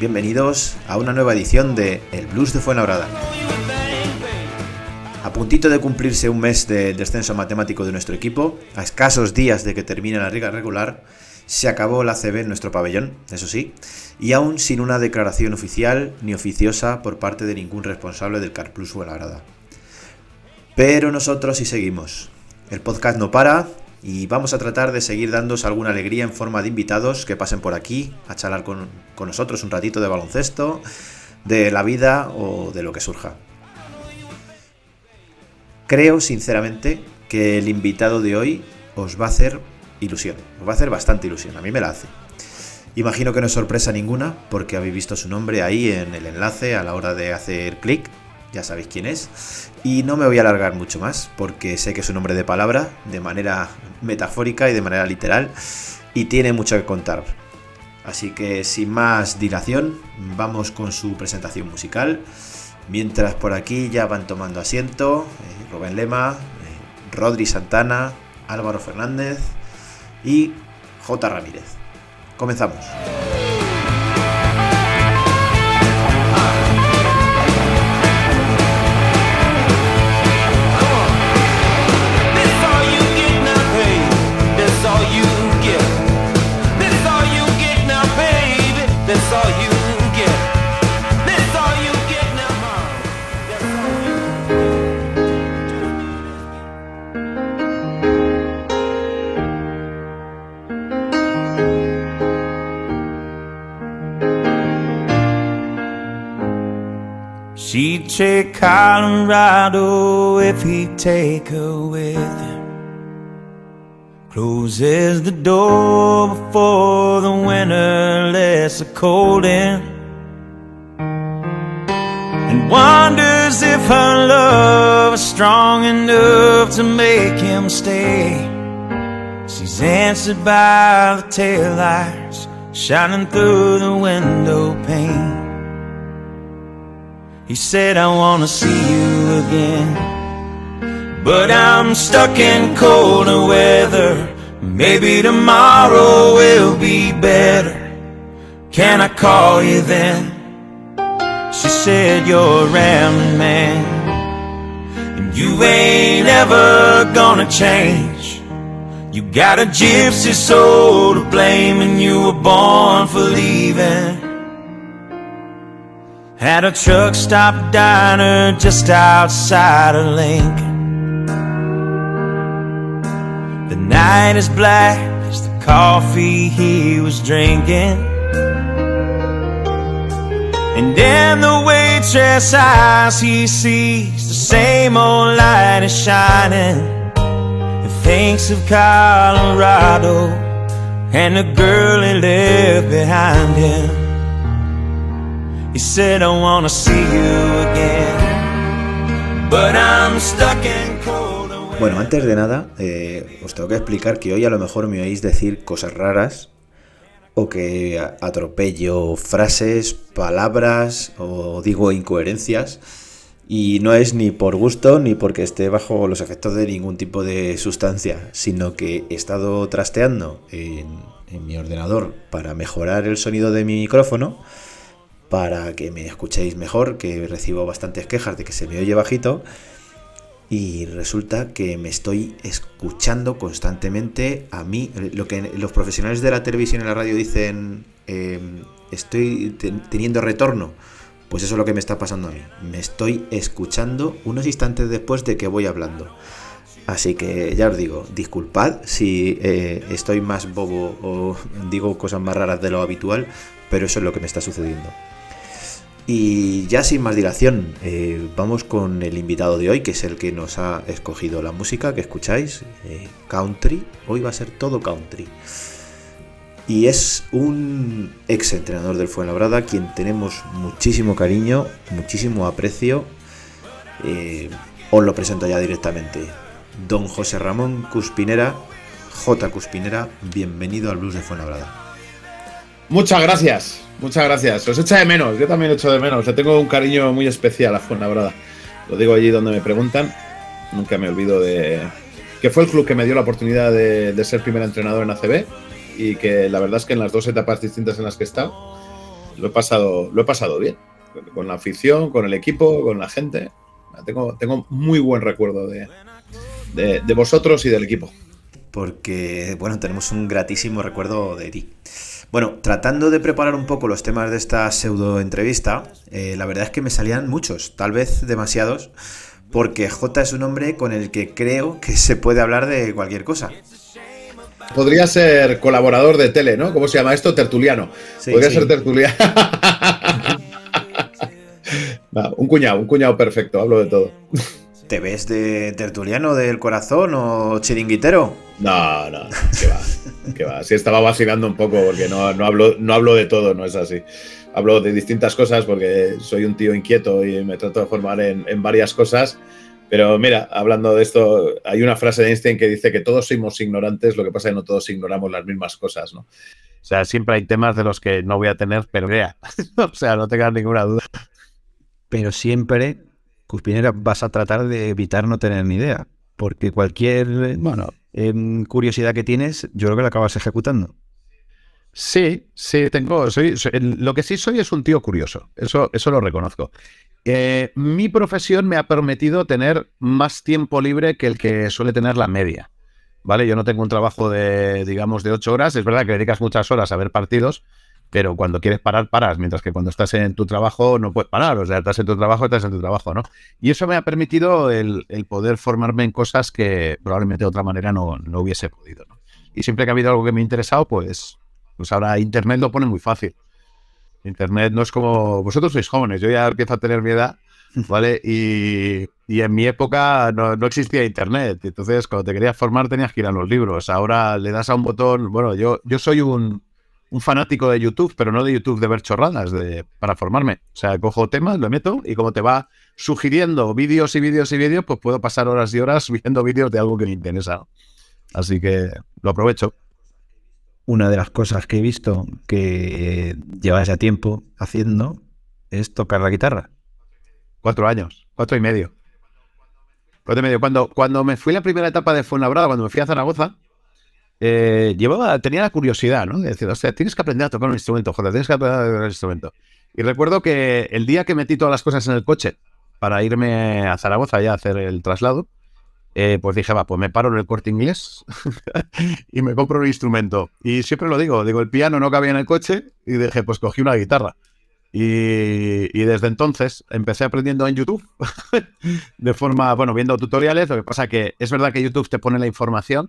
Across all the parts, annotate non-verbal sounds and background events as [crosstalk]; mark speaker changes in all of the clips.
Speaker 1: Bienvenidos a una nueva edición de El Blues de Fuenlabrada. A puntito de cumplirse un mes de descenso matemático de nuestro equipo, a escasos días de que termine la liga regular, se acabó la CB en nuestro pabellón, eso sí, y aún sin una declaración oficial ni oficiosa por parte de ningún responsable del Carplus Fuenlabrada. Pero nosotros sí seguimos. El podcast no para y vamos a tratar de seguir dándos alguna alegría en forma de invitados que pasen por aquí a charlar con, con nosotros un ratito de baloncesto, de la vida o de lo que surja. Creo sinceramente que el invitado de hoy os va a hacer ilusión, os va a hacer bastante ilusión, a mí me la hace. Imagino que no es sorpresa ninguna porque habéis visto su nombre ahí en el enlace a la hora de hacer clic, ya sabéis quién es. Y no me voy a alargar mucho más porque sé que es un nombre de palabra, de manera metafórica y de manera literal, y tiene mucho que contar. Así que sin más dilación, vamos con su presentación musical. Mientras por aquí ya van tomando asiento eh, Rubén Lema, eh, Rodri Santana, Álvaro Fernández y J. Ramírez. Comenzamos.
Speaker 2: She'd take Colorado if he'd take her with him. Closes the door before the winter lets the cold in. And wonders if her love is strong enough to make him stay. She's answered by the taillights shining through the window pane. He said, I wanna see you again. But I'm stuck in colder weather. Maybe tomorrow will be better. Can I call you then? She said, You're a rambling man. And you ain't ever gonna change. You got a gypsy soul to blame, and you were born for leaving. At a truck stop diner just outside of Lincoln. The night is black as the coffee he was drinking. And in the waitress eyes he sees the same old light is shining. And thinks of Colorado and the girl he left behind him. He said, I see you again. But I'm stuck in cold.
Speaker 1: Bueno, antes de nada, eh, os tengo que explicar que hoy a lo mejor me oís decir cosas raras o que atropello frases, palabras o digo incoherencias. Y no es ni por gusto ni porque esté bajo los efectos de ningún tipo de sustancia, sino que he estado trasteando en mi ordenador para mejorar el sonido de mi micrófono, para que me escuchéis mejor, que recibo bastantes quejas de que se me oye bajito. Y resulta que me estoy escuchando constantemente a mí, lo que los profesionales de la televisión y la radio dicen, eh, estoy te- teniendo retorno. Pues eso es lo que me está pasando a mí. Me estoy escuchando unos instantes después de que voy hablando. Así que ya os digo, disculpad si eh, estoy más bobo o digo cosas más raras de lo habitual, pero eso es lo que me está sucediendo. Y ya sin más dilación, eh, vamos con el invitado de hoy, que es el que nos ha escogido la música que escucháis, eh, country. Hoy va a ser todo country. Y es un ex entrenador del Fuenlabrada, quien tenemos muchísimo cariño, muchísimo aprecio. Eh, os lo presento ya directamente. Don José Ramón Cuspinera, J. Cuspinera, bienvenido al Blues de Fuenlabrada.
Speaker 3: Muchas gracias, muchas gracias. Os echa de menos, yo también echo de menos. Le tengo un cariño muy especial a Fuenlabrada. Lo digo allí donde me preguntan. Nunca me olvido de que fue el club que me dio la oportunidad de, ser primer entrenador en ACB
Speaker 4: y que la verdad es que en las dos etapas distintas en las que he estado lo he pasado, lo he pasado bien. Con la afición, con el equipo, con la gente. Tengo, muy buen recuerdo de vosotros y del equipo.
Speaker 5: Porque, bueno, tenemos un gratísimo recuerdo de ti. Bueno, tratando de preparar un poco los temas de esta pseudo entrevista, eh, la verdad es que me salían muchos, tal vez demasiados, porque J es un hombre con el que creo que se puede hablar de cualquier cosa.
Speaker 4: Podría ser colaborador de tele, ¿no? ¿Cómo se llama esto? Tertuliano.
Speaker 5: Sí,
Speaker 4: Podría
Speaker 5: sí.
Speaker 4: ser tertuliano. [laughs] Un cuñado, un cuñado perfecto, hablo de todo.
Speaker 5: ¿Te ves de tertuliano del corazón o chiringuitero?
Speaker 4: No, no, que va, que va. Sí estaba vacilando un poco porque no, no, hablo, no hablo de todo, no es así. Hablo de distintas cosas porque soy un tío inquieto y me trato de formar en, en varias cosas. Pero mira, hablando de esto, hay una frase de Einstein que dice que todos somos ignorantes, lo que pasa es que no todos ignoramos las mismas cosas, ¿no?
Speaker 3: O sea, siempre hay temas de los que no voy a tener, pero [laughs] o sea, no tengas ninguna duda.
Speaker 1: Pero siempre, Cuspinera, vas a tratar de evitar no tener ni idea. Porque cualquier
Speaker 3: Bueno,
Speaker 1: em, curiosidad que tienes, yo creo que la acabas ejecutando.
Speaker 3: Sí, sí, tengo. Soy, soy- el- lo que sí soy es un tío curioso. Eso, eso lo reconozco. Eh, mi profesión me ha permitido tener más tiempo libre que el que suele tener la media. ¿Vale? Yo no tengo un trabajo de, digamos, de ocho horas. Es verdad que dedicas muchas horas a ver partidos, pero cuando quieres parar, paras. Mientras que cuando estás en tu trabajo no puedes parar. O sea, estás en tu trabajo, estás en tu trabajo, ¿no? Y eso me ha permitido el, el poder formarme en cosas que probablemente de otra manera no, no hubiese podido, ¿no? Y siempre que ha habido algo que me ha interesado, pues, pues ahora Internet lo pone muy fácil. Internet no es como. Vosotros sois jóvenes, yo ya empiezo a tener mi edad, ¿vale? Y, y en mi época no, no existía Internet. Entonces, cuando te querías formar, tenías que ir a los libros. Ahora le das a un botón. Bueno, yo, yo soy un, un fanático de YouTube, pero no de YouTube de ver chorradas de, para formarme. O sea, cojo temas, lo meto y como te va sugiriendo vídeos y vídeos y vídeos, pues puedo pasar horas y horas [laughs] viendo vídeos de algo que me interesa. Así que lo aprovecho.
Speaker 1: Una de las cosas que he visto que llevas ya tiempo haciendo es tocar la guitarra.
Speaker 3: Cuatro años, cuatro y medio. Cuatro y medio. Cuando, cuando me fui la primera etapa de Fuenlabrada, cuando me fui a Zaragoza, eh, llevaba, tenía la curiosidad, ¿no? De decir, o sea, tienes que aprender a tocar un instrumento, joder, tienes que aprender a tocar un instrumento. Y recuerdo que el día que metí todas las cosas en el coche para irme a Zaragoza ya a hacer el traslado, eh, pues dije, va, pues me paro en el corte inglés [laughs] y me compro un instrumento. Y siempre lo digo, digo, el piano no cabía en el coche y dije, pues cogí una guitarra. Y, y desde entonces empecé aprendiendo en YouTube [laughs] de forma, bueno, viendo tutoriales. Lo que pasa que es verdad que YouTube te pone la información,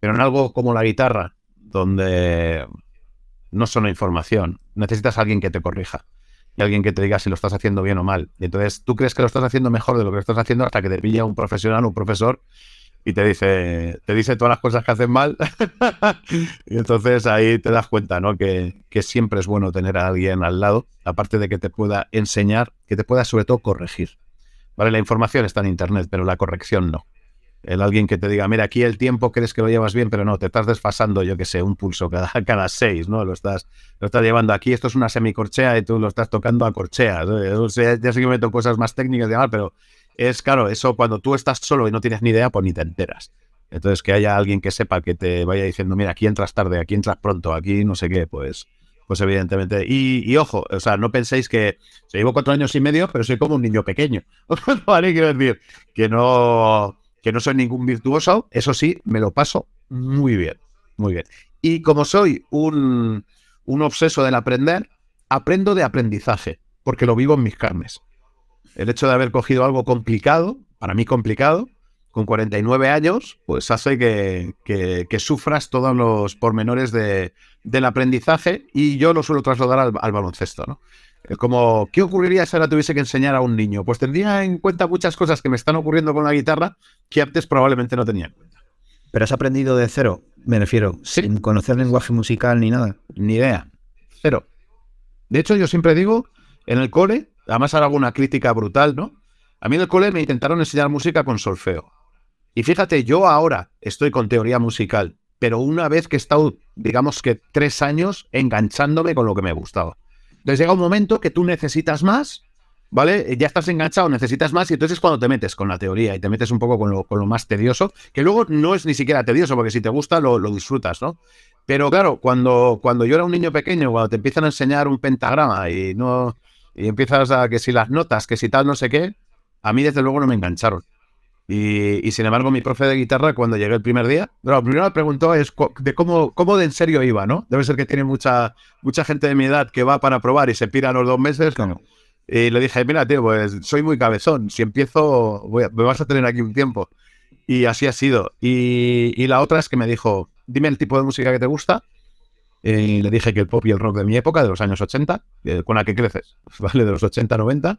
Speaker 3: pero en algo como la guitarra, donde no solo información, necesitas a alguien que te corrija y alguien que te diga si lo estás haciendo bien o mal. Y entonces tú crees que lo estás haciendo mejor de lo que lo estás haciendo hasta que te pilla un profesional, un profesor y te dice, te dice todas las cosas que hacen mal. [laughs] y entonces ahí te das cuenta, ¿no? Que, que siempre es bueno tener a alguien al lado, aparte de que te pueda enseñar, que te pueda sobre todo corregir. Vale, la información está en internet, pero la corrección no. El alguien que te diga, mira, aquí el tiempo crees que lo llevas bien, pero no, te estás desfasando, yo que sé, un pulso cada, [laughs] cada seis, ¿no? Lo estás, lo estás llevando aquí, esto es una semicorchea y tú lo estás tocando a corchea. ¿no? Ya sé que meto cosas más técnicas y demás, pero es claro, eso cuando tú estás solo y no tienes ni idea, pues ni te enteras. Entonces, que haya alguien que sepa que te vaya diciendo, mira, aquí entras tarde, aquí entras pronto, aquí no sé qué, pues, pues evidentemente. Y, ojo, o sea, no penséis que o sea, llevo cuatro años y medio, pero soy como un niño pequeño. [laughs] ¿Vale? Quiero decir que no, que no soy ningún virtuoso, eso sí, me lo paso muy bien, muy bien. Y como soy un, un obseso del aprender, aprendo de aprendizaje, porque lo vivo en mis carnes. El hecho de haber cogido algo complicado, para mí complicado, con 49 años, pues hace que, que- sufras todos los pormenores de- del aprendizaje y yo lo suelo trasladar al, al baloncesto, ¿no? Es Como, ¿qué ocurriría si ahora tuviese que enseñar a un niño? Pues tendría en cuenta muchas cosas que me están ocurriendo con la guitarra que antes probablemente no tenía en cuenta.
Speaker 1: Pero has aprendido de cero, me refiero,
Speaker 3: Sí.
Speaker 1: sin conocer lenguaje musical ni nada.
Speaker 3: Ni idea. Cero. De hecho, yo siempre digo, en el cole, además ahora hago una crítica brutal, ¿no? A mí en el cole me intentaron enseñar música con solfeo. Y fíjate, yo ahora estoy con teoría musical, pero una vez que he estado, digamos que tres años enganchándome con lo que me gustaba. Entonces llega un momento que tú necesitas más, ¿vale? Ya estás enganchado, necesitas más, y entonces es cuando te metes con la teoría y te metes un poco con lo, con lo más tedioso, que luego no es ni siquiera tedioso, porque si te gusta lo, lo disfrutas, ¿no? Pero claro, cuando, cuando yo era un niño pequeño, cuando te empiezan a enseñar un pentagrama y no y empiezas a que si las notas, que si tal, no sé qué, a mí desde luego no me engancharon. Y, y sin embargo, mi profe de guitarra, cuando llegué el primer día, lo primero que me preguntó es de cómo, cómo de en serio iba, ¿no? Debe ser que tiene mucha, mucha gente de mi edad que va para probar y se pira a los dos meses.
Speaker 1: Claro.
Speaker 3: Y le dije, mira, tío, pues soy muy cabezón. Si empiezo, voy a- me vas a tener aquí un tiempo. Y así ha sido. Y, y la otra es que me dijo, dime el tipo de música que te gusta. Y le dije que el pop y el rock de mi época, de los años 80, eh, con la que creces, [laughs] ¿vale? De los 80, 90.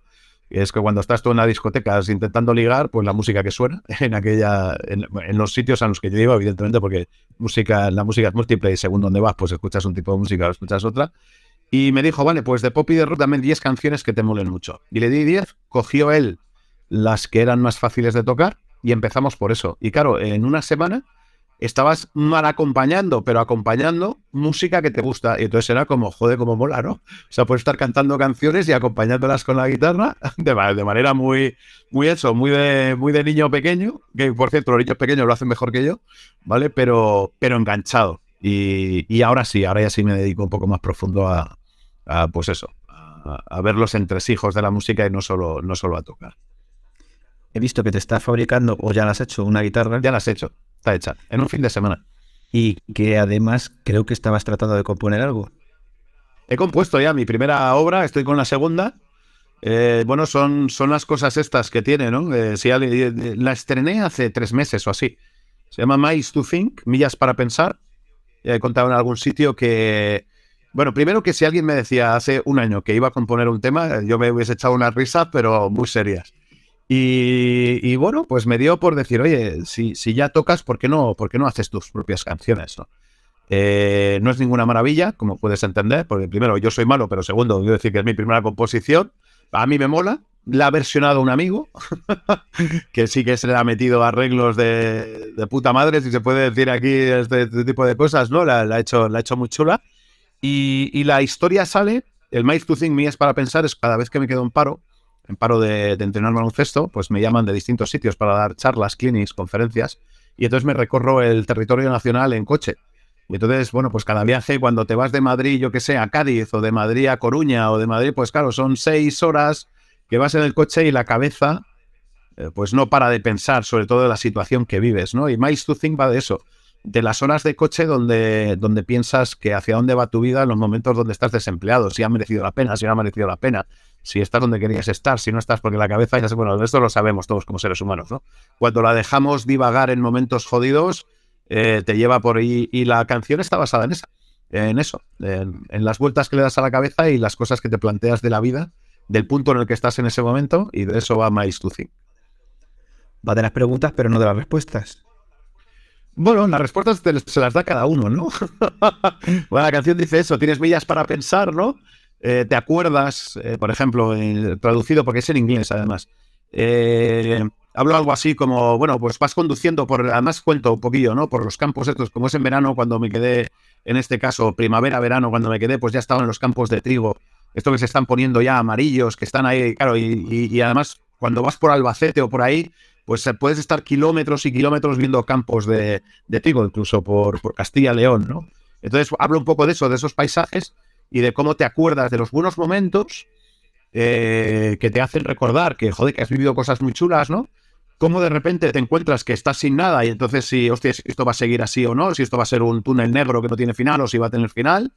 Speaker 3: Es que cuando estás tú en la discoteca intentando ligar, pues la música que suena [laughs] en aquella, en, los sitios a los que yo iba, evidentemente, porque música, la música es múltiple y según donde vas, pues escuchas un tipo de música o escuchas otra. Y me dijo, vale, pues de pop y de rock dame 10 canciones que te molen mucho. Y le di 10, cogió él las que eran más fáciles de tocar y empezamos por eso. Y claro, en una semana estabas mal acompañando, pero acompañando música que te gusta. Y entonces era como, joder, como mola, ¿no? O sea, puedes estar cantando canciones y acompañándolas con la guitarra [laughs] de, de manera muy, muy eso, muy de, muy de niño pequeño, que por cierto, los niños pequeños lo hacen mejor que yo, ¿vale? Pero, pero enganchado. Y, y ahora sí, ahora ya sí me dedico un poco más profundo a, a, pues eso, a, a ver los entresijos de la música y no solo, no solo a tocar.
Speaker 1: He visto que te estás fabricando, o ya la has hecho, una guitarra.
Speaker 3: Ya la has hecho, está hecha, en un fin de semana.
Speaker 1: Y que además creo que estabas tratando de componer algo.
Speaker 3: He compuesto ya mi primera obra, estoy con la segunda. Eh, bueno, son, son las cosas estas que tiene, ¿no? Eh, si alguien- la estrené hace tres meses o así. Se llama Miles to Think, Millas para Pensar. Ya he contado en algún sitio que. Bueno, primero que si alguien me decía hace un año que iba a componer un tema, eh, yo me hubiese echado unas risas, pero muy serias. Y, y bueno, pues me dio por decir, oye, si, si ya tocas, ¿por qué no, por qué no haces tus propias canciones? ¿no? Eh, no es ninguna maravilla, como puedes entender, porque primero yo soy malo, pero segundo, quiero decir que es mi primera composición. A mí me mola. La ha versionado un amigo, [laughs] que sí que se le ha metido arreglos de, de puta madre, si se puede decir aquí este, este tipo de cosas, ¿no? La, ha, hecho, la ha hecho muy chula. Y, la historia sale, el Mice to Think Me es para pensar, es cada vez que me quedo en paro, en paro de, de entrenar baloncesto, pues me llaman de distintos sitios para dar charlas, clinics, conferencias, y entonces me recorro el territorio nacional en coche. Y entonces, bueno, pues cada viaje, cuando te vas de Madrid, yo que sé, a Cádiz, o de Madrid a Coruña, o de Madrid, pues claro, son seis horas que vas en el coche y la cabeza, eh, pues no para de pensar, sobre todo de la situación que vives, ¿no? Y Miles to Think va de eso, de las horas de coche donde, donde piensas que hacia dónde va tu vida en los momentos donde estás desempleado, si ha merecido la pena, si no ha merecido la pena, si estás donde querías estar, si no estás, porque la cabeza, ya bueno, esto lo sabemos todos como seres humanos, ¿no? Cuando la dejamos divagar en momentos jodidos, eh, te lleva por ahí. Y la canción está basada en esa, en eso, en, en las vueltas que le das a la cabeza y las cosas que te planteas de la vida, del punto en el que estás en ese momento, y de eso va My.
Speaker 1: Va de las preguntas, pero no de las respuestas.
Speaker 3: Bueno, las respuestas te- se las da cada uno, ¿no? [laughs] bueno, la canción dice eso, tienes millas para pensar, ¿no? Eh, te acuerdas, eh, por ejemplo, traducido porque es en inglés además. Eh, hablo algo así como, bueno, pues vas conduciendo por, además cuento un poquillo, ¿no? Por los campos estos, como es en verano, cuando me quedé, en este caso, primavera, verano, cuando me quedé, pues ya estaba en los campos de trigo, esto que se están poniendo ya amarillos, que están ahí, claro, y, y- y además cuando vas por Albacete o por ahí, pues eh, puedes estar kilómetros y kilómetros viendo campos de, de trigo, incluso por, por Castilla-León, ¿no? Entonces hablo un poco de eso, de esos paisajes y de cómo te acuerdas de los buenos momentos eh, que te hacen recordar que, joder, que has vivido cosas muy chulas, ¿no? Cómo de repente te encuentras que estás sin nada y entonces si, hostia, si esto va a seguir así o no, si esto va a ser un túnel negro que no tiene final o si va a tener final.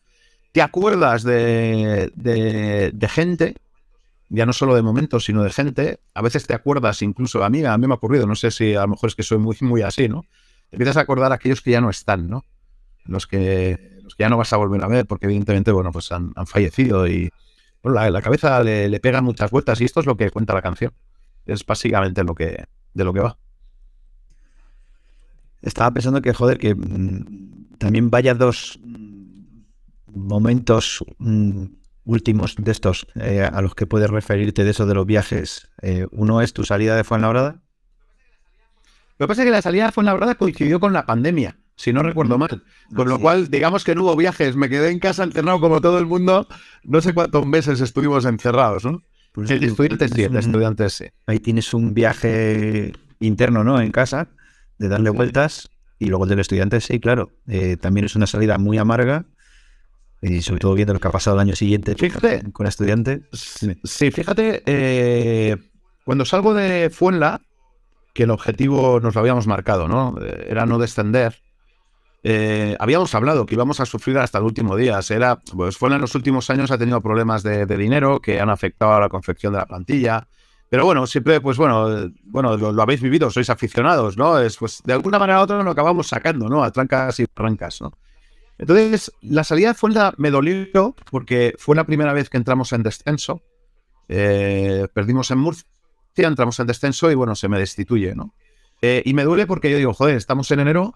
Speaker 3: Te acuerdas de, de, de gente, ya no solo de momentos, sino de gente. A veces te acuerdas incluso, a mí, a mí me ha ocurrido, no sé si a lo mejor es que soy muy, muy así, ¿no? Te empiezas a acordar a aquellos que ya no están, ¿no? Los que, los que ya no vas a volver a ver, porque evidentemente, bueno, pues han, han fallecido y bueno, la, cabeza le, le pega muchas vueltas y esto es lo que cuenta la canción. Es básicamente lo que, de lo que va.
Speaker 1: Estaba pensando que, joder, que mm, también vaya dos mm, momentos mm, últimos de estos eh, a los que puedes referirte de eso de los viajes. Eh, uno es tu salida de Fuenlabrada.
Speaker 3: Lo que pasa es que la salida fue en la coincidió con la pandemia, si no recuerdo mal. Con lo cual, digamos que no hubo viajes. Me quedé en casa encerrado como todo el mundo. No sé cuántos meses estuvimos encerrados, ¿no?
Speaker 1: Pues
Speaker 3: El
Speaker 1: tú
Speaker 3: estudiante sí,
Speaker 1: tienes
Speaker 3: el
Speaker 1: un-
Speaker 3: estudiante sí.
Speaker 1: Ahí tienes un viaje interno, ¿no? En casa, de darle vueltas Y luego el del estudiante, sí, claro. eh, también es una salida muy amarga. Y sobre todo viendo lo que ha pasado el año siguiente
Speaker 3: Fíjate.
Speaker 1: con el estudiante.
Speaker 3: Sí, fíjate, eh, cuando salgo de Fuenla, que el objetivo nos lo habíamos marcado, ¿no? Eh, Era no descender. eh, habíamos hablado que íbamos a sufrir hasta el último día. Era, pues Fuenla en los últimos años ha tenido problemas de, de dinero que han afectado a la confección de la plantilla. Pero bueno, siempre, pues bueno, bueno, lo, lo habéis vivido, sois aficionados, ¿no? Es, pues de alguna manera u otra lo acabamos sacando, ¿no? A trancas y trancas, ¿no? Entonces, la salida de Fuenla me dolió porque fue la primera vez que entramos en descenso. Eh, perdimos en Murcia, entramos en descenso y bueno, se me destituye, ¿no? Eh, y me duele porque yo digo, joder, estamos en enero,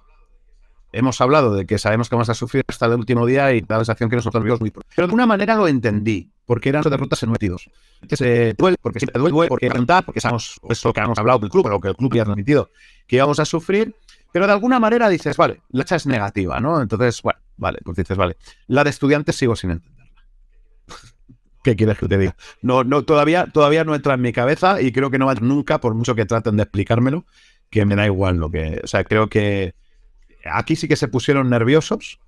Speaker 3: hemos hablado de que sabemos que vamos a sufrir hasta el último día y la sensación que nosotros vivimos muy pronto. Pero de alguna manera lo entendí, porque eran derrotas en metidos. Que se duele, porque siempre duele, porque cantar, porque sabemos eso que hemos hablado del club, lo que el club ya ha transmitido, que íbamos a sufrir. Pero de alguna manera dices, vale, la hacha es negativa, ¿no? Entonces, bueno, vale, pues dices, vale. La de estudiantes sigo sin entenderla. [laughs] ¿Qué quieres que te diga? No, no, todavía, todavía no entra en mi cabeza y creo que no va nunca, por mucho que traten de explicármelo, que me da igual lo que. O sea, creo que aquí sí que se pusieron nerviosos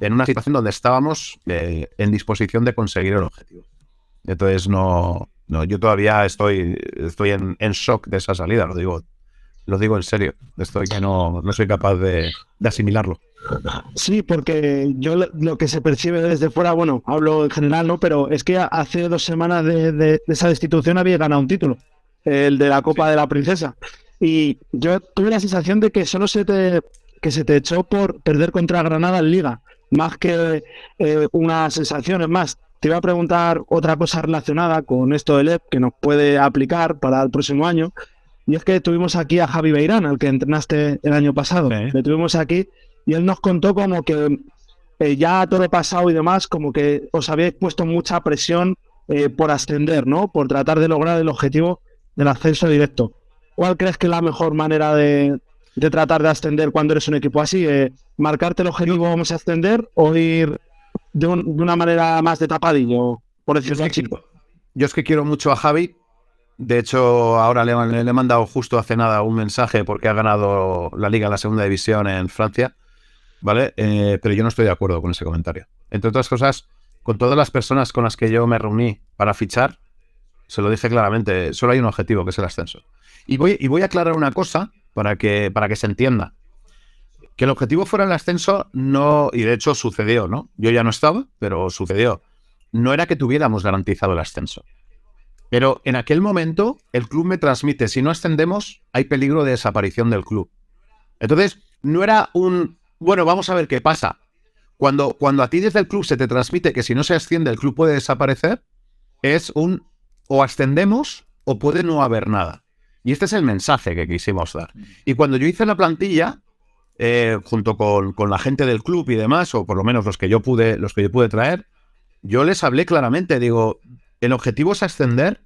Speaker 3: en una situación donde estábamos eh, en disposición de conseguir el objetivo. Entonces, no, no yo todavía estoy, estoy en, en shock de esa salida, lo digo, lo digo en serio. Estoy que no, no soy capaz de, de asimilarlo.
Speaker 6: Sí, porque yo lo- que se percibe desde fuera, bueno, hablo en general, ¿no? Pero es que hace dos semanas de, de- de esa destitución había ganado un título, el de la Copa de la Princesa. Y yo tuve la sensación de que solo se te, que se te echó por perder contra Granada en Liga, más que eh, una sensación. Es más, te iba a preguntar otra cosa relacionada con esto del EP que nos puede aplicar para el próximo año. Y es que tuvimos aquí a Javi Beirán, al que entrenaste el año pasado.
Speaker 3: Sí.
Speaker 6: Le tuvimos aquí y él nos contó como que eh, ya todo pasado y demás, como que os habíais puesto mucha presión eh, por ascender, ¿no? Por tratar de lograr el objetivo del ascenso directo. ¿Cuál crees que es la mejor manera de, de tratar de ascender cuando eres un equipo así? Eh, ¿Marcarte el objetivo vamos a ascender o ir de, un- de una manera más de tapadillo? Por decirlo así.
Speaker 3: Yo es que quiero mucho a Javi. De hecho, ahora le, he mandado justo hace nada un mensaje porque ha ganado la liga la segunda división en Francia. ¿Vale? Eh, pero yo no estoy de acuerdo con ese comentario. Entre otras cosas, con todas las personas con las que yo me reuní para fichar, se lo dije claramente, solo hay un objetivo, que es el ascenso. Y voy, y voy a aclarar una cosa para que, para que se entienda. Que el objetivo fuera el ascenso, no, y de hecho sucedió, ¿no? Yo ya no estaba, pero sucedió. No era que tuviéramos garantizado el ascenso. Pero en aquel momento el club me transmite, si no ascendemos, hay peligro de desaparición del club. Entonces, no era un, bueno, vamos a ver qué pasa. Cuando, cuando a ti desde el club se te transmite que si no se asciende el club puede desaparecer, es un o ascendemos o puede no haber nada. Y este es el mensaje que quisimos dar. Y cuando yo hice la plantilla, eh, junto con, con la gente del club y demás, o por lo menos los que yo pude, los que yo pude traer, yo les hablé claramente, digo, el objetivo es ascender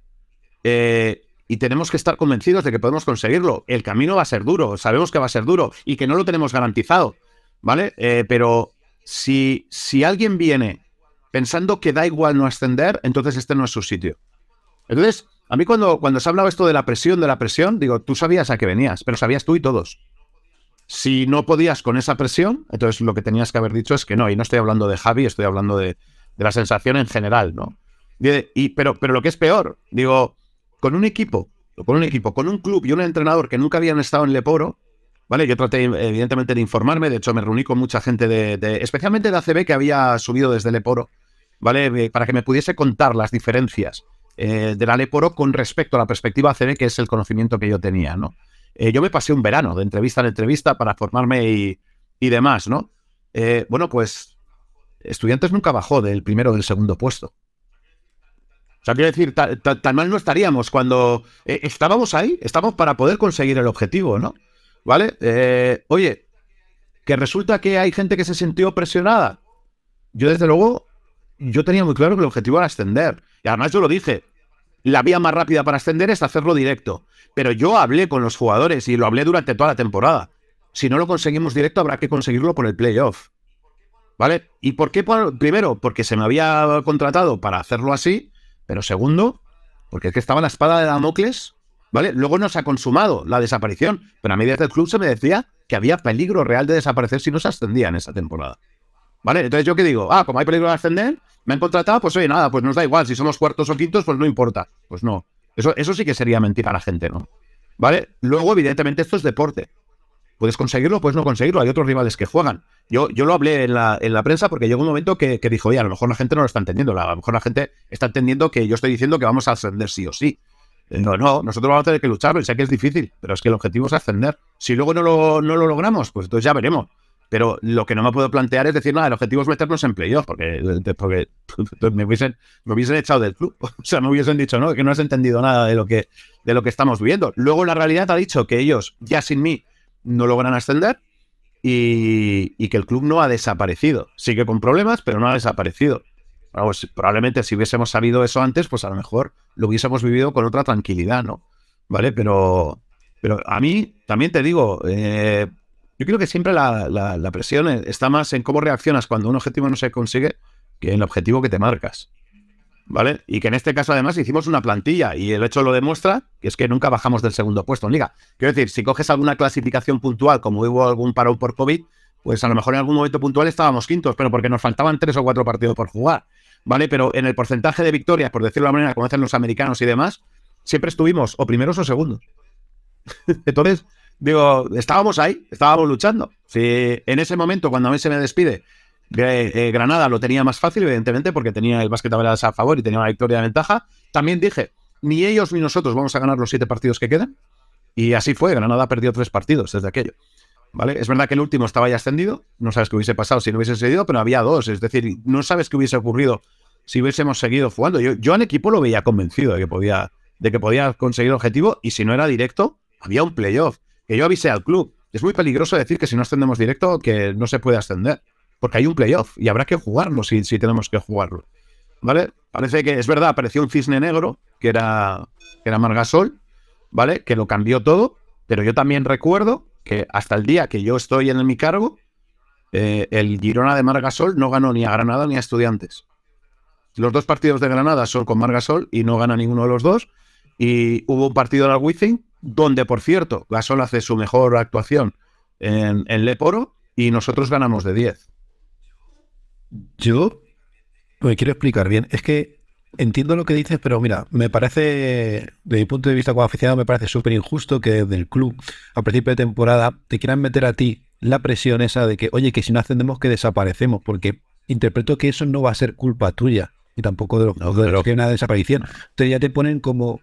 Speaker 3: eh, y tenemos que estar convencidos de que podemos conseguirlo. El camino va a ser duro, sabemos que va a ser duro y que no lo tenemos garantizado, ¿vale? Eh, pero si, si alguien viene pensando que da igual no ascender, entonces este no es su sitio. Entonces, a mí cuando, cuando se ha hablado esto de la presión, de la presión, digo, tú sabías a qué venías, pero sabías tú y todos. Si no podías con esa presión, entonces lo que tenías que haber dicho es que no, y no estoy hablando de Javi, estoy hablando de, de la sensación en general, ¿no? Y, pero, pero lo que es peor, digo, con un equipo, con un equipo, con un club y un entrenador que nunca habían estado en Leporo, ¿vale? Yo traté, evidentemente, de informarme, de hecho, me reuní con mucha gente de, de- especialmente de ACB que había subido desde Leporo, ¿vale? Eh, Para que me pudiese contar las diferencias eh, de la Leporo con respecto a la perspectiva ACB, que es el conocimiento que yo tenía, ¿no? Eh, yo me pasé un verano de entrevista en entrevista para formarme y, y demás, ¿no? Eh, bueno, pues Estudiantes nunca bajó del primero o del segundo puesto. Quiero decir, ta- ta- mal no estaríamos cuando eh, estábamos ahí, estábamos para poder conseguir el objetivo, ¿no? ¿Vale? Eh, oye, que resulta que hay gente que se sintió presionada. Yo, desde luego, yo tenía muy claro que el objetivo era ascender. Y además yo lo dije, la vía más rápida para ascender es hacerlo directo. Pero yo hablé con los jugadores y lo hablé durante toda la temporada. Si no lo conseguimos directo, habrá que conseguirlo por el playoff. ¿Vale? ¿Y por qué? Primero, porque se me había contratado para hacerlo así. Pero segundo, porque es que estaba la espada de Damocles. ¿Vale? Luego no se ha consumado la desaparición. Pero a mí desde el club se me decía que había peligro real de desaparecer si no se ascendía en esa temporada. ¿Vale? Entonces yo qué digo, ah, como hay peligro de ascender, me han contratado, pues oye, nada, pues nos da igual, si somos cuartos o quintos, pues no importa. Pues no. Eso, eso sí que sería mentir a la gente, ¿no? ¿Vale? Luego, evidentemente, esto es deporte. Puedes conseguirlo, puedes no conseguirlo. Hay otros rivales que juegan. Yo, yo lo hablé en la, en la prensa porque llegó un momento que, que dijo, oye, a lo mejor la gente no lo está entendiendo. A lo mejor la gente está entendiendo que yo estoy diciendo que vamos a ascender sí o sí. Eh, No, no, nosotros vamos a tener que luchar, sé que es difícil, pero es que el objetivo es ascender. Si luego no lo, no lo logramos, pues entonces ya veremos. Pero lo que no me puedo plantear es decir, nada, el objetivo es meternos en playoff, porque, porque [laughs] me, hubiesen, me hubiesen echado del club. [laughs] O sea, me hubiesen dicho, no, que no has entendido nada de lo que, de lo que estamos viviendo. Luego la realidad ha dicho que ellos, ya sin mí, no logran ascender y, que el club no ha desaparecido. Sigue con problemas, pero no ha desaparecido. Vamos, probablemente si hubiésemos sabido eso antes, pues a lo mejor lo hubiésemos vivido con otra tranquilidad, ¿no? ¿Vale? Pero, pero a mí también te digo, eh, yo creo que siempre la, la- la presión está más en cómo reaccionas cuando un objetivo no se consigue que en el objetivo que te marcas. ¿Vale? Y que en este caso además hicimos una plantilla y el hecho lo demuestra, que es que nunca bajamos del segundo puesto en liga. Quiero decir, si coges alguna clasificación puntual, como hubo algún parón por COVID, pues a lo mejor en algún momento puntual estábamos quintos, pero porque nos faltaban tres o cuatro partidos por jugar. ¿Vale? Pero en el porcentaje de victorias, por decirlo de la manera, como hacen los americanos y demás, siempre estuvimos o primeros o segundos. [laughs] Entonces, digo, estábamos ahí, estábamos luchando. Si en ese momento, cuando a mí se me despide, eh, eh, Granada lo tenía más fácil, evidentemente, porque tenía el básquet a favor y tenía una victoria de ventaja. También dije, ni ellos ni nosotros vamos a ganar los siete partidos que quedan. Y así fue, Granada perdió tres partidos desde aquello. ¿Vale? Es verdad que el último estaba ya extendido, no sabes qué hubiese pasado si no hubiese seguido, pero había dos, es decir, no sabes qué hubiese ocurrido si hubiésemos seguido jugando. Yo, yo al equipo lo veía convencido de que podía, de que podía conseguir el objetivo y si no era directo, había un playoff. Que yo avisé al club. Es muy peligroso decir que si no ascendemos directo, que no se puede ascender. Porque hay un playoff y habrá que jugarlo si, tenemos que jugarlo. ¿Vale? Parece que es verdad, apareció un cisne negro, que era, que era Margasol, ¿vale? Que lo cambió todo, pero yo también recuerdo que hasta el día que yo estoy en mi cargo, eh, el Girona de Margasol no ganó ni a Granada ni a Estudiantes. Los dos partidos de Granada son con Margasol y no gana ninguno de los dos. Y hubo un partido en el Wizzing, donde, por cierto, Gasol hace su mejor actuación en, en Leporo y nosotros ganamos de 10.
Speaker 7: Yo me quiero explicar bien. Es que entiendo lo que dices, pero mira, me parece, de mi punto de vista como aficionado, me parece súper injusto que desde el club, a principio de temporada, te quieran meter a ti la presión esa de que, oye, que si no ascendemos, que desaparecemos, porque interpreto que eso no va a ser culpa tuya y tampoco de lo, de que hay una desaparición. Entonces ya te ponen como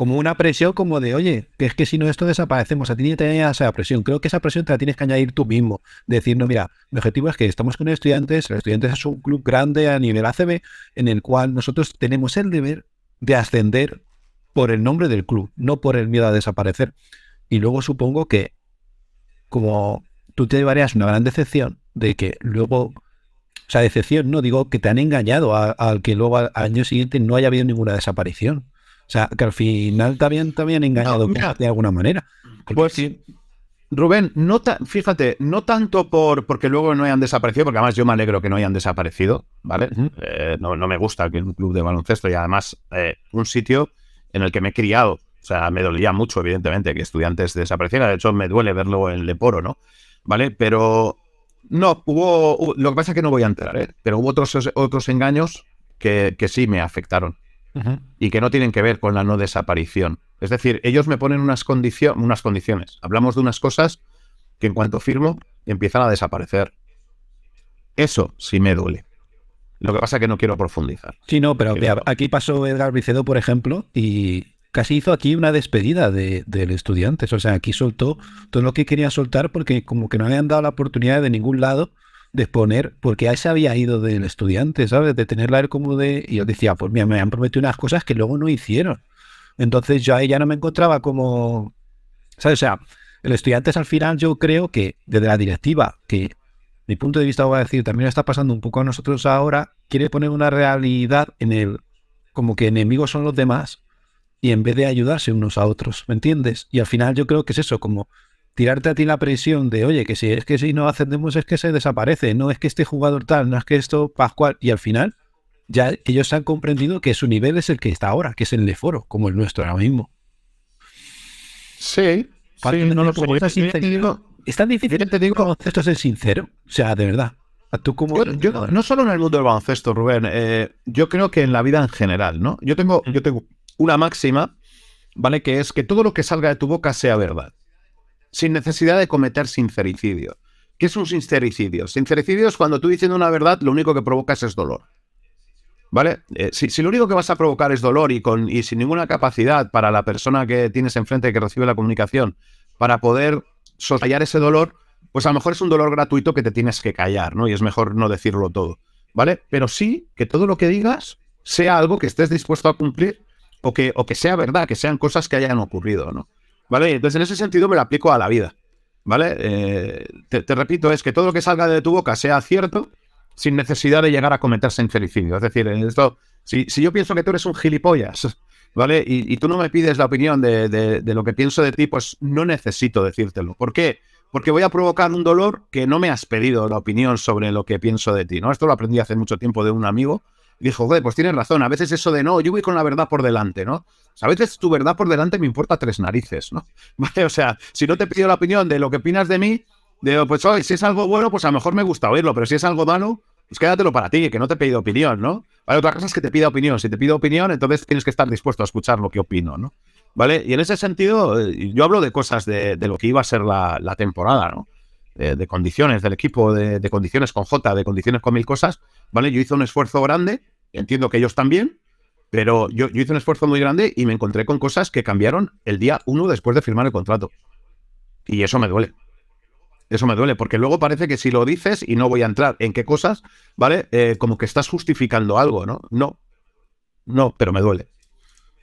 Speaker 7: como una presión como de, oye, que es que si no esto desaparecemos, a ti ni te esa presión. Creo que esa presión te la tienes que añadir tú mismo. Decir, no, mira, mi objetivo es que estamos con estudiantes, los estudiantes es un club grande a nivel ACB, en el cual nosotros tenemos el deber de ascender por el nombre del club, no por el miedo a desaparecer. Y luego supongo que, como tú te llevarías una gran decepción de que luego, o sea, decepción, no digo que te han engañado al que luego al año siguiente no haya habido ninguna desaparición. O sea, que al final también te habían engañado
Speaker 3: mira.
Speaker 7: de alguna manera.
Speaker 3: Pues sí. Rubén, no ta- fíjate, no tanto por porque luego no hayan desaparecido, porque además yo me alegro que no hayan desaparecido, ¿vale? Eh, no, no me gusta que un club de baloncesto y además eh, un sitio en el que me he criado. O sea, me dolía mucho, evidentemente, que estudiantes desaparecieran. De hecho, me duele verlo en Leporo, ¿no? ¿Vale? Pero no, hubo. hu- Lo que pasa es que no voy a entrar, ¿eh? Pero hubo otros, otros engaños que, que sí me afectaron y que no tienen que ver con la no desaparición. Es decir, ellos me ponen unas, condicio- unas condiciones. Hablamos de unas cosas que en cuanto firmo empiezan a desaparecer. Eso sí me duele. Lo que pasa es que no quiero profundizar.
Speaker 7: Sí, no, pero aquí pasó Edgar Bricedo, por ejemplo, y casi hizo aquí una despedida de, del estudiante. O sea, aquí soltó todo lo que quería soltar porque como que no le han dado la oportunidad de ningún lado de exponer, porque a se había ido del estudiante, ¿sabes? De tenerla él como de... Y yo decía, pues mira, me han prometido unas cosas que luego no hicieron. Entonces yo ahí ya no me encontraba como... ¿Sabes? O sea, el estudiante es al final yo creo que desde la directiva, que mi punto de vista voy a decir, también está pasando un poco a nosotros ahora, quiere poner una realidad en el, como que enemigos son los demás y en vez de ayudarse unos a otros, ¿me entiendes? Y al final yo creo que es eso, como tirarte a ti la presión de, oye, que si es que si no ascendemos es que se desaparece, no es que este jugador tal, no es que esto Pascual, y al final ya ellos han comprendido que su nivel es el que está ahora, que es el de foro, como el nuestro ahora mismo.
Speaker 3: Sí, sí, no lo
Speaker 7: sinceridad.
Speaker 1: Es tan difícil, te digo, esto es sincero. O sea, de verdad. Tú como...
Speaker 3: Yo, yo no, no solo en el mundo del baloncesto, Rubén, eh, yo creo que en la vida en general, ¿no? Yo tengo, yo tengo una máxima, ¿vale? Que es que todo lo que salga de tu boca sea verdad, sin necesidad de cometer sincericidio. ¿Qué es un sincericidio? Sincericidio es cuando tú diciendo una verdad, lo único que provocas es dolor. ¿Vale? Eh, si, lo único que vas a provocar es dolor y, con, y sin ninguna capacidad para la persona que tienes enfrente que recibe la comunicación para poder soslayar ese dolor, pues a lo mejor es un dolor gratuito que te tienes que callar, ¿no? Y es mejor no decirlo todo, ¿vale? Pero sí que todo lo que digas sea algo que estés dispuesto a cumplir o que, o que sea verdad, que sean cosas que hayan ocurrido, ¿no? ¿Vale? Entonces en ese sentido me lo aplico a la vida, ¿vale? Eh, te, repito, es que todo lo que salga de tu boca sea cierto sin necesidad de llegar a cometer sincericidio. Es decir, esto, si, yo pienso que tú eres un gilipollas, ¿vale? Y, tú no me pides la opinión de, lo que pienso de ti, pues no necesito decírtelo. ¿Por qué? Porque voy a provocar un dolor que no me has pedido la opinión sobre lo que pienso de ti, ¿no? Esto lo aprendí hace mucho tiempo de un amigo. Dijo, joder, pues tienes razón. A veces eso de no, yo voy con la verdad por delante, ¿no? A veces tu verdad por delante me importa tres narices, ¿no? [laughs] O sea, si no te pido la opinión de lo que opinas de mí, digo, pues si es algo bueno, pues a lo mejor me gusta oírlo, pero si es algo malo, pues quédatelo para ti, que no te he pedido opinión, ¿no? Vale, otra cosa es que te pida opinión. Si te pido opinión, entonces tienes que estar dispuesto a escuchar lo que opino, ¿no? ¿Vale? Y en ese sentido, eh, yo hablo de cosas de, de lo que iba a ser la, temporada, ¿no? De, de condiciones del equipo, de, de condiciones con J, de condiciones con mil cosas, ¿vale? Yo hice un esfuerzo grande, entiendo que ellos también, pero yo, hice un esfuerzo muy grande y me encontré con cosas que cambiaron el día uno después de firmar el contrato. Y eso me duele. Eso me duele, porque luego parece que si lo dices, y no voy a entrar en qué cosas, ¿vale? Eh, como que estás justificando algo, ¿no? No. No, pero me duele.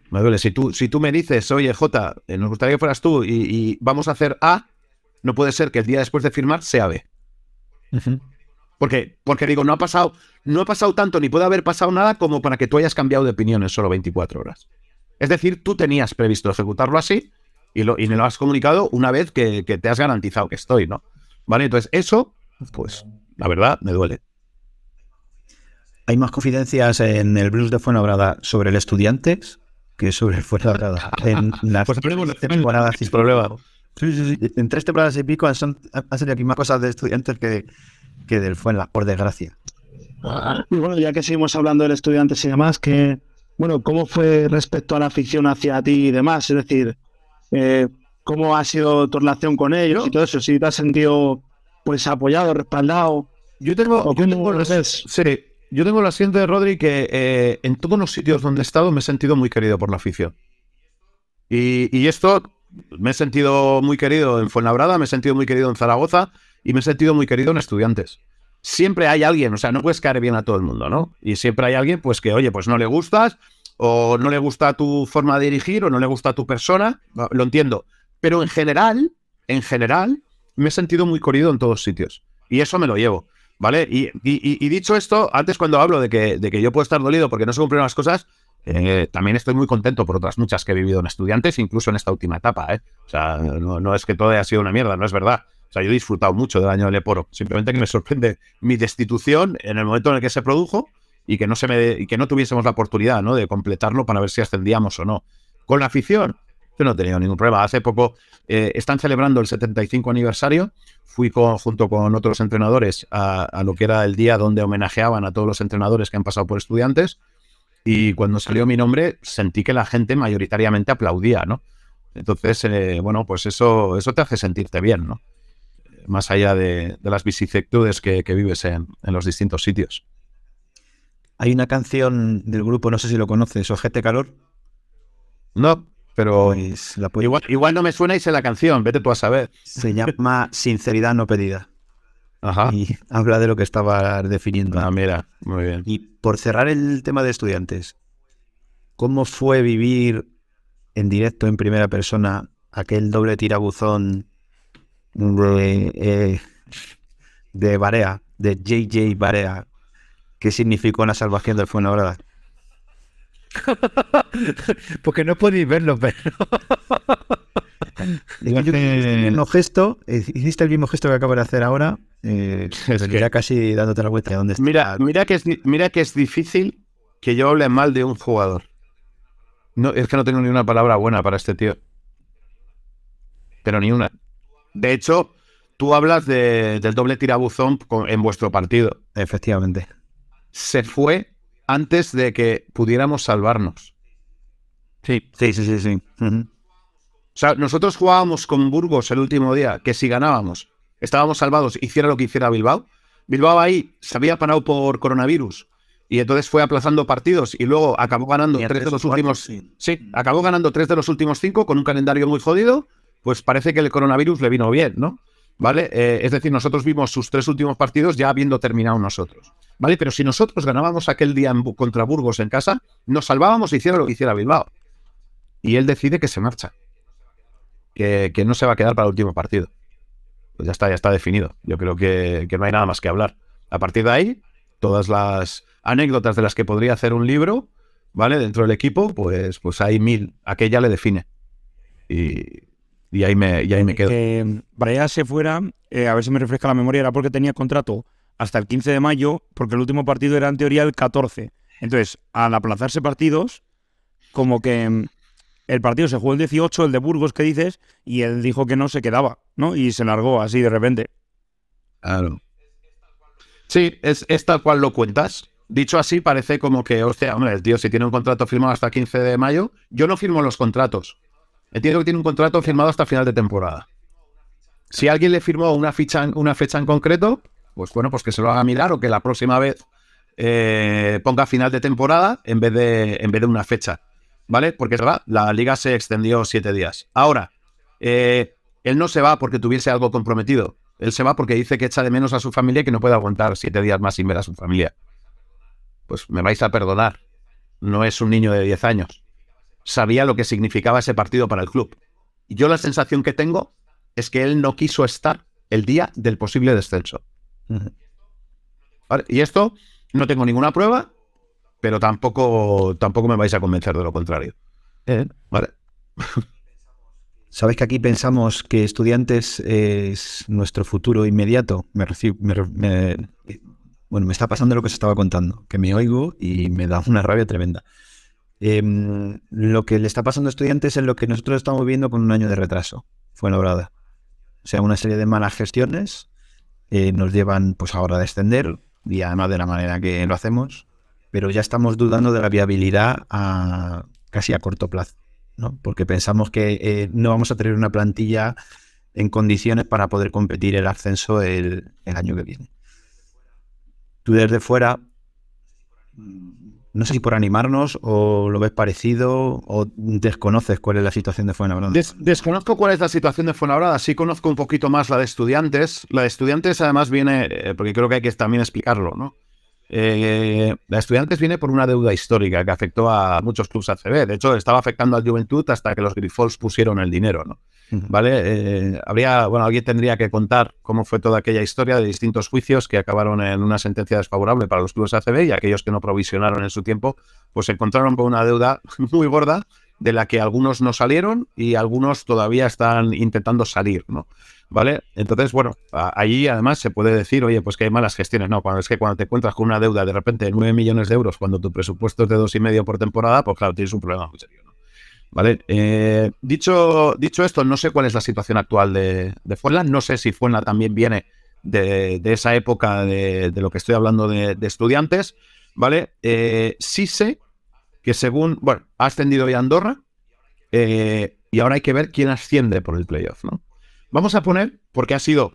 Speaker 3: Me duele. Si tú, si tú me dices, oye, Jota, eh, nos gustaría que fueras tú y, y vamos a hacer A, no puede ser que el día después de firmar sea B. Porque, porque digo, no ha pasado, no ha pasado tanto, ni puede haber pasado nada como para que tú hayas cambiado de opinión en solo 24 horas. Es decir, tú tenías previsto ejecutarlo así y, lo, y me lo has comunicado una vez que, que te has garantizado que estoy, ¿no? Vale, entonces eso, pues, la verdad, me duele.
Speaker 1: Hay más confidencias en el blues de Fuenlabrada sobre el Estudiantes que sobre el Fuenlabrada. [laughs] En las
Speaker 3: Pues
Speaker 1: temporadas
Speaker 3: sin problema.
Speaker 1: Sí, sí, sí. En tres temporadas y pico han salido aquí más cosas de Estudiantes que, que del Fuenlabrada, por desgracia.
Speaker 6: Y bueno, ya que seguimos hablando del estudiante y demás, que, bueno, ¿cómo fue respecto a la afición hacia ti y demás? Es decir, eh, ¿cómo ha sido tu relación con ellos y todo eso? Si te has sentido, pues, apoyado, respaldado.
Speaker 3: Yo tengo,
Speaker 6: ¿O
Speaker 3: yo tengo sí, yo tengo la siguiente, Rodri, que eh, en todos los sitios donde he estado me he sentido muy querido por la afición. Y, y esto me he sentido muy querido en Fuenlabrada, me he sentido muy querido en Zaragoza y me he sentido muy querido en Estudiantes. Siempre hay alguien, o sea, no puedes caer bien a todo el mundo, ¿no? Y siempre hay alguien, pues que, oye, pues no le gustas, o no le gusta tu forma de dirigir, o no le gusta tu persona, lo entiendo. Pero en general, en general, me he sentido muy querido en todos sitios. Y eso me lo llevo. ¿Vale? Y, dicho esto, antes cuando hablo de que, de que yo puedo estar dolido porque no se cumplieron las cosas, eh, también estoy muy contento por otras muchas que he vivido en estudiantes, incluso en esta última etapa. ¿eh? O sea, no es que todo haya sido una mierda, no es verdad. O sea, yo he disfrutado mucho del año de Leporo. Simplemente que me sorprende mi destitución en el momento en el que se produjo y que no, se me, y que no tuviésemos la oportunidad ¿no? de completarlo para ver si ascendíamos o no. Con la afición, yo no he tenido ningún problema. Hace poco eh, están celebrando el 75 aniversario. Fui junto con otros entrenadores a, a lo que era el día donde homenajeaban a todos los entrenadores que han pasado por estudiantes. Y cuando salió mi nombre, sentí que la gente mayoritariamente aplaudía, ¿no? Entonces, eh, bueno, pues eso, eso te hace sentirte bien, ¿no? Más allá de, de las vicisitudes que, que vives en, en los distintos sitios.
Speaker 1: Hay una canción del grupo, no sé si lo conoces, Ojete Calor.
Speaker 3: No, pero
Speaker 1: Pues la
Speaker 3: igual, igual no me suena y sé la canción, vete tú a saber.
Speaker 1: se llama Sinceridad no pedida.
Speaker 3: Ajá.
Speaker 1: Y habla de lo que estaba definiendo.
Speaker 3: Ah, mira, muy bien.
Speaker 1: Y por cerrar el tema de estudiantes, ¿cómo fue vivir en directo, en primera persona, aquel doble tirabuzón de, eh, de Barea, de JJ Barea? ¿Qué significó la salvación del Fuenlabrada? [laughs]
Speaker 7: Porque no podéis verlo, pero. [laughs]
Speaker 1: Yo- el mismo gesto, eh, hiciste el mismo gesto que acabo de hacer ahora, eh,
Speaker 3: Es que-
Speaker 1: ya casi dándote la vuelta. ¿Dónde?
Speaker 3: Mira, mira que es, mira que es difícil que yo hable mal de un jugador. No, es que no tengo ni una palabra buena para este tío. Pero ni una. De hecho, tú hablas de- del doble tirabuzón con- en vuestro partido.
Speaker 1: Efectivamente.
Speaker 3: Se fue antes de que pudiéramos salvarnos.
Speaker 1: Sí, sí, sí, sí. sí.
Speaker 3: O sea, nosotros jugábamos con Burgos el último día, que si ganábamos, estábamos salvados, hiciera lo que hiciera Bilbao. Bilbao ahí se había parado por coronavirus y entonces fue aplazando partidos y luego acabó ganando tres de los últimos.
Speaker 1: sí.
Speaker 3: Sí, acabó ganando tres de los últimos cinco con un calendario muy jodido. Pues parece que el coronavirus le vino bien, ¿no? ¿Vale? Eh, es decir, nosotros vimos sus tres últimos partidos ya habiendo terminado nosotros. ¿Vale? Pero si nosotros ganábamos aquel día contra Burgos en casa, nos salvábamos y hiciera lo que hiciera Bilbao. Y él decide que se marcha. Que, que no se va a quedar para el último partido. Pues ya está, ya está definido. Yo creo que, que no hay nada más que hablar. A partir de ahí, todas las anécdotas de las que podría hacer un libro, ¿vale? Dentro del equipo, pues, pues hay mil. Aquella le define. Y, y ahí me, y ahí me quedo.
Speaker 8: Que Barea se fuera, eh, a ver si me refresca la memoria, era porque tenía contrato hasta el 15 de mayo, porque el último partido era en teoría el 14. Entonces, al aplazarse partidos, como que mm, el partido se jugó el 18, el de Burgos que dices, y él dijo que no se quedaba, ¿no? Y se largó así de repente.
Speaker 3: Claro. Sí, es, es tal cual lo cuentas. Dicho así, parece como que, hostia, hombre, el tío si tiene un contrato firmado hasta el 15 de mayo, yo no firmo los contratos. Entiendo que tiene un contrato firmado hasta final de temporada. Si alguien le firmó una, fecha en concreto, pues bueno, pues que se lo haga mirar o que la próxima vez eh, ponga final de temporada en vez de, en vez de una fecha. ¿Vale? Porque es verdad, la liga se extendió siete días. Ahora, eh, él no se va porque tuviese algo comprometido. Él se va porque dice que echa de menos a su familia y que no puede aguantar siete días más sin ver a su familia. Pues me vais a perdonar. No es un niño de 10 años. Sabía lo que significaba ese partido para el club. Y yo la sensación que tengo es que él no quiso estar el día del posible descenso. Y esto no tengo ninguna prueba, pero tampoco, tampoco me vais a convencer de lo contrario.
Speaker 1: Eh,
Speaker 3: ¿Vale?
Speaker 1: ¿Sabes que aquí pensamos que estudiantes es nuestro futuro inmediato? Me me me- bueno, me está pasando lo que se estaba contando, que me oigo y me da una rabia tremenda. Em, lo que le está pasando a estudiantes es lo que nosotros estamos viendo con un año de retraso. Fue lograda. O sea, una serie de malas gestiones eh, nos llevan pues ahora a descender y además de la manera que lo hacemos, pero ya estamos dudando de la viabilidad a casi a corto plazo. ¿no? Porque pensamos que eh, no vamos a tener una plantilla en condiciones para poder competir el ascenso el, año que viene. Tú desde fuera, no sé si por animarnos o lo ves parecido o desconoces cuál es la situación de Fuenlabrada.
Speaker 3: Des- desconozco cuál es la situación de Fuenlabrada, sí conozco un poquito más la de estudiantes. La de estudiantes además viene, eh, porque creo que hay que también explicarlo, ¿no? Eh, la de estudiantes viene por una deuda histórica que afectó a muchos clubes ACB. De hecho, estaba afectando al Juventud hasta que los Grifols pusieron el dinero, ¿no? ¿Vale? Eh, habría, bueno, alguien tendría que contar cómo fue toda aquella historia de distintos juicios que acabaron en una sentencia desfavorable para los clubes ACB y aquellos que no provisionaron en su tiempo, pues se encontraron con una deuda [laughs] muy gorda de la que algunos no salieron y algunos todavía están intentando salir, ¿no? ¿Vale? Entonces, bueno, allí además se puede decir, oye, pues que hay malas gestiones. No, cuando es que cuando te encuentras con una deuda de repente de 9 millones de euros cuando tu presupuesto es de dos y medio por temporada, pues claro, tienes un problema muy serio. ¿Vale? Eh, dicho, dicho esto, no sé cuál es la situación actual de, de Fuenla. No sé si Fuenla también viene de, esa época de, lo que estoy hablando de, de estudiantes. ¿Vale? Eh, sí sé que según, bueno, ha ascendido ya Andorra eh, y ahora hay que ver quién asciende por el playoff, ¿no? Vamos a poner, porque ha sido,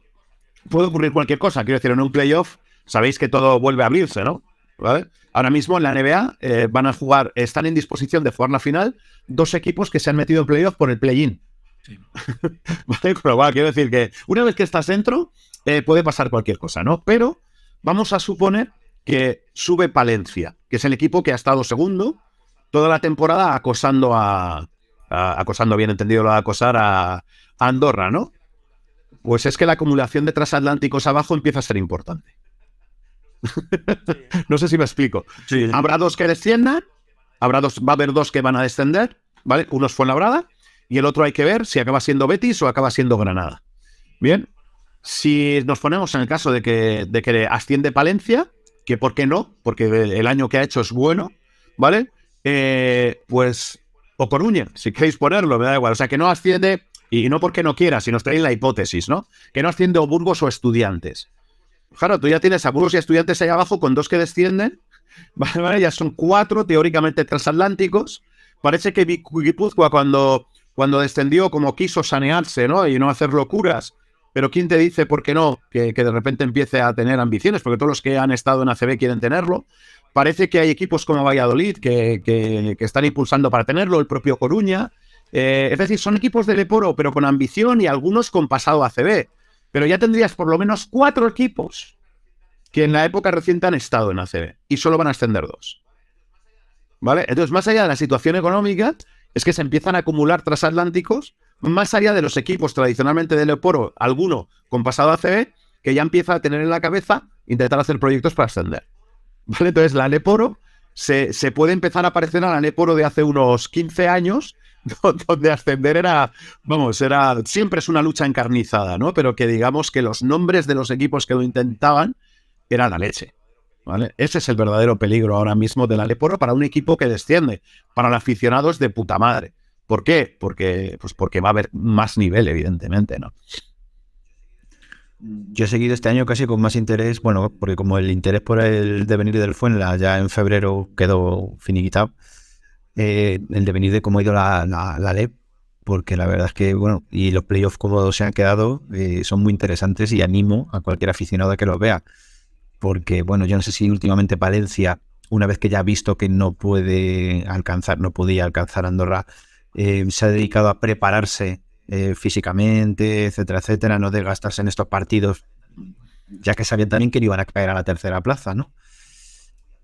Speaker 3: puede ocurrir cualquier cosa, quiero decir, en un playoff sabéis que todo vuelve a abrirse, ¿no? ¿Vale? Ahora mismo en la NBA eh, van a jugar, están en disposición de jugar la final dos equipos que se han metido en playoff por el play-in. [laughs] ¿Vale? Con lo cual, quiero decir que una vez que estás dentro, eh, puede pasar cualquier cosa, ¿no? Pero vamos a suponer que sube Palencia, que es el equipo que ha estado segundo toda la temporada acosando a, a- acosando bien entendido lo de acosar a, a Andorra, ¿no? Pues es que la acumulación de transatlánticos abajo empieza a ser importante. No sé si me explico. Habrá dos que desciendan, habrá dos, va a haber dos que van a descender, ¿vale? Uno es Fuenlabrada y el otro hay que ver si acaba siendo Betis o acaba siendo Granada. Bien, si nos ponemos en el caso de que, de que asciende Palencia, que por qué no, porque el año que ha hecho es bueno, ¿vale? Eh, pues, o Coruña, si queréis ponerlo, me da igual. O sea, que no asciende Y no porque no quiera, sino estoy en la hipótesis, ¿no? Que no asciende o Burgos o Estudiantes. Claro, tú ya tienes a y Estudiantes ahí abajo con dos que descienden. Vale, ya son cuatro teóricamente transatlánticos. Parece que Guipúzcoa cuando, cuando descendió como quiso sanearse, ¿no? Y no hacer locuras. Pero ¿quién te dice por qué no? Que, que de repente empiece a tener ambiciones, porque todos los que han estado en ACB quieren tenerlo. Parece que hay equipos como Valladolid que, que- que están impulsando para tenerlo, el propio Coruña. Eh, es decir, son equipos de Leporo, pero con ambición y algunos con pasado ACB. Pero ya tendrías por lo menos cuatro equipos que en la época reciente han estado en ACB y solo van a ascender dos. ¿Vale? Entonces, más allá de la situación económica, es que se empiezan a acumular transatlánticos, más allá de los equipos tradicionalmente de Leporo, alguno con pasado ACB, que ya empieza a tener en la cabeza intentar hacer proyectos para ascender. ¿Vale? Entonces, la Leporo se, se puede empezar a parecer a la Leporo de hace unos 15 años, [laughs] donde ascender era, vamos, era, siempre es una lucha encarnizada, ¿no? Pero que digamos que los nombres de los equipos que lo intentaban eran la leche. ¿Vale? Ese es el verdadero peligro ahora mismo de la Leporo para un equipo que desciende. Para el aficionado es de puta madre. ¿Por qué? Porque, pues porque va a haber más nivel, evidentemente, ¿no?
Speaker 1: Yo he seguido este año casi con más interés, bueno, porque como el interés por el devenir del Fuenla ya en febrero quedó finiquitado, eh, el devenir de cómo ha ido la, la, LEP, porque la verdad es que, bueno, y los playoffs como se han quedado eh, son muy interesantes y animo a cualquier aficionado a que los vea, porque, bueno, yo no sé si últimamente Palencia, una vez que ya ha visto que no puede alcanzar, no podía alcanzar Andorra, eh, se ha dedicado a prepararse eh, físicamente, etcétera, etcétera, no desgastarse en estos partidos, ya que sabían también que iban a caer a la tercera plaza, ¿no?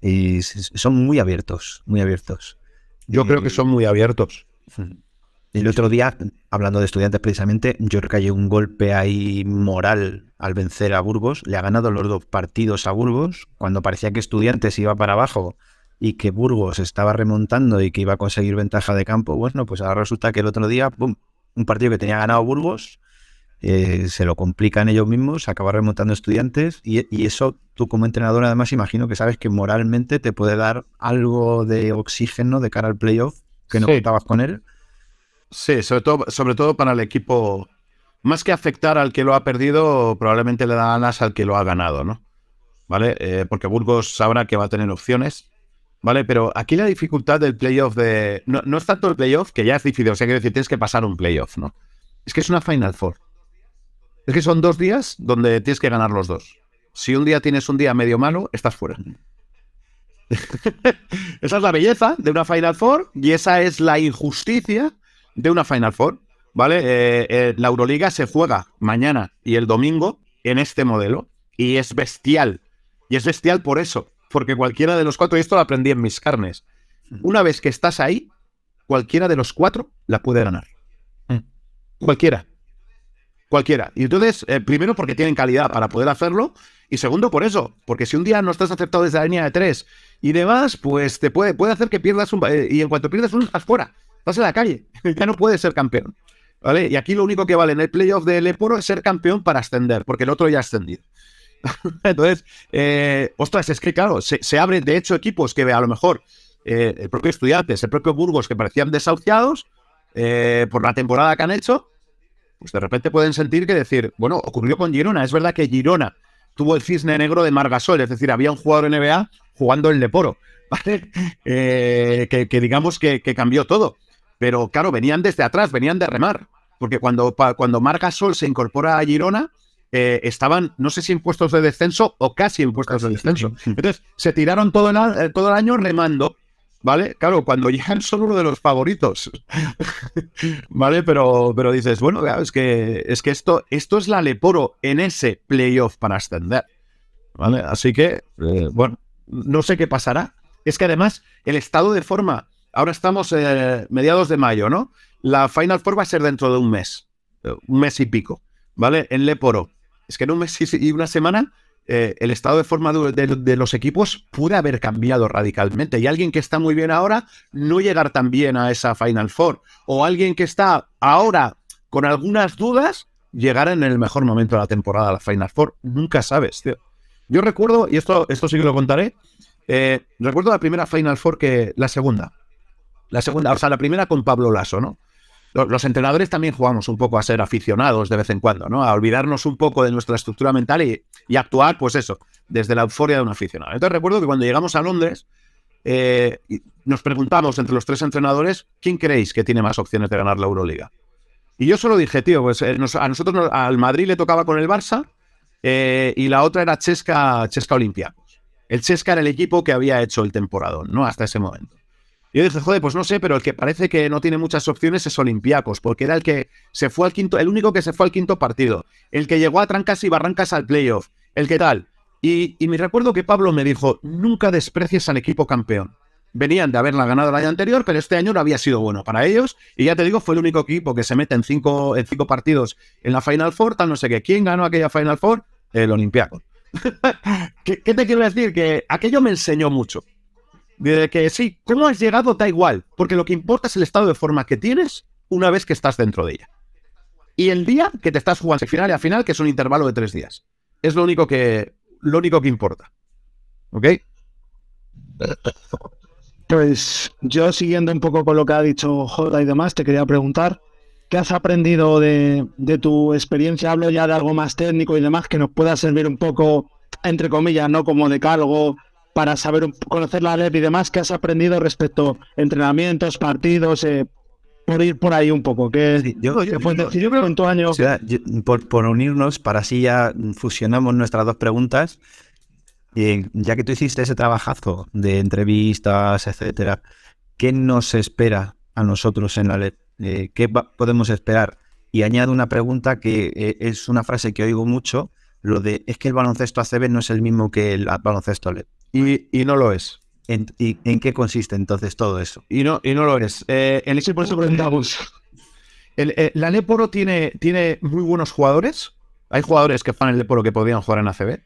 Speaker 1: Y son muy abiertos, muy abiertos.
Speaker 3: Yo creo que son muy abiertos. [laughs]
Speaker 1: El otro día, hablando de estudiantes precisamente, yo creo que hay un golpe ahí moral al vencer a Burgos. Le ha ganado los dos partidos a Burgos, cuando parecía que estudiantes iba para abajo y que Burgos estaba remontando y que iba a conseguir ventaja de campo. Bueno, pues ahora resulta que el otro día, ¡pum! un partido que tenía ganado Burgos, eh, se lo complican ellos mismos, acaba remontando estudiantes y, y eso tú como entrenador además imagino que sabes que moralmente te puede dar algo de oxígeno de cara al playoff que no
Speaker 3: Sí.
Speaker 1: contabas con él.
Speaker 3: Sí, sobre todo, sobre todo para el equipo. Más que afectar al que lo ha perdido, probablemente le da ganas al que lo ha ganado, ¿no? ¿Vale? Eh, porque Burgos sabrá que va a tener opciones. ¿Vale? Pero aquí la dificultad del playoff de. No, no es tanto el playoff, que ya es difícil. O sea, quiero decir, tienes que pasar un playoff, ¿no? Es que es una Final Four. Es que son dos días donde tienes que ganar los dos. Si un día tienes un día medio malo, estás fuera. [laughs] esa es la belleza de una Final Four y esa es la injusticia de una Final Four. ¿Vale? Eh, eh, la Euroliga se juega mañana y el domingo en este modelo y es bestial. Y es bestial por eso, porque cualquiera de los cuatro, y esto lo aprendí en mis carnes, una vez que estás ahí, cualquiera de los cuatro la puede ganar. Cualquiera. Cualquiera. Y entonces, eh, primero porque tienen calidad para poder hacerlo, y segundo por eso, porque si un día no estás aceptado desde la línea de tres y demás, pues te puede, puede hacer que pierdas un... eh, y en cuanto pierdes uno, estás fuera. Estás en la calle. [laughs] ya no puedes ser campeón. ¿Vale? Y aquí lo único que vale en el playoff de Leporo es ser campeón para ascender, porque el otro ya ha ascendido. [laughs] Entonces, eh, ostras, es que claro, se, se abren de hecho equipos que a lo mejor eh, el propio Estudiantes, el propio Burgos, que parecían desahuciados eh, por la temporada que han hecho, pues de repente pueden sentir que decir, bueno, ocurrió con Girona. Es verdad que Girona tuvo el cisne negro de Margasol, es decir, había un jugador NBA jugando el Leporo, [laughs] ¿vale? Eh, que, que digamos que, que cambió todo. Pero claro, venían desde atrás, venían de remar. Porque cuando, cuando Margasol se incorpora a Girona, eh, estaban, no sé si en puestos de descenso o casi en puestos de descenso. Entonces, se tiraron todo el, eh, todo el año remando, ¿vale? Claro, cuando llegan [laughs] son uno de los favoritos, [laughs] ¿vale? Pero, pero dices, bueno, es que, es que esto, esto es la Leporo en ese playoff para ascender, ¿vale? Así que, eh, bueno, no sé qué pasará. Es que además, el estado de forma, ahora estamos eh, mediados de mayo, ¿no? La Final Four va a ser dentro de un mes, eh, un mes y pico, ¿vale? En Leporo. Es que en un mes y una semana eh, el estado de forma de, los equipos puede haber cambiado radicalmente. Y alguien que está muy bien ahora no llegar tan bien a esa Final Four. O alguien que está ahora con algunas dudas llegar en el mejor momento de la temporada a la Final Four. Nunca sabes, tío. Yo recuerdo, y esto, esto sí que lo contaré, eh, recuerdo la primera Final Four que la segunda. La segunda, o sea, la primera con Pablo Lasso, ¿no? Lo- los entrenadores también jugamos un poco a ser aficionados de vez en cuando, ¿no? A olvidarnos un poco de nuestra estructura mental y, actuar, pues eso, desde la euforia de un aficionado. Entonces recuerdo que cuando llegamos a Londres, eh, nos preguntamos entre los tres entrenadores, ¿quién creéis que tiene más opciones de ganar la Euroliga? Y yo solo dije, tío, pues eh, nos- a nosotros, nos- al Madrid le tocaba con el Barça eh, y la otra era Chesca, Chesca Olympiacos. El Chesca era el equipo que había hecho el temporadón, ¿no? Hasta ese momento. Yo dije, joder, pues no sé, pero el que parece que no tiene muchas opciones es Olympiacos, porque era el que se fue al quinto, el único que se fue al quinto partido, el que llegó a trancas y barrancas al playoff, el que tal. Y, me recuerdo que Pablo me dijo, nunca desprecies al equipo campeón. Venían de haberla ganado el año anterior, pero este año no había sido bueno para ellos. Y ya te digo, fue el único equipo que se mete en cinco, en cinco partidos en la Final Four, tal no sé qué. ¿Quién ganó aquella Final Four? El Olympiacos. [laughs] ¿Qué, qué te quiero decir? Que aquello me enseñó mucho. De que sí, cómo has llegado da igual, porque lo que importa es el estado de forma que tienes una vez que estás dentro de ella. Y el día que te estás jugando final y a final, que es un intervalo de tres días. Es lo único que, lo único que importa. ¿Ok?
Speaker 6: Pues yo siguiendo un poco con lo que ha dicho Jota y demás, te quería preguntar, ¿qué has aprendido de, de tu experiencia? Hablo ya de algo más técnico y demás, que nos pueda servir un poco, entre comillas, no como decálogo, para saber conocer la red y demás, ¿qué has aprendido respecto a entrenamientos, partidos, eh, por ir por ahí un poco? ¿Qué,
Speaker 1: yo-
Speaker 6: fue
Speaker 1: yo-
Speaker 6: decidido en tu año?
Speaker 1: Yo- por, por unirnos, para así ya fusionamos nuestras dos preguntas. Y ya que tú hiciste ese trabajazo de entrevistas, etcétera, ¿qué nos espera a nosotros en la LED? Eh, ¿Qué podemos esperar? Y añado una pregunta que eh, es una frase que oigo mucho, lo de es que el baloncesto ACB no es el mismo que el baloncesto LED.
Speaker 3: Y, y no lo es.
Speaker 1: ¿En, y, ¿En qué consiste entonces todo eso?
Speaker 3: Y no, y no lo es. Eh, el
Speaker 6: Sí, por eso preguntamos.
Speaker 3: El, eh, la Leporo tiene, tiene muy buenos jugadores. Hay jugadores que juegan en Leporo que podrían jugar en ACB.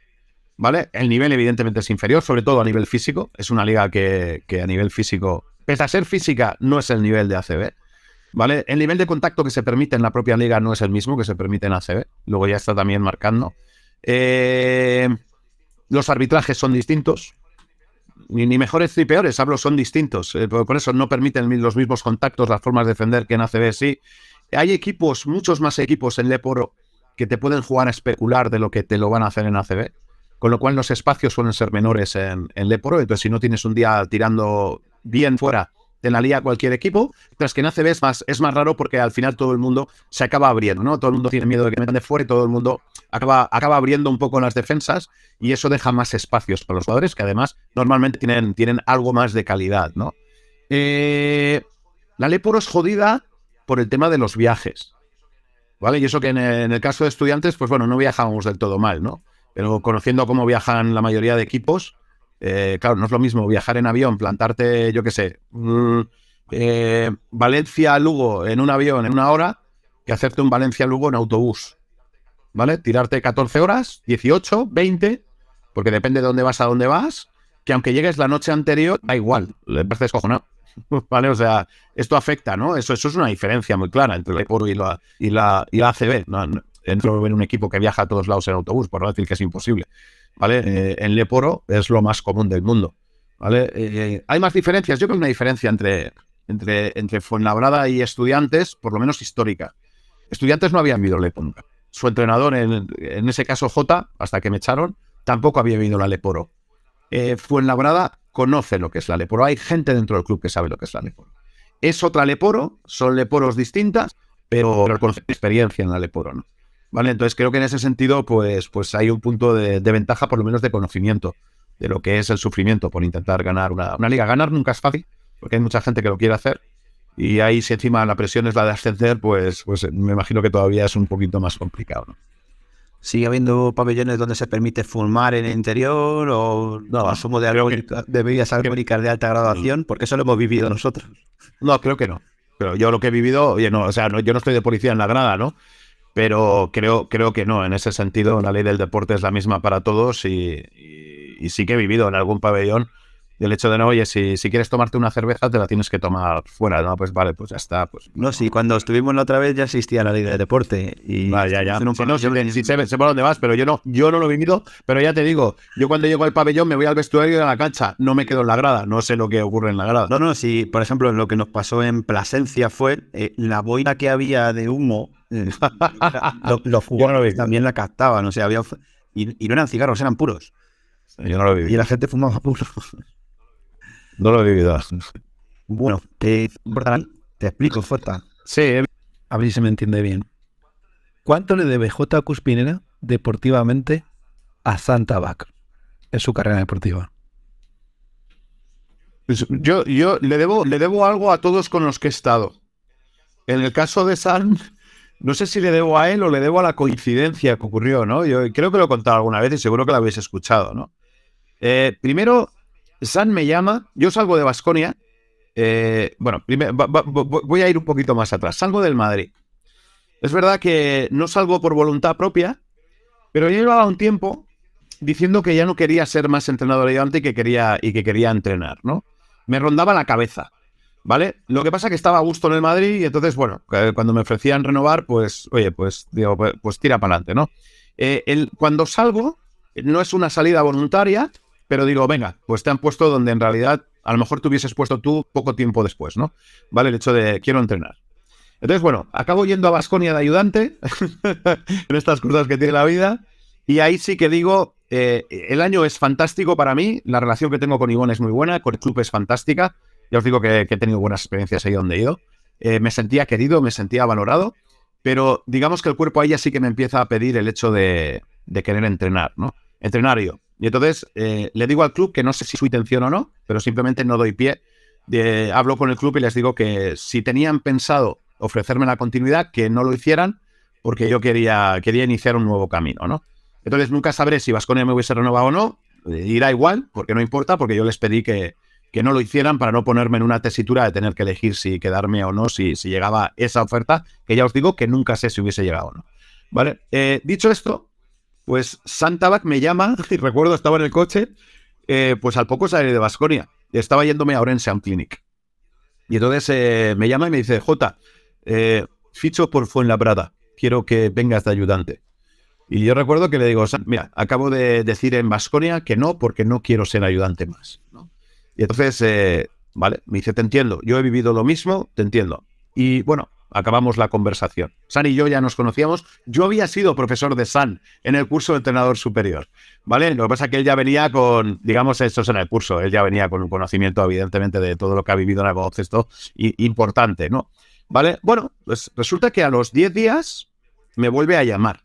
Speaker 3: ¿Vale? El nivel, evidentemente, es inferior, sobre todo a nivel físico. Es una liga que, que a nivel físico, pese a ser física, no es el nivel de ACB. ¿Vale? El nivel de contacto que se permite en la propia liga no es el mismo que se permite en ACB. Luego ya está también marcando. Eh, los arbitrajes son distintos. Ni, mejores ni peores, hablo, son distintos. Eh, por eso no permiten mi- los mismos contactos, las formas de defender que en ACB sí. Hay equipos, muchos más equipos en Leporo que te pueden jugar a especular de lo que te lo van a hacer en ACB. Con lo cual los espacios suelen ser menores en, en Leporo. Entonces, si no tienes un día tirando bien fuera, te la lía cualquier equipo. Mientras que en ACB es más, es más raro porque al final todo el mundo se acaba abriendo, ¿no? Todo el mundo tiene miedo de que metan de fuera y todo el mundo acaba, acaba abriendo un poco las defensas y eso deja más espacios para los jugadores que además normalmente tienen, tienen algo más de calidad, ¿no? Eh, la Leporo es jodida por el tema de los viajes. ¿Vale? Y eso que en en el caso de estudiantes, pues bueno, no viajábamos del todo mal, ¿no? Pero conociendo cómo viajan la mayoría de equipos, eh, claro, no es lo mismo viajar en avión, plantarte, yo qué sé, mm, eh, Valencia-Lugo en un avión en una hora, que hacerte un Valencia-Lugo en autobús. ¿Vale? Tirarte 14 horas, 18, 20, porque depende de dónde vas a dónde vas, que aunque llegues la noche anterior, da igual, le parece descojonado. [laughs] ¿Vale? O sea, esto afecta, ¿no? Eso, eso es una diferencia muy clara entre el Leporo y la, y la, y la ACB. No, entro en un equipo que viaja a todos lados en autobús, por no decir que es imposible. ¿Vale? Eh, en Leporo es lo más común del mundo. ¿Vale? Eh, hay más diferencias. Yo creo que una diferencia entre, entre, Fuenlabrada y Estudiantes, por lo menos histórica. Estudiantes no habían vivido Leporo nunca. Su entrenador, en, en ese caso J, hasta que me echaron, tampoco había vivido la Leporo. Eh, Fuenlabrada conoce lo que es la Leporo. Hay gente dentro del club que sabe lo que es la Leporo. Es otra Leporo, son Leporos distintas, pero, pero con experiencia en la Leporo, ¿no? ¿Vale? Entonces creo que en ese sentido, pues, pues hay un punto de, de ventaja, por lo menos de conocimiento de lo que es el sufrimiento por intentar ganar una, una liga. Ganar nunca es fácil, porque hay mucha gente que lo quiere hacer. Y ahí, si encima la presión es la de ascender, pues, pues me imagino que todavía es un poquito más complicado, ¿no?
Speaker 1: ¿Sigue habiendo pabellones donde se permite fumar en el interior o no, consumo de, alcohólica- de bebidas alcohólicas de alta graduación? Porque eso lo hemos vivido nosotros.
Speaker 3: No, creo que no. Pero yo lo que he vivido, oye, no, o sea, no, yo no estoy de policía en la grada, ¿no? Pero creo, creo que no. En ese sentido, la ley del deporte es la misma para todos y, y- y sí que he vivido en algún pabellón Del hecho de no, oye, si, si quieres tomarte una cerveza, te la tienes que tomar fuera, ¿no? Pues vale, pues ya está. Pues,
Speaker 1: No, sí, cuando estuvimos la otra vez ya existía la ley de deporte. Y
Speaker 3: Vale, ya, ya.
Speaker 1: Un
Speaker 3: Si no, si- si sé, sé por dónde vas, pero yo no, yo no lo he vivido. Pero ya te digo, yo cuando llego al pabellón me voy al vestuario y a la cancha. No me quedo en la grada. No sé lo que ocurre en la grada.
Speaker 1: No, no, sí, por ejemplo, lo que nos pasó en Plasencia fue eh, la boina que había de humo, eh, lo- los jugadores también la captaban, o sea, había... Y, y no eran cigarros, eran puros.
Speaker 3: Yo no lo he
Speaker 1: Y la gente fumaba puros.
Speaker 3: No lo he vivido.
Speaker 1: Bueno, te, te explico, Jota,
Speaker 3: Sí, he-
Speaker 7: A ver si se me entiende bien. ¿Cuánto le debe J. Cuspinera deportivamente a Santa Bac en su carrera deportiva?
Speaker 3: Pues Yo, yo le, debo, le debo algo a todos con los que he estado. En el caso de San, no sé si le debo a él o le debo a la coincidencia que ocurrió, ¿no? Yo creo que lo he contado alguna vez y seguro que lo habéis escuchado, ¿no? Eh, primero, San me llama, yo salgo de Basconia. bueno, primero, va- va- vo- voy a ir un poquito más atrás. Salgo del Madrid. Es verdad que no salgo por voluntad propia, pero yo llevaba un tiempo diciendo que ya no quería ser más entrenador ayudante y que quería, y que quería entrenar, ¿no? Me rondaba la cabeza, ¿vale? Lo que pasa es que estaba a gusto en el Madrid y entonces, bueno, que cuando me ofrecían renovar, pues, oye, pues digo, pues, pues tira para adelante, ¿no? Eh, el- cuando salgo, no es una salida voluntaria, pero digo, venga, pues te han puesto donde en realidad a lo mejor te hubieses puesto tú poco tiempo después, ¿no? ¿Vale? El hecho de quiero entrenar. Entonces, bueno, acabo yendo a Basconia de ayudante [laughs] en estas cosas que tiene la vida. Y ahí sí que digo, eh, el año es fantástico para mí, la relación que tengo con Ivonne es muy buena, con el club es fantástica. Ya os digo que, he tenido buenas experiencias ahí donde he ido. Eh, me sentía querido, me sentía valorado, pero digamos que el cuerpo ahí ya sí que me empieza a pedir el hecho de, querer entrenar, ¿no? Entrenar yo. Y entonces eh, le digo al club que no sé si su intención o no, pero simplemente no doy pie. Hablo con el club y les digo que si tenían pensado ofrecerme la continuidad, que no lo hicieran, porque yo quería, quería iniciar un nuevo camino, ¿no? Entonces nunca sabré si Vasconia me hubiese renovado o no. Eh, irá igual, porque no importa, porque yo les pedí que, que no lo hicieran para no ponerme en una tesitura de tener que elegir si quedarme o no, si, si llegaba esa oferta, que ya os digo que nunca sé si hubiese llegado o no. ¿Vale? Eh, dicho esto, pues Santabac me llama, [laughs] y recuerdo, estaba en el coche, eh, pues al poco salir de Vasconia. Estaba yéndome a Orense a clinic. Y entonces eh, me llama y me dice, Jota, ficho por Fuenlabrada, quiero que vengas de ayudante. Y yo recuerdo que le digo, "San, mira, acabo de decir en Vasconia que no, porque no quiero ser ayudante más. Y entonces, eh, vale, me dice, te entiendo, yo he vivido lo mismo, te entiendo. Y bueno, acabamos la conversación. San y yo ya nos conocíamos. Yo había sido profesor de San en el curso de entrenador superior, ¿vale? Lo que pasa es que él ya venía con, digamos, esto es en el curso, él ya venía con un conocimiento, evidentemente, de todo lo que ha vivido en el baloncesto importante, ¿no? ¿Vale? Bueno, pues resulta que a los 10 días me vuelve a llamar.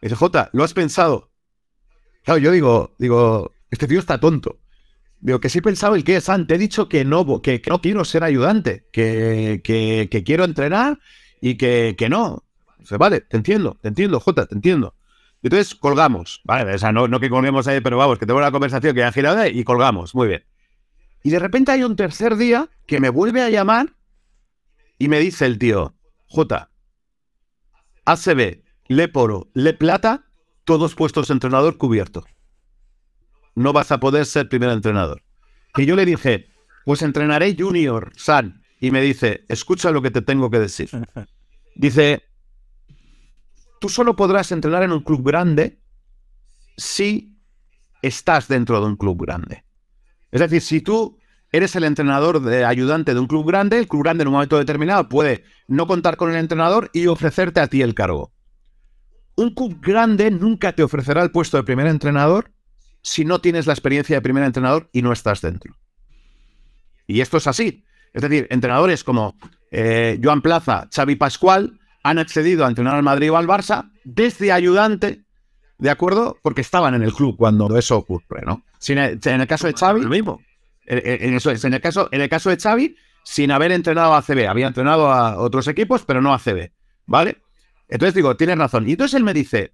Speaker 3: Me dice, Jota, ¿lo has pensado? Claro, yo digo, digo, este tío está tonto. Digo, que sí he pensado el que es, San, te he dicho que no, que, que no quiero ser ayudante, que, quiero entrenar y que, no. Dice, vale, te entiendo, te entiendo, Jota, te entiendo. Entonces colgamos, vale, o sea, no, no que colguemos ahí, pero vamos, que tengo una conversación que ha girado y colgamos, muy bien. Y de repente hay un tercer día que me vuelve a llamar y me dice el tío, Jota, ACB, Leporo, Le Plata, todos puestos entrenador cubierto. No vas a poder ser primer entrenador. Y yo le dije, pues entrenaré junior, San. Y me dice, escucha lo que te tengo que decir. [laughs] Dice, tú solo podrás entrenar en un club grande si estás dentro de un club grande. Es decir, si tú eres el entrenador de ayudante de un club grande, el club grande en un momento determinado puede no contar con el entrenador y ofrecerte a ti el cargo. Un club grande nunca te ofrecerá el puesto de primer entrenador si no tienes la experiencia de primer entrenador y no estás dentro. Y esto es así. Es decir, entrenadores como eh, Joan Plaza, Xavi Pascual han accedido a entrenar al Madrid o al Barça desde ayudante, ¿de acuerdo? Porque estaban en el club cuando eso ocurre, ¿no? Si en, el, en el caso de Xavi,
Speaker 1: mismo.
Speaker 3: en, en eso es, en el caso, en el caso de Xavi, sin haber entrenado a CB, había entrenado a otros equipos, pero no a CB, ¿vale? Entonces digo, tienes razón. Y entonces él me dice,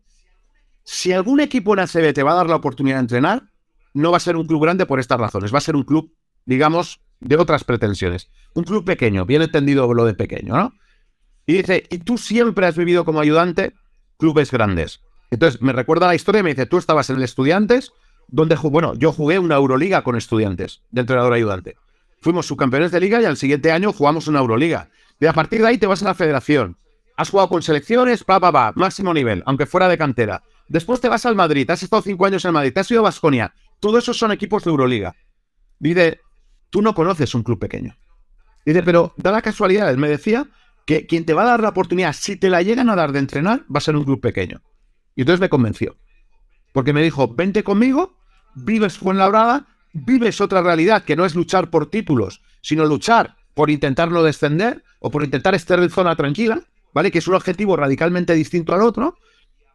Speaker 3: si algún equipo en ACB te va a dar la oportunidad de entrenar, no va a ser un club grande por estas razones, va a ser un club, digamos, de otras pretensiones. Un club pequeño, bien entendido lo de pequeño, ¿no? Y dice, y tú siempre has vivido como ayudante clubes grandes. Entonces me recuerda la historia y me dice, tú estabas en el Estudiantes donde bueno, yo jugué una Euroliga con estudiantes de entrenador ayudante. Fuimos subcampeones de liga y al siguiente año jugamos una Euroliga. Y a partir de ahí te vas a la federación. Has jugado con selecciones, pa, pa, pa, máximo nivel, aunque fuera de cantera. Después te vas al Madrid, has estado cinco años en Madrid, te has ido a Basconia. Todo eso son equipos de Euroliga. Dice, tú no conoces un club pequeño. Dice, pero da la casualidad, él me decía que quien te va a dar la oportunidad, si te la llegan a dar de entrenar, va a ser un club pequeño. Y entonces me convenció. Porque me dijo, vente conmigo, vives Fuenlabrada, vives otra realidad que no es luchar por títulos, sino luchar por intentar no descender o por intentar estar en zona tranquila, ¿vale? Que es un objetivo radicalmente distinto al otro.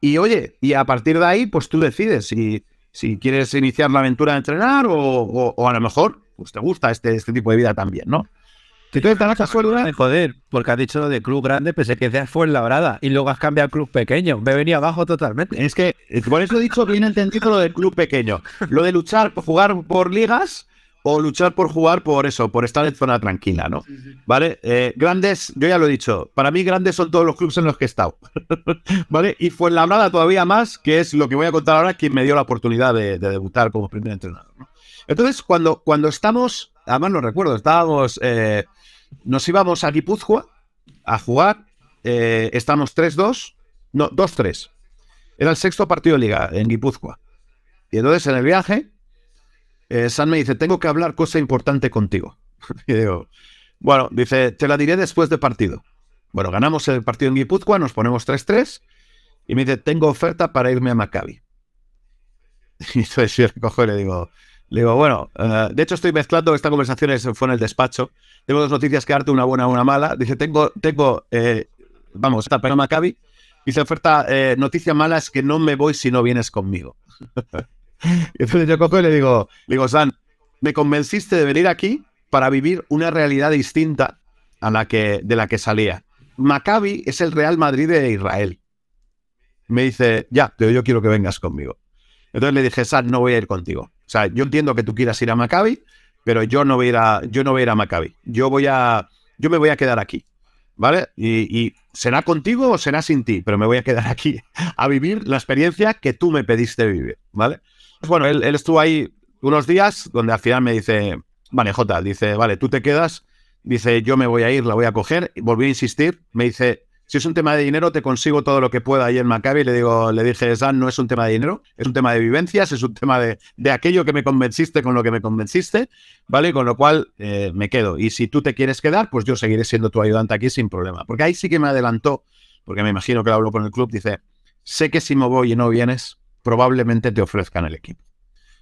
Speaker 3: Y oye, y a partir de ahí, pues tú decides si, si quieres iniciar la aventura de entrenar o, o- o a lo mejor pues te gusta este, este tipo de vida también, ¿no? Entonces da la casualidad.
Speaker 7: Ay, Joder, porque has dicho lo de club grande, pensé que decías Fuenlabrada y luego has cambiado al club pequeño. Me venía abajo totalmente.
Speaker 3: Es que, eh, por eso he dicho bien entendido lo del club pequeño. Lo de luchar por jugar por ligas o luchar por jugar por eso, por estar en zona tranquila, ¿no? ¿Vale? Eh, grandes, yo ya lo he dicho, para mí grandes son todos los clubes en los que he estado. [laughs] ¿Vale? Y fue la todavía más, que es lo que voy a contar ahora, quien me dio la oportunidad de, de debutar como primer entrenador. ¿no? Entonces, cuando, cuando estamos, además no recuerdo, estábamos, eh, nos íbamos a Guipúzcoa a jugar, eh, estamos 3-2, no, 2-3. Era el sexto partido de liga en Guipúzcoa. Y entonces en el viaje, eh, San me dice, tengo que hablar cosa importante contigo. [laughs] y digo, bueno, dice, te la diré después de partido. Bueno, ganamos el partido en Guipúzcoa, nos ponemos 3-3 y me dice, tengo oferta para irme a Maccabi. [laughs] Y entonces yo cojo y le digo, le digo, bueno, eh, de hecho estoy mezclando, esta conversación fue en el despacho, tengo dos noticias que darte, una buena una mala. Dice, tengo, tengo, eh, vamos, está para Maccabi. Dice, oferta, noticia mala es que no me voy si no vienes conmigo. [laughs] [laughs] entonces yo cojo y le digo, digo, San, me convenciste de venir aquí para vivir una realidad distinta a la que, de la que salía. Maccabi es el Real Madrid de Israel. Me dice, ya, pero yo quiero que vengas conmigo. Entonces le dije, San, no voy a ir contigo. O sea, yo entiendo que tú quieras ir a Maccabi, pero yo no voy a ir a, yo no voy a, Maccabi. Yo voy a, yo me voy a quedar aquí. ¿Vale? Y será contigo o será sin ti, pero me voy a quedar [laughs] aquí a vivir la experiencia que tú me pediste vivir. ¿Vale? Pues bueno, él, estuvo ahí unos días donde al final me dice, vale, Jota, dice, vale, tú te quedas, dice, yo me voy a ir, la voy a coger, y volví a insistir, me dice, si es un tema de dinero, te consigo todo lo que pueda ahí en Maccabi. Le digo, le dije, San, no es un tema de dinero, es un tema de vivencias, es un tema de, de aquello que me convenciste con lo que me convenciste, ¿vale? Con lo cual eh, me quedo. Y si tú te quieres quedar, pues yo seguiré siendo tu ayudante aquí sin problema. Porque ahí sí que me adelantó, porque me imagino que lo habló con el club, dice, sé que si me voy y no vienes, probablemente te ofrezcan el equipo.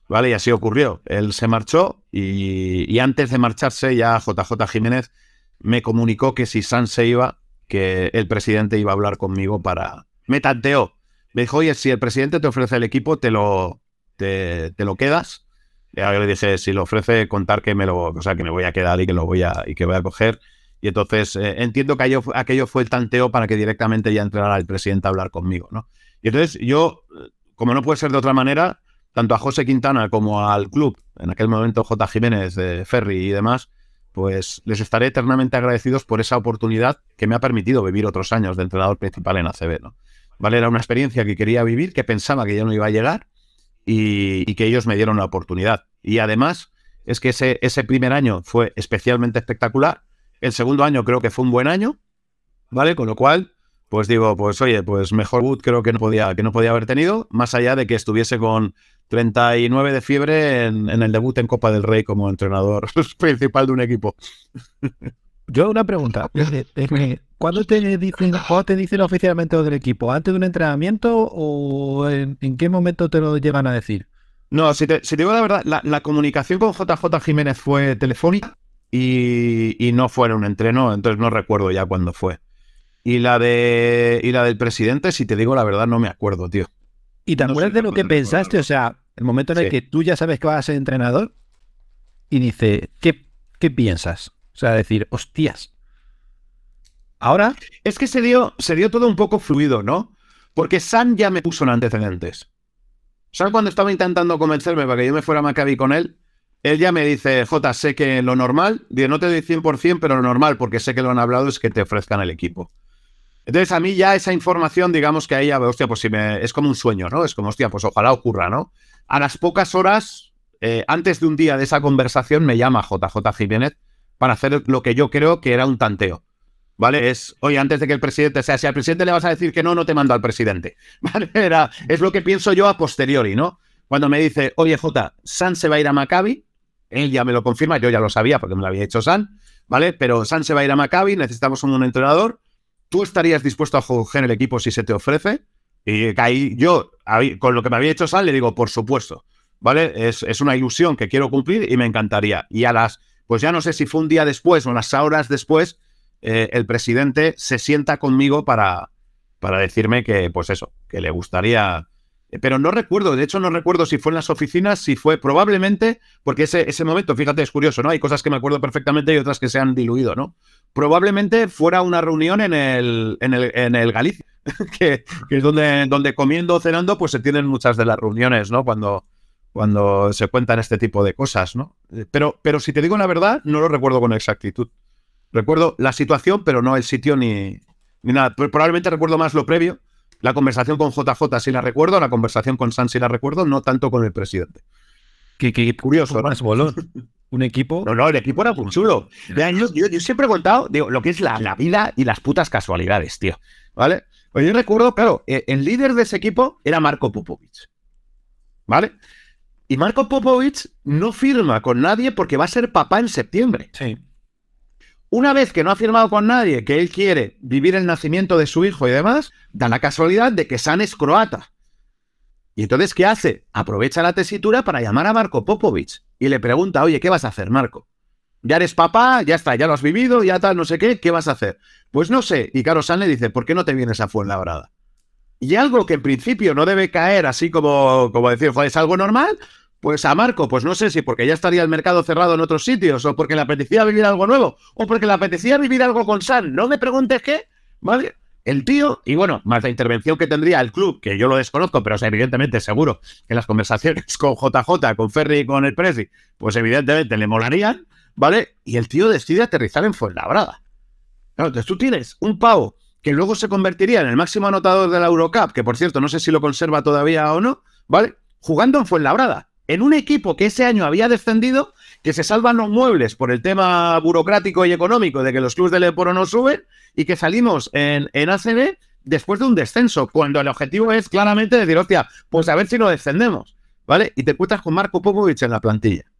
Speaker 3: ¿Vale? Y así ocurrió. Él se marchó y, antes de marcharse ya JJ Jiménez me comunicó que si San se iba, que el presidente iba a hablar conmigo para... Me tanteó. Me dijo, oye, si el presidente te ofrece el equipo, te lo, te, lo quedas. Y ahora le dije, si lo ofrece, contar que me lo, o sea, que me voy a quedar y que lo voy a, y que voy a coger. Y entonces eh, entiendo que aquello, aquello fue el tanteo para que directamente ya entrara el presidente a hablar conmigo, ¿no? Y entonces yo, como no puede ser de otra manera, tanto a José Quintana como al club, en aquel momento J. Jiménez, de Ferry y demás, pues les estaré eternamente agradecidos por esa oportunidad que me ha permitido vivir otros años de entrenador principal en ACB. ¿Vale? Era una experiencia que quería vivir, que pensaba que ya no iba a llegar y, que ellos me dieron la oportunidad. Y además es que ese primer año fue especialmente espectacular. El segundo año creo que fue un buen año, ¿vale? Con lo cual, pues digo, pues oye, pues mejor boot creo que no podía, que no podía haber tenido, más allá de que estuviese con 39 de fiebre en, en el debut en Copa del Rey como entrenador [laughs] principal de un equipo.
Speaker 7: Yo una pregunta. [laughs] ¿Cuándo te dicen, cuándo te dicen oficialmente lo del equipo? ¿Antes de un entrenamiento o en, en qué momento te lo llegan a decir?
Speaker 3: No, si te, si te digo la verdad, la, la comunicación con JJ Jiménez fue telefónica y, y no fue en un entreno, entonces no recuerdo ya cuándo fue. Y la de y la del presidente, si te digo la verdad, no me acuerdo, tío.
Speaker 7: ¿Y te
Speaker 3: No
Speaker 7: acuerdas de lo que pensaste? O sea, el momento en el
Speaker 3: Sí.
Speaker 7: que tú ya sabes que vas a ser entrenador y dice, ¿qué, qué piensas? O sea, decir, hostias. Ahora,
Speaker 3: Es que se dio, se dio todo un poco fluido, ¿no? Porque San ya me puso en antecedentes. San cuando estaba intentando convencerme para que yo me fuera a Maccabi con él, él ya me dice, J, sé que lo normal, no te doy 100%, pero lo normal, porque sé que lo han hablado, es que te ofrezcan el equipo. Entonces a mí ya esa información, digamos que ahí hostia, pues si me, es como un sueño, ¿no? Es como, hostia, pues ojalá ocurra, ¿no? a las pocas horas, eh, antes de un día de esa conversación, me llama JJ Jiménez para hacer lo que yo creo que era un tanteo. ¿Vale? Es, oye, antes de que el presidente, o sea, si al presidente le vas a decir que no, no te mando al presidente. [laughs] Era, es lo que pienso yo a posteriori, ¿no? Cuando me dice, oye, J, San se va a ir a Maccabi, él ya me lo confirma, yo ya lo sabía porque me lo había dicho San, ¿vale? Pero San se va a ir a Maccabi, necesitamos un entrenador. ¿Tú estarías dispuesto a jugar el equipo si se te ofrece? Y ahí yo, con lo que me había hecho San, le digo, por supuesto, ¿vale? Es, es una ilusión que quiero cumplir y me encantaría. Y a las, pues ya no sé si fue un día después o unas horas después, eh, el presidente se sienta conmigo para, para decirme que, pues eso, que le gustaría. Eh, Pero no recuerdo, de hecho no recuerdo si fue en las oficinas, si fue probablemente, porque ese, ese momento, fíjate, es curioso, ¿no? Hay cosas que me acuerdo perfectamente y otras que se han diluido, ¿no? Probablemente fuera una reunión en el, en el, en el Galicia, [laughs] que, es donde, donde comiendo o cenando, pues se tienen muchas de las reuniones, ¿no? Cuando, cuando se cuentan este tipo de cosas, ¿no? Eh, Pero, pero si te digo la verdad, no lo recuerdo con exactitud. Recuerdo la situación, pero no el sitio ni, ni nada. Probablemente recuerdo más lo previo. La conversación con JJ sí la recuerdo, la conversación con San sí la recuerdo, no tanto con el presidente.
Speaker 7: Que
Speaker 3: Curioso, ¿no?
Speaker 7: más bolón. Un equipo.
Speaker 3: No, no, el equipo era muy chulo. Yo, yo- yo siempre he contado digo, lo que es la, la vida y las putas casualidades, tío. ¿Vale? Pues yo recuerdo, claro, eh, el líder de ese equipo era Marco Popovic. ¿Vale? Y Marco Popovic no firma con nadie porque va a ser papá en septiembre.
Speaker 7: Sí.
Speaker 3: Una vez que no ha firmado con nadie, que él quiere vivir el nacimiento de su hijo y demás, da la casualidad de que San es croata. Y entonces, ¿qué hace? Aprovecha la tesitura para llamar a Marco Popovic y le pregunta, oye, ¿qué vas a hacer, Marco? Ya eres papá, ya está, ya lo has vivido, ya tal, no sé qué, ¿qué vas a hacer? Pues no sé. Y Caro San le dice, ¿por qué no te vienes a Fuenlabrada? Y algo que en principio no debe caer así como, como decir, "Joder, es algo normal, pues a Marco, pues no sé si porque ya estaría el mercado cerrado en otros sitios, o porque le apetecía vivir algo nuevo, o porque le apetecía vivir algo con San. No me preguntes qué, ¿vale? El tío, y bueno, más la intervención que tendría el club, que yo lo desconozco, pero o evidentemente seguro que las conversaciones con JJ, con Ferry y con el Presi, pues evidentemente le molarían, ¿vale? Y el tío decide aterrizar en Fuenlabrada. Claro, entonces tú tienes un pavo que luego se convertiría en el máximo anotador de la Eurocup, que por cierto no sé si lo conserva todavía o no, ¿vale? Jugando en Fuenlabrada, en un equipo que ese año había descendido, que se salvan los muebles por el tema burocrático y económico de que los clubes del Eporo no suben y que salimos en, en ACB después de un descenso, cuando el objetivo es claramente decir, hostia, pues a ver si no descendemos, ¿vale? Y te encuentras con Marco Popovic en la plantilla. [laughs]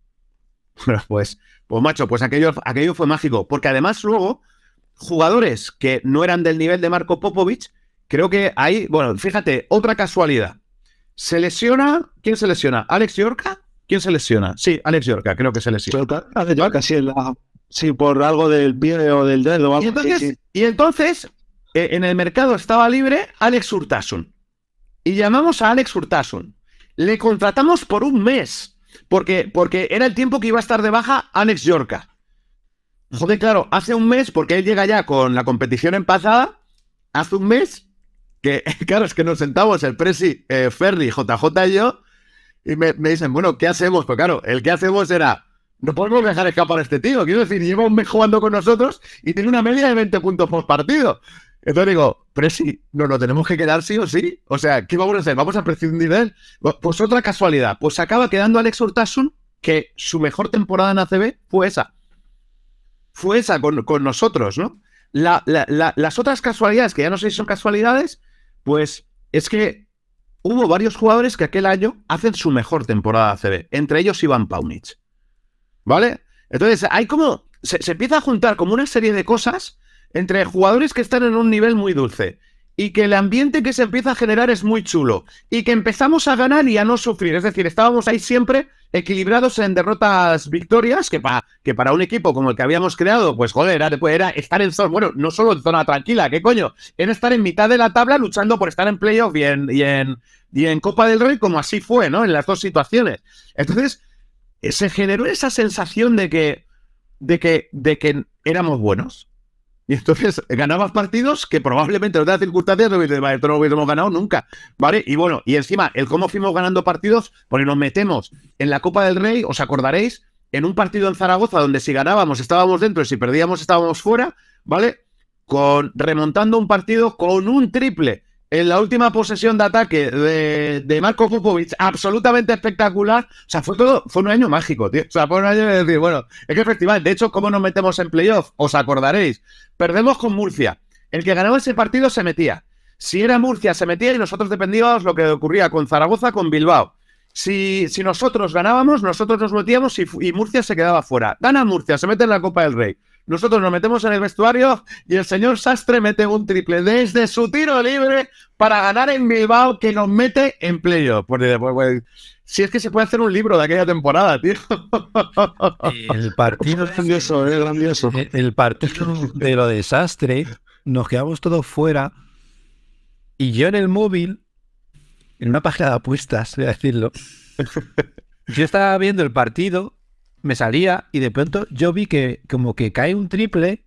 Speaker 3: Bueno, pues, pues macho, pues aquello, aquello fue mágico, porque además luego jugadores que no eran del nivel de Marco Popovic, creo que hay, bueno, fíjate, otra casualidad. Se lesiona, ¿quién se lesiona? ¿Alex Yorca? ¿Quién se lesiona? Sí, Alex Yorca, creo que se lesiona.
Speaker 6: Yorca, sí, en la- sí, por algo del pie o del dedo. algo
Speaker 3: Y entonces,
Speaker 6: sí.
Speaker 3: y entonces eh, en el mercado estaba libre Alex Urtasun. Y llamamos a Alex Urtasun. Le contratamos por un mes, porque, porque era el tiempo que iba a estar de baja Alex Yorca. Joder, claro, hace un mes, porque él llega ya con la competición empazada, hace un mes que, [laughs] claro, es que nos sentamos el Presi, eh, Ferry, JJ y yo, y me, dicen, bueno, ¿qué hacemos? Pues claro, el que hacemos era, no podemos dejar escapar a este tío, quiero decir, lleva un mes jugando con nosotros y tiene una media de 20 puntos por partido. Entonces digo, Presi, ¿nos lo tenemos que quedar sí o sí? O sea, ¿qué vamos a hacer? ¿Vamos a prescindir de él? Bu- Pues otra casualidad, pues acaba quedando Alex Urtasun, que su mejor temporada en ACB fue esa. Fue esa con, con nosotros, ¿no? La- la- la- las otras casualidades, que ya no sé si son casualidades, pues es que hubo varios jugadores que aquel año hacen su mejor temporada ACB, entre ellos Iván Paunic. ¿Vale? Entonces, hay como. Se, se empieza a juntar como una serie de cosas entre jugadores que están en un nivel muy dulce y que el ambiente que se empieza a generar es muy chulo y que empezamos a ganar y a no sufrir. Es decir, estábamos ahí siempre equilibrados en derrotas victorias, que, pa- que para un equipo como el que habíamos creado, pues joder, era, pues, era estar en zona, bueno, no solo en zona tranquila, ¿qué coño? Era estar en mitad de la tabla luchando por estar en playoff y en, y en, y en Copa del Rey, como así fue, ¿no? En las dos situaciones. Entonces, eh, se generó esa sensación de que, de que, de que éramos buenos. Y entonces ganabas partidos que probablemente en otras circunstancias no hubiésemos, ganado nunca. ¿Vale? Y bueno, y encima, el cómo fuimos ganando partidos, porque nos metemos en la Copa del Rey, os acordaréis, en un partido en Zaragoza donde si ganábamos estábamos dentro y si perdíamos estábamos fuera, ¿vale? Con, remontando un partido con un triple en la última posesión de ataque de, Marco Popovic, absolutamente espectacular. O sea, fue todo, fue un año mágico, tío. O sea, fue un año de decir, bueno, es que efectivamente, de hecho, ¿cómo nos metemos en playoff? Os acordaréis. Perdemos con Murcia. El que ganaba ese partido se metía. Si era Murcia, se metía y nosotros dependíamos lo que ocurría con Zaragoza, con Bilbao. Si, si nosotros ganábamos, nosotros nos metíamos y, y Murcia se quedaba fuera. Gana Murcia, se mete en la Copa del Rey. Nosotros nos metemos en el vestuario y el señor Sastre mete un triple desde su tiro libre para ganar en Bilbao que nos mete en playoff. Pues, pues, pues, si es que se puede hacer un libro de aquella temporada, tío. [laughs]
Speaker 7: El partido,
Speaker 6: Grandioso, eh, grandioso.
Speaker 7: el- el partido de lo desastre, nos quedamos todos fuera. Y yo en el móvil, en una página de apuestas, voy a decirlo, [laughs] yo estaba viendo el partido, me salía y de pronto yo vi que como que cae un triple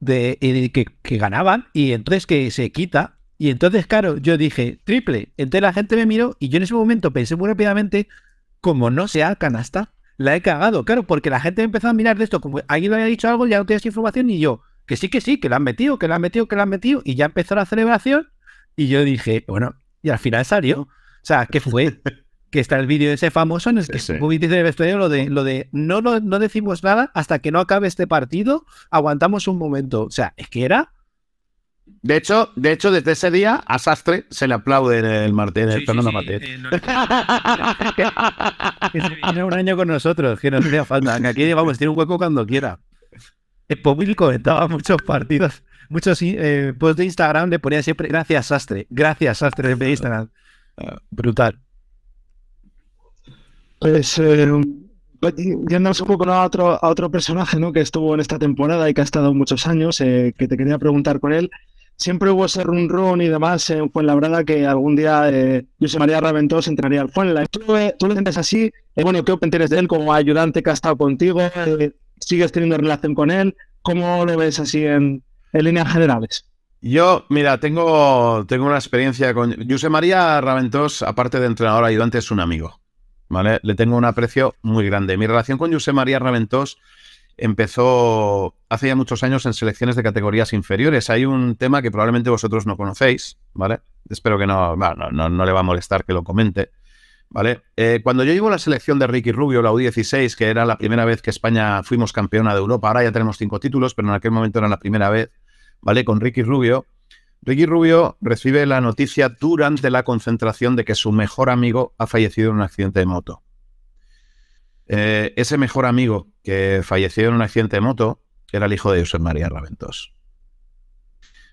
Speaker 7: de, y que, que ganaban y entonces que se quita. Y entonces, claro, yo dije, triple. Entonces la gente me miró y yo en ese momento pensé muy rápidamente, como no sea canasta, la he cagado. Claro, porque la gente empezó a mirar de esto, como alguien había dicho algo, ya no tienes información y yo, que sí, que sí, que la han metido, que la han metido, que la han metido. Y ya empezó la celebración y yo dije, bueno, y al final salió. O sea, ¿qué fue? [laughs] que está el vídeo ese famoso en el que
Speaker 4: Sí, sí.
Speaker 7: Dice en el vestuario lo de, lo de no, no, no decimos nada hasta que no acabe este partido, aguantamos un momento. O sea, es que era
Speaker 3: De hecho, de hecho, desde ese día a Sastre se le aplaude el Martín, el Fernando Martín.
Speaker 7: eh, [laughs] que se viniera un año con nosotros, que no hacía falta. Que aquí, vamos, tiene un hueco cuando quiera. El Povil comentaba muchos partidos, muchos eh, posts de Instagram le ponía siempre gracias Sastre, gracias Sastre de Instagram. Ah, brutal.
Speaker 6: Pues eh, yéndonos un poco a, otro, a otro personaje ¿no? que estuvo en esta temporada y que ha estado muchos años, eh, que te quería preguntar con él. Siempre hubo ese run run y demás en Fuenlabrada que algún día eh, José María Raventós entraría al Fuenla. ¿Tú, lo sientes así? Eh, bueno, ¿qué tienes de él como ayudante que ha estado contigo? Eh, ¿Sigues teniendo relación con él? ¿Cómo lo ves así en, en líneas generales?
Speaker 3: Yo, mira, tengo, tengo una experiencia con José María Raventós, aparte de entrenador ayudante, es un amigo. Le tengo un aprecio muy grande. Mi relación con José María Raventós empezó hace ya muchos años en selecciones de categorías inferiores. Hay un tema que probablemente vosotros no conocéis, ¿vale? Espero que no, no- no le va a molestar que lo comente, ¿vale? Eh, cuando yo llevo la selección de Ricky Rubio, la U16, que era la primera vez que España fuimos campeona de Europa, ahora ya tenemos cinco títulos, pero en aquel momento era la primera vez, ¿vale? Con Ricky Rubio. Ricky Rubio recibe la noticia durante la concentración de que su mejor amigo ha fallecido en un accidente de moto. Eh, ese mejor amigo que falleció en un accidente de moto era el hijo de José María Raventós.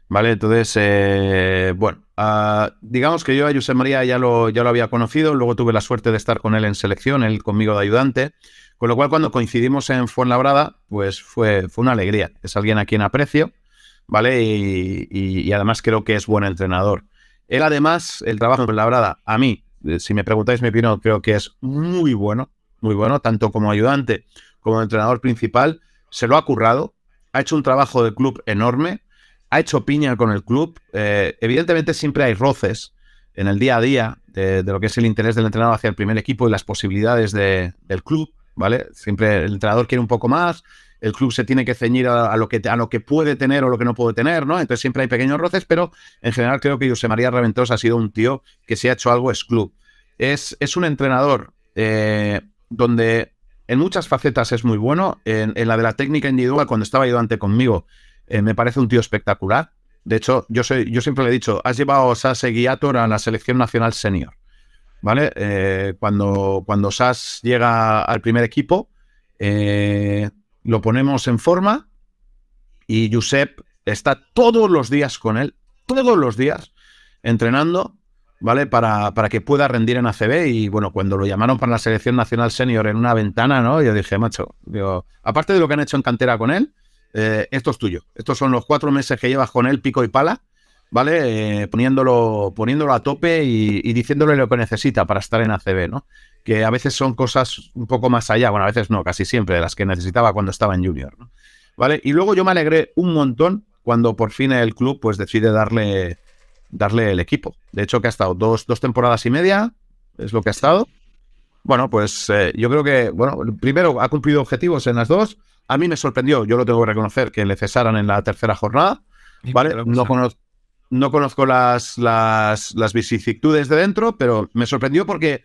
Speaker 3: Vale, entonces, eh, bueno, ah, digamos que yo a José María ya lo, ya lo había conocido, luego tuve la suerte de estar con él en selección, él conmigo de ayudante, con lo cual cuando coincidimos en Fuenlabrada, pues fue, fue una alegría. Es alguien a quien aprecio, ¿vale? Y, además creo que es buen entrenador. Él además, el trabajo en Fuenlabrada, a mí, eh, si me preguntáis mi opinión, creo que es muy bueno, muy bueno, tanto como ayudante como entrenador principal, se lo ha currado, ha hecho un trabajo de club enorme, ha hecho piña con el club. eh, evidentemente siempre hay roces en el día a día de, lo que es el interés del entrenador hacia el primer equipo y las posibilidades de- del club, ¿vale? Siempre el entrenador quiere un poco más, el club se tiene que ceñir a, lo que, a lo que puede tener o lo que no puede tener, ¿no? Entonces siempre hay pequeños roces, pero en general creo que José María Raventós ha sido un tío que si ha hecho algo es club. Es, es un entrenador eh, donde en muchas facetas es muy bueno. En, la de la técnica individual, cuando estaba ayudante conmigo, eh, me parece un tío espectacular. De hecho, yo, soy, yo siempre le he dicho, has llevado a Sas Guiator a la selección nacional senior. ¿Vale? Eh, cuando, cuando Sas llega al primer equipo, eh, lo ponemos en forma y Josep está todos los días con él, todos los días, entrenando, ¿vale? Para, para que pueda rendir en ACB. Y bueno, cuando lo llamaron para la selección nacional senior en una ventana, ¿no? Yo dije, macho, digo, aparte de lo que han hecho en cantera con él, eh, esto es tuyo. Estos son los cuatro meses que llevas con él, pico y pala, ¿vale? Eh, poniéndolo, poniéndolo a tope y, y diciéndole lo que necesita para estar en ACB, ¿no? Que a veces son cosas un poco más allá, bueno, a veces no, casi siempre, de las que necesitaba cuando estaba en Junior, ¿no? ¿Vale? Y luego yo me alegré un montón cuando por fin el club pues decide darle, darle el equipo. De hecho, que ha estado dos, dos temporadas y media, es lo que ha estado. Bueno, pues eh, yo creo que, bueno, primero ha cumplido objetivos en las dos. A mí me sorprendió, yo lo tengo que reconocer, que le cesaran en la tercera jornada. ¿Vale? No, cono- no conozco las, las, las vicisitudes de dentro, pero me sorprendió porque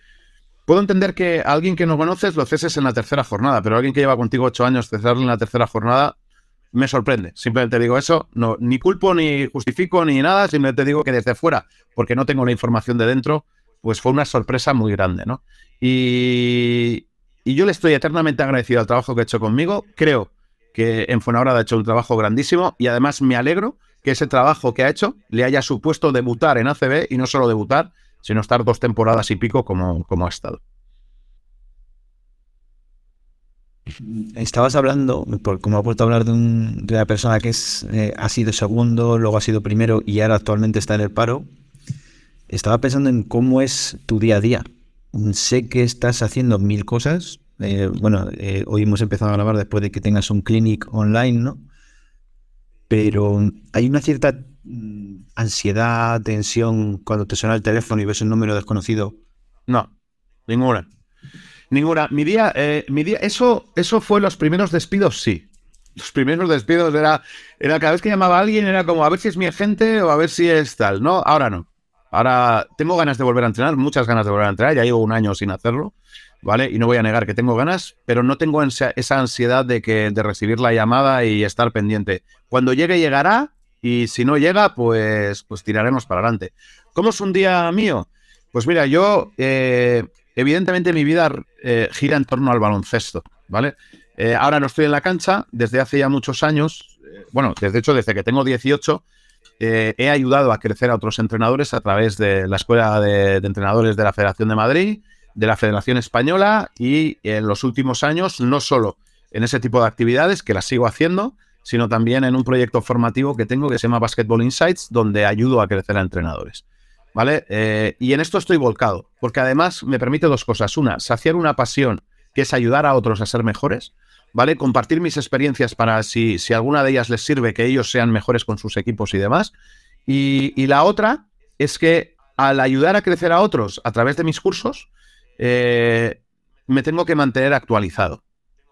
Speaker 3: puedo entender que alguien que no conoces lo ceses en la tercera jornada, pero alguien que lleva contigo ocho años cesarlo en la tercera jornada me sorprende. Simplemente digo eso, no, ni culpo, ni justifico, ni nada, simplemente digo que desde fuera, porque no tengo la información de dentro, pues fue una sorpresa muy grande, ¿no? Y, y yo le estoy eternamente agradecido al trabajo que ha hecho conmigo. Creo que en Fuenlabrada ha hecho un trabajo grandísimo y además me alegro que ese trabajo que ha hecho le haya supuesto debutar en ACB y no solo debutar, sino estar dos temporadas y pico como, como ha estado.
Speaker 1: Estabas hablando, como ha vuelto a hablar de, de una persona que es, eh, ha sido segundo, luego ha sido primero y ahora actualmente está en el paro. Estaba pensando en cómo es tu día a día. Sé que estás haciendo mil cosas. eh, bueno, eh, hoy hemos empezado a grabar después de que tengas un clinic online, ¿no? Pero hay una cierta ansiedad, tensión cuando te suena el teléfono y ves un número desconocido.
Speaker 3: No, ninguna. Ninguna. Mi día, eh, mi día, eso, eso fue los primeros despidos, sí. Los primeros despidos era, era cada vez que llamaba a alguien, era como a ver si es mi agente o a ver si es tal. No, ahora no. Ahora tengo ganas de volver a entrenar, muchas ganas de volver a entrenar, ya llevo un año sin hacerlo, ¿vale? Y no voy a negar que tengo ganas, pero no tengo esa ansiedad de, que, de recibir la llamada y estar pendiente. Cuando llegue, llegará, y si no llega, pues, pues tiraremos para adelante. ¿Cómo es un día mío? Pues mira, yo, eh, evidentemente mi vida eh, gira en torno al baloncesto, ¿vale? Eh, ahora no estoy en la cancha, desde hace ya muchos años, bueno, desde hecho desde que tengo 18, eh, he ayudado a crecer a otros entrenadores a través de la Escuela de, de Entrenadores de la Federación de Madrid, de la Federación Española y en los últimos años no solo en ese tipo de actividades, que las sigo haciendo, sino también en un proyecto formativo que tengo que se llama Basketball Insights, donde ayudo a crecer a entrenadores. ¿Vale? Eh, y en esto estoy volcado, porque además me permite dos cosas. Una, saciar una pasión, que es ayudar a otros a ser mejores, ¿vale? Compartir mis experiencias para si, si alguna de ellas les sirve, que ellos sean mejores con sus equipos y demás. Y, y la otra es que al ayudar a crecer a otros a través de mis cursos, eh, me tengo que mantener actualizado.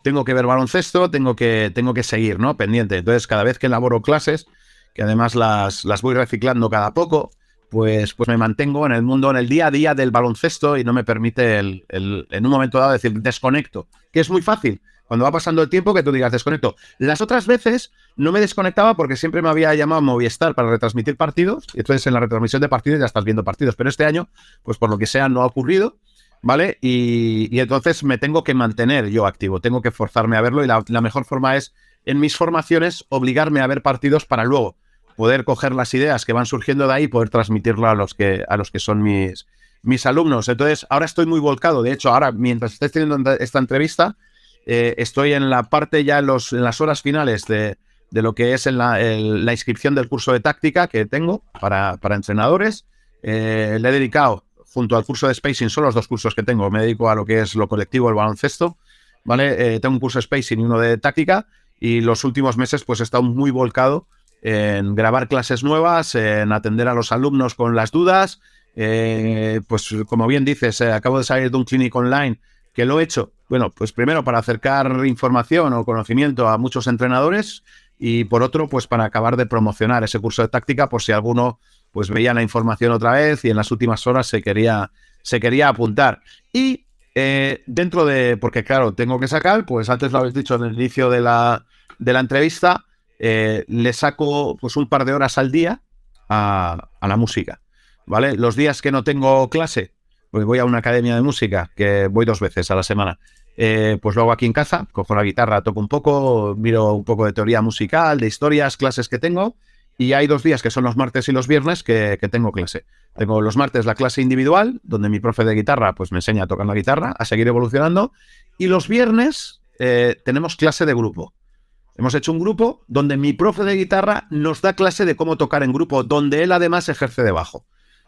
Speaker 3: Tengo que ver baloncesto, tengo que, tengo que seguir, ¿no? Pendiente. Entonces, cada vez que elaboro clases, que además las, las voy reciclando cada poco, pues, pues me mantengo en el mundo, en el día a día del baloncesto y no me permite el, el- en un momento dado decir desconecto, que es muy fácil. Cuando va pasando el tiempo que tú digas desconecto. Las otras veces no me desconectaba porque siempre me había llamado Movistar para retransmitir partidos. Y entonces en la retransmisión de partidos ya estás viendo partidos. Pero este año, pues por lo que sea, no ha ocurrido. ¿Vale? Y, entonces me tengo que mantener yo activo. Tengo que forzarme a verlo. Y la, mejor forma es, en mis formaciones, obligarme a ver partidos para luego poder coger las ideas que van surgiendo de ahí y poder transmitirlo a los que, a los que son mis, mis alumnos. Entonces, ahora estoy muy volcado. De hecho, ahora, mientras estés teniendo esta entrevista, eh, estoy en la parte ya en, los, en las horas finales de, de lo que es en la inscripción del curso de táctica que tengo para, para entrenadores. Eh, le he dedicado, junto al curso de Spacing, son los dos cursos que tengo. Me dedico a lo que es lo colectivo, el baloncesto. ¿Vale? Eh, tengo un curso de Spacing y uno de táctica. Y los últimos meses, pues he estado muy volcado en grabar clases nuevas, en atender a los alumnos con las dudas. Eh, pues como bien dices, eh, acabo de salir de un clinic online que lo he hecho, bueno, pues primero para acercar información o conocimiento a muchos entrenadores y por otro, pues para acabar de promocionar ese curso de táctica por si alguno pues veía la información otra vez y en las últimas horas se quería, se quería apuntar. Y eh, dentro de, porque claro, tengo que sacar, pues antes lo habéis dicho en el inicio de la, de la entrevista, eh, le saco pues un par de horas al día a, a la música. ¿Vale? Los días que no tengo clase, pues voy a una academia de música, que voy dos veces a la semana. Eh, pues lo hago aquí en casa, cojo la guitarra, toco un poco, miro un poco de teoría musical, de historias, clases que tengo. Y hay dos días que son los martes y los viernes que, que tengo clase. Tengo los martes la clase individual, donde mi profe de guitarra pues me enseña a tocar la guitarra, a seguir evolucionando. Y los viernes eh, tenemos clase de grupo. Hemos hecho un grupo donde mi profe de guitarra nos da clase de cómo tocar en grupo, donde él además ejerce de bajo.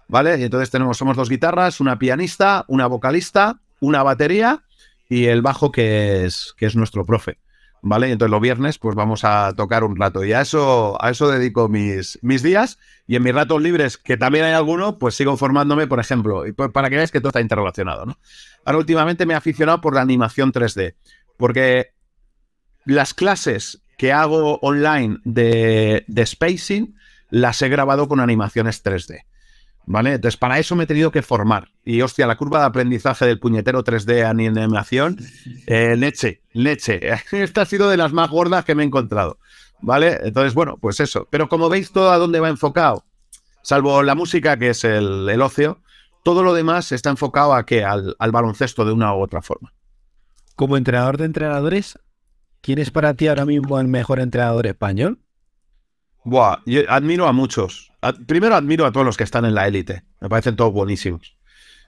Speaker 3: ¿Vale? Y entonces tenemos, somos dos guitarras, una pianista, una vocalista, una batería y el bajo que es, que es nuestro profe. ¿Vale? Entonces los viernes pues vamos a tocar un rato. Y a eso, a eso dedico mis, mis días. Y en mis ratos libres, que también hay alguno, pues sigo formándome, por ejemplo, y pues para que veáis que todo está interrelacionado, ¿no? Ahora últimamente me he aficionado por la animación 3D. Porque las clases que hago online de, de spacing las he grabado con animaciones 3D. ¿Vale? Entonces, para eso me he tenido que formar. Y hostia, la curva de aprendizaje del puñetero 3D en animación, eh, leche, leche. [laughs] Esta ha sido de las más gordas que me he encontrado. ¿Vale? Entonces, bueno, pues eso. Pero como veis, todo a dónde va enfocado, salvo la música, que es el, el ocio, todo lo demás está enfocado a qué? Al, al baloncesto de una u otra forma.
Speaker 7: Como entrenador de entrenadores, ¿quién es para ti ahora mismo el mejor entrenador español?
Speaker 3: Buah, admiro a muchos. Primero admiro a todos los que están en la élite. Me parecen todos buenísimos.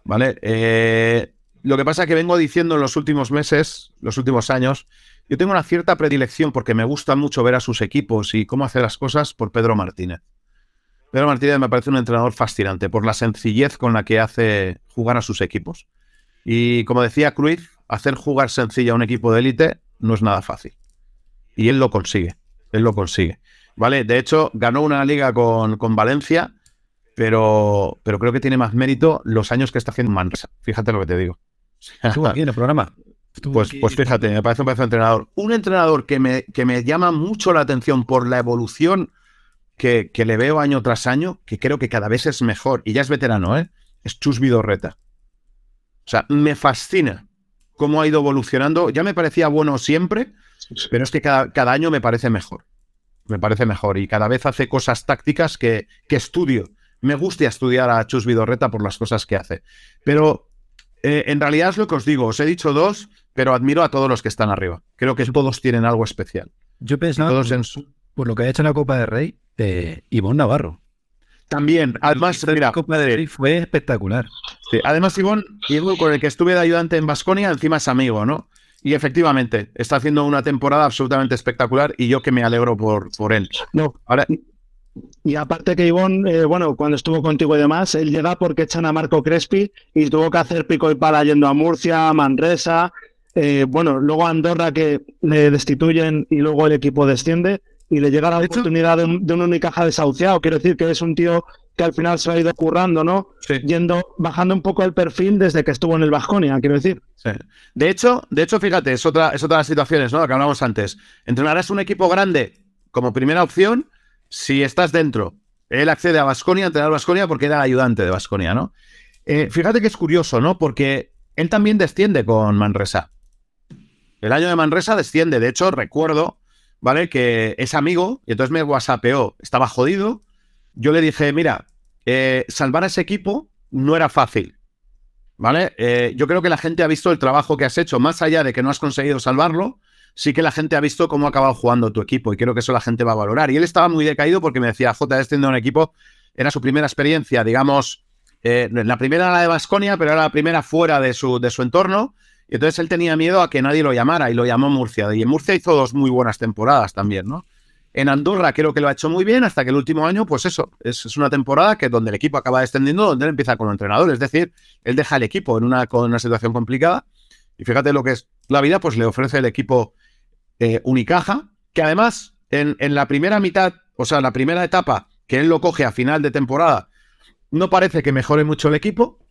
Speaker 3: ¿Vale? Eh, lo que pasa es que vengo diciendo en los últimos meses, los últimos años, yo tengo una cierta predilección porque me gusta mucho ver a sus equipos y cómo hace las cosas por Pedro Martínez. Pedro Martínez me parece un entrenador fascinante por la sencillez con la que hace jugar a sus equipos. Y como decía Cruyff, hacer jugar sencilla a un equipo de élite no es nada fácil. Y él lo consigue. Él lo consigue. ¿Vale? De hecho, ganó una liga con, con Valencia, pero, pero creo que tiene más mérito los años que está haciendo en Manresa. Fíjate lo que te digo.
Speaker 7: Estuvo aquí en el programa.
Speaker 3: Pues, pues fíjate, me parece un de entrenador. Un entrenador que me, que me llama mucho la atención por la evolución que, que le veo año tras año, que creo que cada vez es mejor, y ya es veterano, ¿eh? Es Chus Vidorreta. O sea, me fascina cómo ha ido evolucionando. Ya me parecía bueno siempre, pero es que cada, cada año me parece mejor. Me parece mejor y cada vez hace cosas tácticas que, que estudio. Me gusta estudiar a Chus Vidorreta por las cosas que hace. Pero eh, en realidad es lo que os digo. Os he dicho dos, pero admiro a todos los que están arriba. Creo que todos tienen algo especial.
Speaker 7: Yo pensaba,
Speaker 3: Todos
Speaker 7: por,
Speaker 3: en su-
Speaker 7: por lo que ha hecho en la Copa de Rey, de Ivonne Navarro.
Speaker 3: También, además,
Speaker 7: La
Speaker 3: mira,
Speaker 7: Copa de Rey fue espectacular.
Speaker 3: Sí, Además, Ivón, Ivón, con el que estuve de ayudante en Basconia, encima es amigo, ¿no? Y efectivamente, está haciendo una temporada absolutamente espectacular y yo que me alegro por, por él.
Speaker 6: No,
Speaker 3: Ahora,
Speaker 6: Y aparte que Ivón, eh, bueno, cuando estuvo contigo y demás, él llega porque echan a Marco Crespi y tuvo que hacer pico y pala yendo a Murcia, a Manresa, eh, bueno, luego a Andorra que le destituyen y luego el equipo desciende y le llega la oportunidad de un, de un Unicaja desahuciado. Quiero decir que es un tío que al final se ha ido currando, ¿no?
Speaker 3: sí,
Speaker 6: Yendo, bajando un poco el perfil desde que estuvo en el Vasconia, quiero decir.
Speaker 3: sí. De hecho, de hecho, fíjate, es otra, es otra de las situaciones, ¿no? La que hablamos antes. Entrenarás un equipo grande como primera opción si estás dentro. Él accede a Basconia, a entrenar Basconia porque era el ayudante de Basconia, ¿no? Eh, fíjate que es curioso, ¿no? Porque él también desciende con Manresa. El año de Manresa desciende. De hecho, recuerdo, ¿vale? Que es amigo y entonces me whatsappeó. Estaba jodido. Yo le dije, mira, eh, salvar a ese equipo no era fácil. ¿Vale? Eh, yo creo que la gente ha visto el trabajo que has hecho, más allá de que no has conseguido salvarlo, sí que la gente ha visto cómo ha acabado jugando tu equipo y creo que eso la gente va a valorar. Y él estaba muy decaído porque me decía, J, descendiendo un equipo, era su primera experiencia, digamos, eh, la primera era la de Basconia, pero era la primera fuera de su, de su entorno. Y entonces él tenía miedo a que nadie lo llamara y lo llamó Murcia. Y en Murcia hizo dos muy buenas temporadas también, ¿no? En Andorra creo que lo ha hecho muy bien hasta que el último año, pues eso, es, una temporada que donde el equipo acaba descendiendo, donde él empieza con el entrenador. Es decir, él deja el equipo en una, con una situación complicada. Y fíjate lo que es la vida, pues le ofrece el equipo eh, Unicaja, que además en, en la primera mitad, o sea, la primera etapa que él lo coge a final de temporada, no parece que mejore mucho el equipo.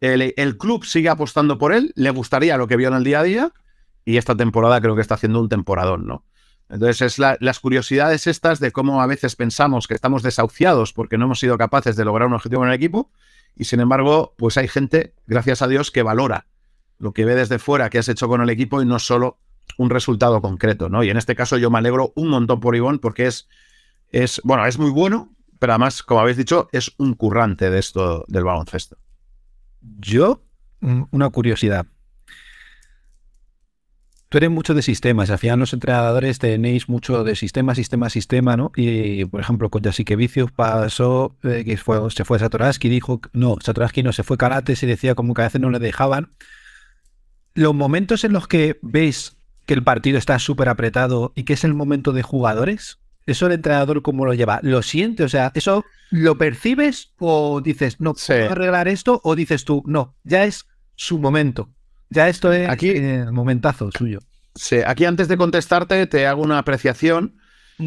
Speaker 3: El, el club sigue apostando por él, le gustaría lo que vio en el día a día, y esta temporada creo que está haciendo un temporadón, ¿no? Entonces, es la- las curiosidades estas de cómo a veces pensamos que estamos desahuciados porque no hemos sido capaces de lograr un objetivo en el equipo, y sin embargo, pues hay gente, gracias a Dios, que valora lo que ve desde fuera que has hecho con el equipo y no solo un resultado concreto, ¿no? Y en este caso yo me alegro un montón por Ivón porque es, es, bueno, es muy bueno, pero además, como habéis dicho, es un currante de esto del baloncesto.
Speaker 7: Yo, una curiosidad. Tú eres mucho de sistemas, al final los entrenadores tenéis mucho de sistema, sistema, sistema, ¿no? Y, por ejemplo, con Vicius pasó eh, que fue, se fue Satoraski, dijo, no, Satoraski no, se fue Karates y decía como que a veces no le dejaban. Los momentos en los que veis que el partido está súper apretado y que es el momento de jugadores, ¿eso el entrenador cómo lo lleva? ¿Lo siente? O sea, ¿eso lo percibes o dices, no,
Speaker 3: Sí.
Speaker 7: puedo arreglar esto? O dices tú, no, ya es su momento. Ya esto es
Speaker 3: Aquí-
Speaker 7: eh, momentazo suyo.
Speaker 3: Sí, aquí antes de contestarte te hago una apreciación.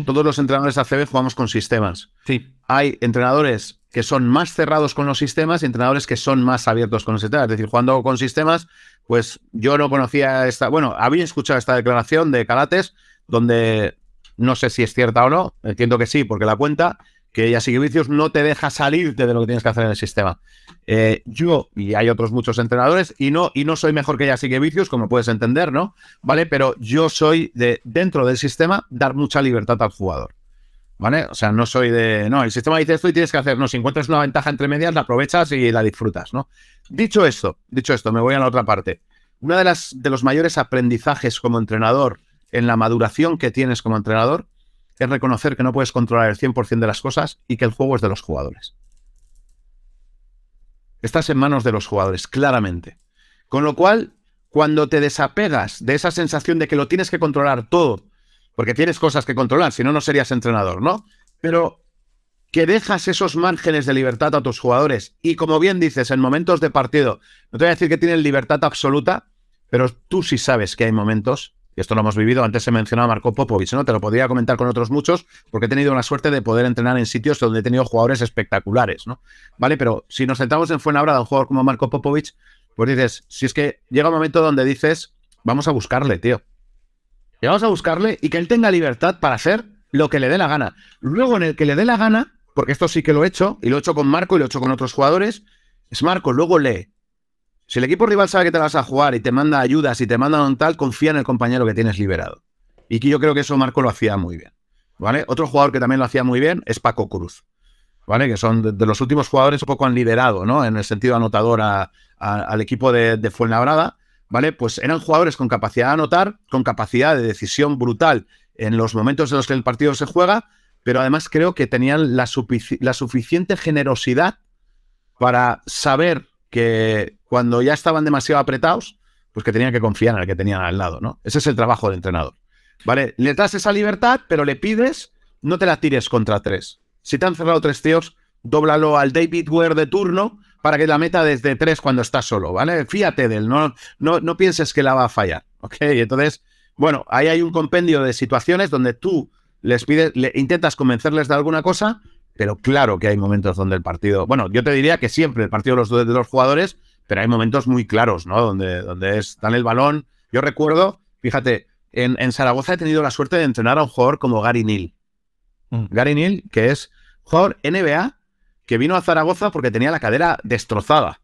Speaker 3: Todos los entrenadores ACB jugamos con sistemas.
Speaker 7: Sí.
Speaker 3: Hay entrenadores que son más cerrados con los sistemas y entrenadores que son más abiertos con los sistemas. Es decir, jugando con sistemas, pues yo no conocía esta, bueno, había escuchado esta declaración de Calates, donde no sé si es cierta o no, entiendo que sí, porque la cuenta, que Yasikevicius no te deja salirte de lo que tienes que hacer en el sistema. Eh, yo, y hay otros muchos entrenadores, y no, y no soy mejor que Yasikevicius, como puedes entender, ¿no? ¿Vale? Pero yo soy de, dentro del sistema, dar mucha libertad al jugador. ¿Vale? O sea, no soy de. No, el sistema dice esto y tienes que hacer. No, si encuentras una ventaja entre medias, la aprovechas y la disfrutas, ¿no? Dicho esto, dicho esto, me voy a la otra parte. Una de de los mayores aprendizajes como entrenador en la maduración que tienes como entrenador es reconocer que no puedes controlar el 100% de las cosas y que el juego es de los jugadores. Estás en manos de los jugadores, claramente. Con lo cual, cuando te desapegas de esa sensación de que lo tienes que controlar todo, porque tienes cosas que controlar, si no, no serías entrenador, ¿no? Pero que dejas esos márgenes de libertad a tus jugadores y como bien dices, en momentos de partido, no te voy a decir que tienen libertad absoluta, pero tú sí sabes que hay momentos, esto lo hemos vivido, antes se mencionaba Marco Popovich, ¿no? Te lo podría comentar con otros muchos, porque he tenido la suerte de poder entrenar en sitios donde he tenido jugadores espectaculares, ¿no? Vale, pero si nos centramos en Fuenlabrada, un jugador como Marco Popovich, pues dices, si es que llega un momento donde dices, vamos a buscarle, tío. Y vamos a buscarle y que él tenga libertad para hacer lo que le dé la gana. Luego, en el que le dé la gana, porque esto sí que lo he hecho, y lo he hecho con Marco y lo he hecho con otros jugadores, es Marco, luego lee. Si el equipo rival sabe que te vas a jugar y te manda ayudas y te manda un tal, confía en el compañero que tienes liberado. Y que yo creo que eso Marco lo hacía muy bien. ¿Vale? Otro jugador que también lo hacía muy bien es Paco Cruz. ¿Vale? Que son de, los últimos jugadores un poco han liderado, ¿no? En el sentido anotador al equipo de, de Fuenlabrada. ¿Vale? Pues eran jugadores con capacidad de anotar, con capacidad de decisión brutal en los momentos en los que el partido se juega, pero además creo que tenían la suficiente generosidad para saber que cuando ya estaban demasiado apretados, pues que tenían que confiar en el que tenían al lado, ¿no? Ese es el trabajo del entrenador. ¿Vale? Le das esa libertad, pero le pides, no te la tires contra tres. Si te han cerrado tres tíos, dóblalo al David Ware de turno para que la meta desde tres cuando estás solo, ¿vale? Fíjate de él, no, no, no pienses que la va a fallar, ¿ok? Entonces, bueno, ahí hay un compendio de situaciones donde tú les pides, le, intentas convencerles de alguna cosa, pero claro que hay momentos donde el partido, bueno, yo te diría que siempre el partido de los, de los jugadores, pero hay momentos muy claros, ¿no? Donde, donde es, dan el balón. Yo recuerdo, fíjate, en, en Zaragoza he tenido la suerte de entrenar a un jugador como Gary Neal.
Speaker 7: Mm.
Speaker 3: Gary Neal, que es jugador NBA, que vino a Zaragoza porque tenía la cadera destrozada.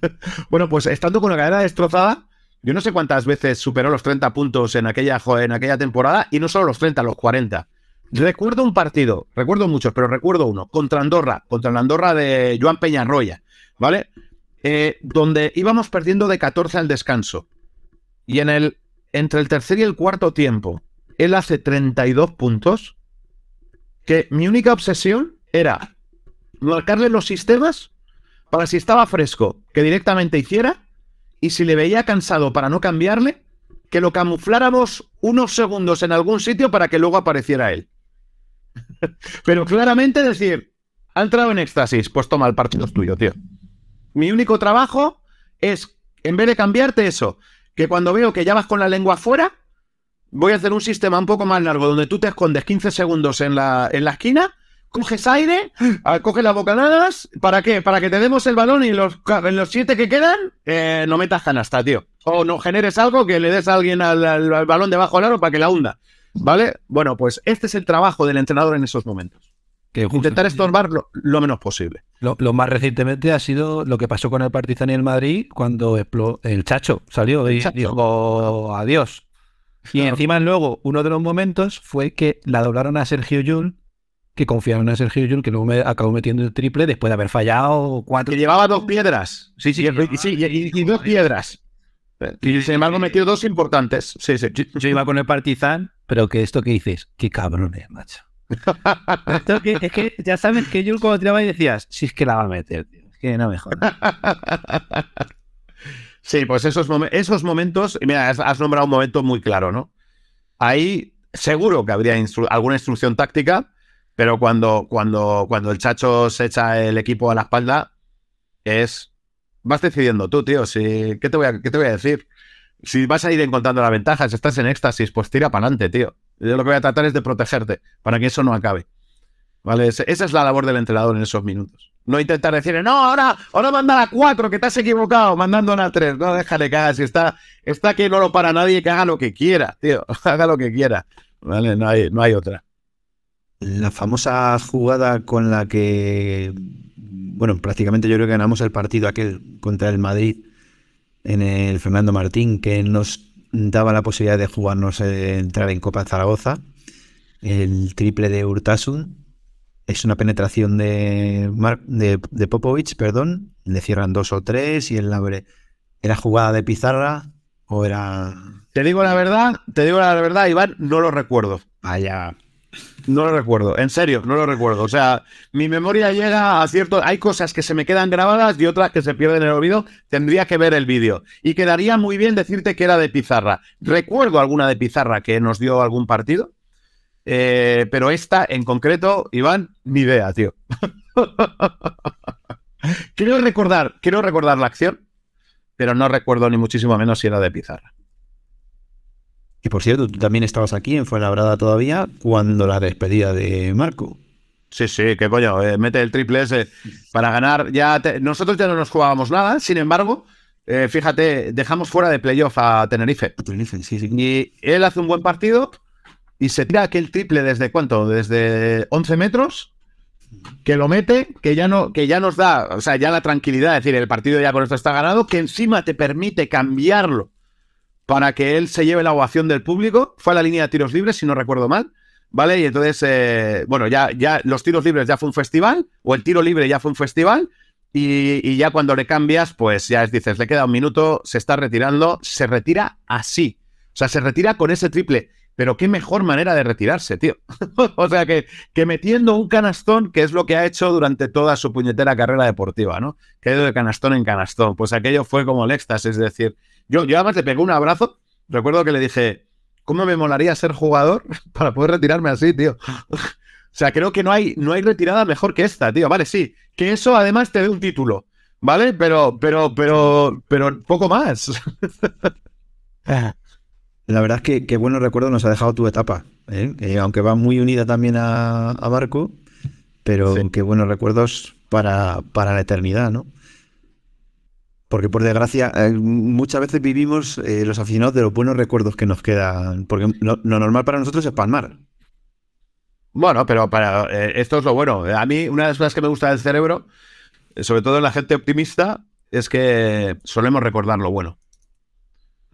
Speaker 3: [laughs] bueno, pues estando con la cadera destrozada, yo no sé cuántas veces superó los 30 puntos en aquella, en aquella temporada, y no solo los 30, los 40. Recuerdo un partido, recuerdo muchos, pero recuerdo uno, contra Andorra, contra la Andorra de Joan Peñarroya, ¿vale? Eh, donde íbamos perdiendo de 14 al descanso. Y en el, entre el tercer y el cuarto tiempo, él hace 32 puntos, que mi única obsesión era marcarle los sistemas para si estaba fresco, que directamente hiciera, y si le veía cansado para no cambiarle, que lo camufláramos unos segundos en algún sitio para que luego apareciera él. [laughs] Pero claramente decir, ha entrado en éxtasis, pues toma, el partido es tuyo, tío. Mi único trabajo es, en vez de cambiarte eso, que cuando veo que ya vas con la lengua afuera, voy a hacer un sistema un poco más largo donde tú te escondes 15 segundos en la, en la esquina, coges aire, [gasps] ah, coges las bocanadas, ¿para qué? Para que te demos el balón y los, en los siete que quedan, eh, no metas canasta, tío. O no generes algo que le des a alguien al, al- al balón debajo del aro para que la hunda. ¿Vale? Bueno, pues este es el trabajo del entrenador en esos momentos.
Speaker 7: Que
Speaker 3: Intentar estorbar lo, lo menos posible.
Speaker 7: Lo, lo más recientemente ha sido lo que pasó con el Partizan y el Madrid cuando el Chacho salió y
Speaker 3: Chacho.
Speaker 7: dijo adiós. [laughs] Y encima luego, uno de los momentos fue que la doblaron a Sergio Yul, que confiaron en Sergio Yul, que luego me acabó metiendo el triple después de haber fallado cuatro.
Speaker 3: Que llevaba dos piedras. Sí, sí, y, sí, y- y- y dos piedras. Y sin embargo metió dos importantes. Sí, sí.
Speaker 7: Yo, yo iba con el Partizan, pero que esto que dices, qué cabrones, macho. Es que ya sabes que Yul cuando tiraba y decías, si es que la va a meter, tío. Es que no me. [laughs]
Speaker 3: Sí, pues esos, esos momentos, mira, has, nombrado un momento muy claro, ¿no? Ahí seguro que habría alguna instrucción táctica, pero cuando, cuando, cuando el chacho se echa el equipo a la espalda, es. Vas decidiendo tú, tío. Si, ¿qué, te voy a, ¿Qué te voy a decir? Si vas a ir encontrando las ventajas, estás en éxtasis, pues tira para adelante, tío. Yo lo que voy a tratar es de protegerte para que eso no acabe. ¿Vale? Esa es la labor del entrenador en esos minutos. No intentar decirle, no, ahora, ahora manda a cuatro, que te has equivocado, mandando a tres. No, déjale que haga. Si está, está que no lo para nadie, que haga lo que quiera, tío. [laughs] Haga lo que quiera. ¿Vale? No hay, no hay otra.
Speaker 1: la famosa jugada con la que, bueno, prácticamente yo creo que ganamos el partido aquel contra el Madrid en el Fernando Martín, que nos daba la posibilidad de jugarnos, eh, entrar en Copa Zaragoza. El triple de Urtasun es una penetración de, Mar- de, de Popovich, perdón. Le cierran dos o tres y él abre. ¿Era jugada de pizarra o era.?
Speaker 3: Te digo la verdad, te digo la verdad, Iván, no lo recuerdo.
Speaker 1: Vaya.
Speaker 3: No lo recuerdo, en serio, no lo recuerdo. O sea, mi memoria llega a cierto. Hay cosas que se me quedan grabadas y otras que se pierden en el olvido. Tendría que ver el vídeo. Y quedaría muy bien decirte que era de pizarra. Recuerdo alguna de pizarra que nos dio algún partido. eh, pero esta en concreto, Iván, ni idea, tío. [laughs] quiero recordar, quiero recordar la acción, pero no recuerdo ni muchísimo menos si era de pizarra.
Speaker 1: Y por cierto, tú también estabas aquí en Fuenlabrada todavía cuando la despedida de Marco.
Speaker 3: Sí, sí, qué coño, eh, mete el triple ese para ganar. Ya te- nosotros ya no nos jugábamos nada, sin embargo, eh, fíjate, dejamos fuera de playoff a Tenerife.
Speaker 1: Sí, sí.
Speaker 3: Y él hace un buen partido y se tira aquel triple desde cuánto, desde 11 metros, que lo mete, que ya no, que ya nos da, o sea, ya la tranquilidad, es decir, el partido ya con esto está ganado, que encima te permite cambiarlo para que él se lleve la ovación del público. Fue a la línea de tiros libres, si no recuerdo mal. ¿Vale? Y entonces, eh, bueno, ya, ya los tiros libres ya fue un festival, o el tiro libre ya fue un festival, y, y ya cuando le cambias, pues ya es, dices, le queda un minuto, se está retirando, se retira así. O sea, se retira con ese triple. Pero qué mejor manera de retirarse, tío. [laughs] o sea, que, metiendo un canastón, que es lo que ha hecho durante toda su puñetera carrera deportiva, ¿no? Que ha ido de canastón en canastón. Pues aquello fue como el éxtasis. Es decir, yo, yo además le pegué un abrazo. Recuerdo que le dije, ¿cómo me molaría ser jugador [laughs] para poder retirarme así, tío? [laughs] O sea, creo que no hay, no hay retirada mejor que esta, tío. Vale, sí. Que eso además te dé un título. ¿Vale? Pero, pero, pero, pero poco más.
Speaker 1: La verdad es que qué buenos recuerdos nos ha dejado tu etapa, ¿eh? Eh, aunque va muy unida también a, a Marco, pero
Speaker 3: Sí.
Speaker 1: qué buenos recuerdos para, para la eternidad, ¿no? Porque por desgracia, eh, muchas veces vivimos eh, los aficionados de los buenos recuerdos que nos quedan, porque lo, lo normal para nosotros es palmar.
Speaker 3: Bueno, pero para eh, esto es lo bueno. A mí, una de las cosas que me gusta del cerebro, sobre todo en la gente optimista, es que solemos recordar lo bueno.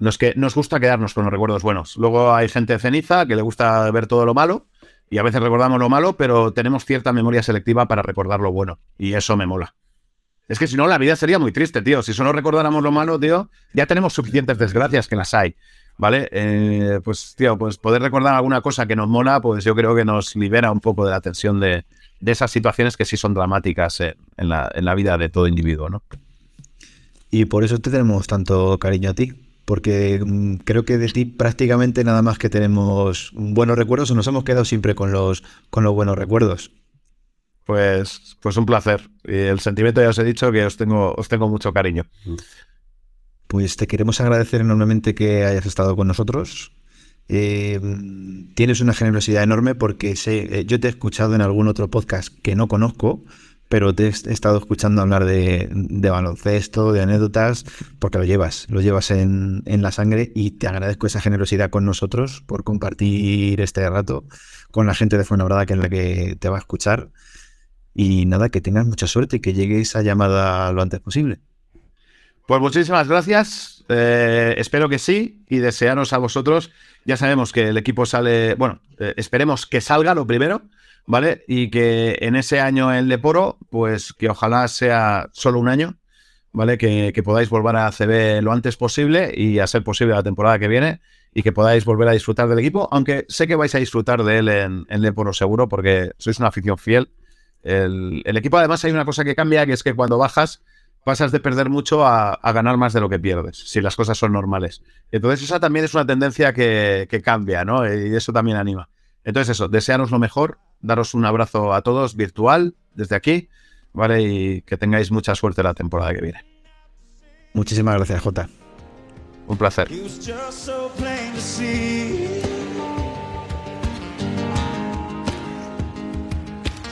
Speaker 3: No es que nos gusta quedarnos con los recuerdos buenos. Luego hay gente ceniza que le gusta ver todo lo malo y a veces recordamos lo malo, pero tenemos cierta memoria selectiva para recordar lo bueno y eso me mola. Es que si no, la vida sería muy triste, tío. Si solo recordáramos lo malo, tío, ya tenemos suficientes desgracias que las hay. ¿Vale? Eh, pues, tío, pues poder recordar alguna cosa que nos mola, pues yo creo que nos libera un poco de la tensión de, de esas situaciones que sí son dramáticas en, la, en la vida de todo individuo, ¿no?
Speaker 1: Y por eso te tenemos tanto cariño a ti, porque mm, creo que de ti prácticamente nada más que tenemos buenos recuerdos o nos hemos quedado siempre con los, con los buenos recuerdos.
Speaker 3: Pues, pues un placer. Y el sentimiento ya os he dicho que os tengo, os tengo mucho cariño.
Speaker 1: Pues te queremos agradecer enormemente que hayas estado con nosotros. Eh, tienes una generosidad enorme porque sé, eh, yo te he escuchado en algún otro podcast que no conozco, pero te he estado escuchando hablar de, de baloncesto, de anécdotas, porque lo llevas, lo llevas en, en la sangre y te agradezco esa generosidad con nosotros por compartir este rato con la gente de Fuenlabrada que es la que te va a escuchar. Y nada, que tengas mucha suerte y que llegue esa llamada lo antes posible.
Speaker 3: Pues muchísimas gracias. eh, espero que sí y desearos a vosotros. Ya sabemos que el equipo sale, bueno, eh, esperemos que salga lo primero, ¿vale? Y que en ese año en Leporo, pues que ojalá sea solo un año, ¿vale? Que, podáis volver a CB lo antes posible y a ser posible la temporada que viene y que podáis volver a disfrutar del equipo, aunque sé que vais a disfrutar de él en, en Leporo seguro porque sois una afición fiel. El, el equipo además hay una cosa que cambia, que es que cuando bajas pasas de perder mucho a, a ganar más de lo que pierdes, si las cosas son normales. Entonces esa también es una tendencia que, que cambia, ¿no? Y eso también anima. Entonces eso, desearos lo mejor, daros un abrazo a todos virtual desde aquí, ¿vale? Y que tengáis mucha suerte la temporada que viene.
Speaker 1: Muchísimas gracias, Jota.
Speaker 3: Un placer.
Speaker 2: It was just so plain to see.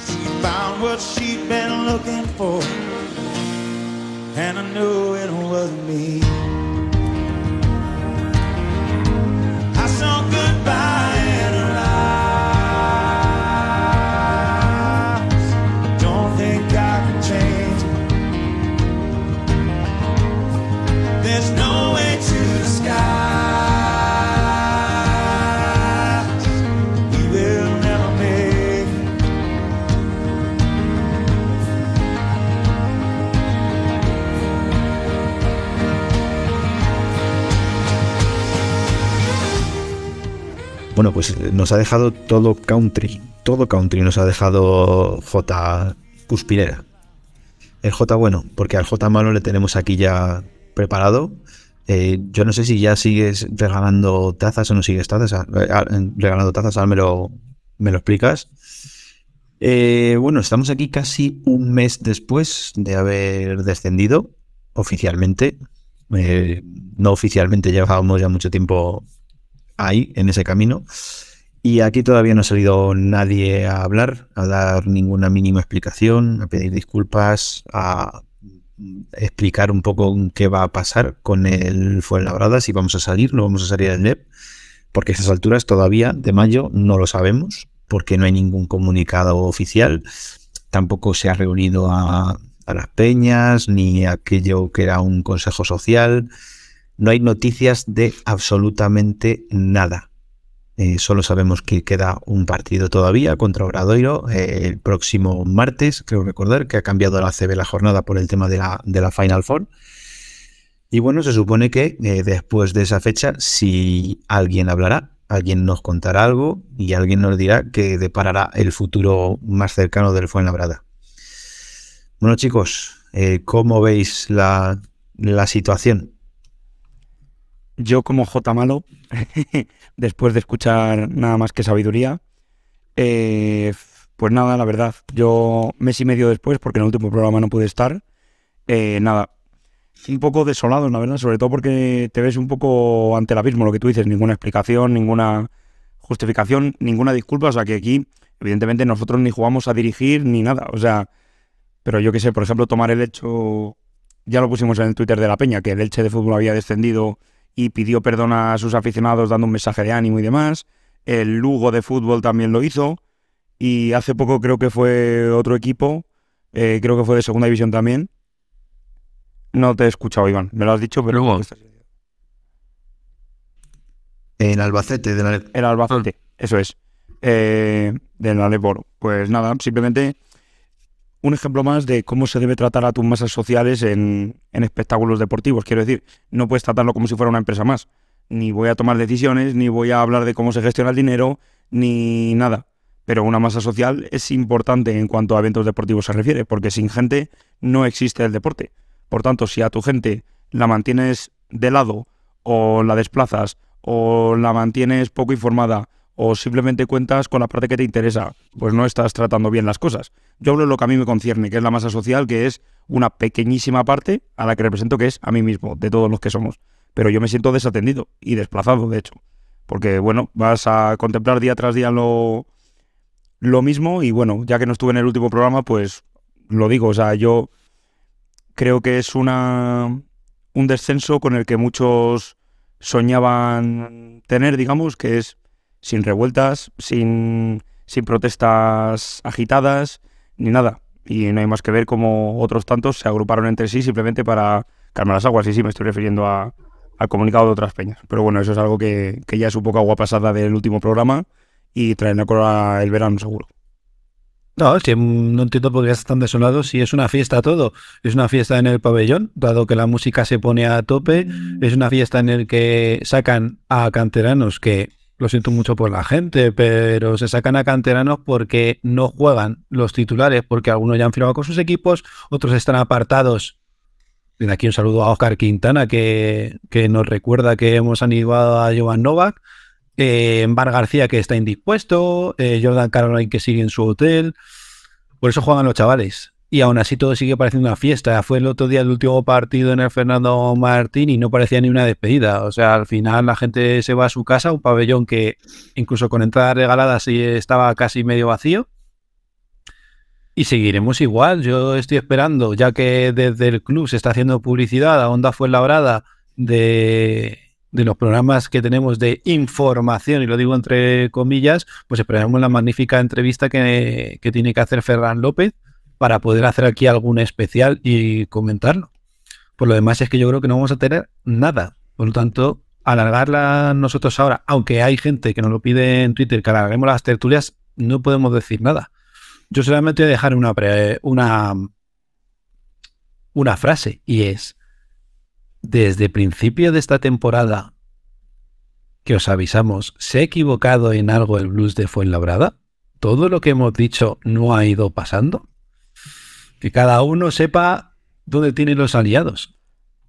Speaker 2: She found what she'd been looking for, and I knew it wasn't me. I saw goodbye
Speaker 1: Bueno, pues nos ha dejado todo country, todo country nos ha dejado J Cuspirera. El J bueno, porque al J malo le tenemos aquí ya preparado. Eh, yo no sé si ya sigues regalando tazas o no sigues tazas, ah, ah, regalando tazas, ahora me lo, me lo explicas. Eh, bueno, estamos aquí casi un mes después de haber descendido oficialmente. Eh, no oficialmente, llevábamos ya mucho tiempo ahí, en ese camino. Y aquí todavía no ha salido nadie a hablar, a dar ninguna mínima explicación, a pedir disculpas, a explicar un poco qué va a pasar con el Fuenlabrada, si vamos a salir, no vamos a salir del NEP, porque a estas alturas todavía de mayo no lo sabemos, porque no hay ningún comunicado oficial, tampoco se ha reunido a las peñas, ni aquello que era un consejo social, no hay noticias de absolutamente nada. Eh, solo sabemos que queda un partido todavía contra Obradoiro eh, el próximo martes, creo recordar, que ha cambiado la CB la jornada por el tema de la, de la Final Four. Y bueno, se supone que eh, después de esa fecha, si alguien hablará, alguien nos contará algo y alguien nos dirá que deparará el futuro más cercano del Fuenlabrada. Bueno chicos, ¿cómo veis la, la situación?
Speaker 8: Yo como J malo, [laughs] después de escuchar nada más que sabiduría, eh, pues nada, la verdad, yo mes y medio después, porque en el último programa no pude estar, eh, nada, un poco desolado, la verdad, sobre todo porque te ves un poco ante el abismo, lo que tú dices, ninguna explicación, ninguna justificación, ninguna disculpa, o sea que aquí, evidentemente, nosotros ni jugamos a dirigir ni nada, o sea, pero yo qué sé, por ejemplo, tomar el hecho, ya lo pusimos en el Twitter de la Peña, que el Elche de fútbol había descendido y pidió perdón a sus aficionados dando un mensaje de ánimo y demás. El Lugo de fútbol también lo hizo. Y hace poco creo que fue otro equipo, eh, creo que fue de segunda división también. No te he escuchado, Iván, me lo has dicho, pero...
Speaker 1: Lugo. En Albacete, de la...
Speaker 8: El Albacete, eso es. Eh, del Aleporo. Pues nada, simplemente un ejemplo más de cómo se debe tratar a tus masas sociales en, espectáculos deportivos. Quiero decir, no puedes tratarlo como si fuera una empresa más. Ni voy a tomar decisiones, ni voy a hablar de cómo se gestiona el dinero, ni nada. Pero una masa social es importante en cuanto a eventos deportivos se refiere, porque sin gente no existe el deporte. Por tanto, si a tu gente la mantienes de lado, o la desplazas, o la mantienes poco informada, o simplemente cuentas con la parte que te interesa, pues no estás tratando bien las cosas. Yo hablo de lo que a mí me concierne, que es la masa social, que es una pequeñísima parte a la que represento, que es a mí mismo, de todos los que somos. Pero yo me siento desatendido y desplazado, de hecho. Porque, bueno, vas a contemplar día tras día lo, lo mismo y, bueno, ya que no estuve en el último programa, pues lo digo, o sea, yo creo que es una, un descenso con el que muchos soñaban tener, digamos, que es sin revueltas, sin, sin protestas agitadas, ni nada. Y no hay más que ver cómo otros tantos se agruparon entre sí simplemente para calmar las aguas. Y sí, me estoy refiriendo al comunicado de otras peñas. Pero bueno, eso es algo que, ya es un poco agua pasada del último programa y traen a cola el verano seguro.
Speaker 7: No, si no entiendo por qué están desolados si es una fiesta todo. Es una fiesta en el pabellón, dado que la música se pone a tope. Es una fiesta en el que sacan a canteranos que lo siento mucho por la gente, pero se sacan a canteranos porque no juegan los titulares, porque algunos ya han firmado con sus equipos, otros están apartados. De aquí un saludo a Oscar Quintana, que, nos recuerda que hemos animado a Jovan Novak. Eh, Bar García, que está indispuesto. Eh, Jordan Caroline, que sigue en su hotel. Por eso juegan los chavales y aún así todo sigue pareciendo una fiesta. Fue el otro día el último partido en el Fernando Martín y no parecía ni una despedida. O sea, al final la gente se va a su casa, un pabellón que incluso con entradas regaladas sí estaba casi medio vacío. Y seguiremos igual. Yo estoy esperando, ya que desde el club se está haciendo publicidad a Onda Fuenlabrada de, de los programas que tenemos de información, y lo digo entre comillas, pues esperamos la magnífica entrevista que, que tiene que hacer Ferran López para poder hacer aquí algún especial y comentarlo. Por lo demás es que yo creo que no vamos a tener nada. Por lo tanto, alargarla nosotros ahora, aunque hay gente que nos lo pide en Twitter que alarguemos las tertulias, no podemos decir nada. Yo solamente voy a dejar una, una, una frase y es, desde principio de esta temporada, que os avisamos, ¿se ha equivocado en algo el blues de Fuenlabrada? ¿Todo lo que hemos dicho no ha ido pasando? Que cada uno sepa dónde tiene los aliados.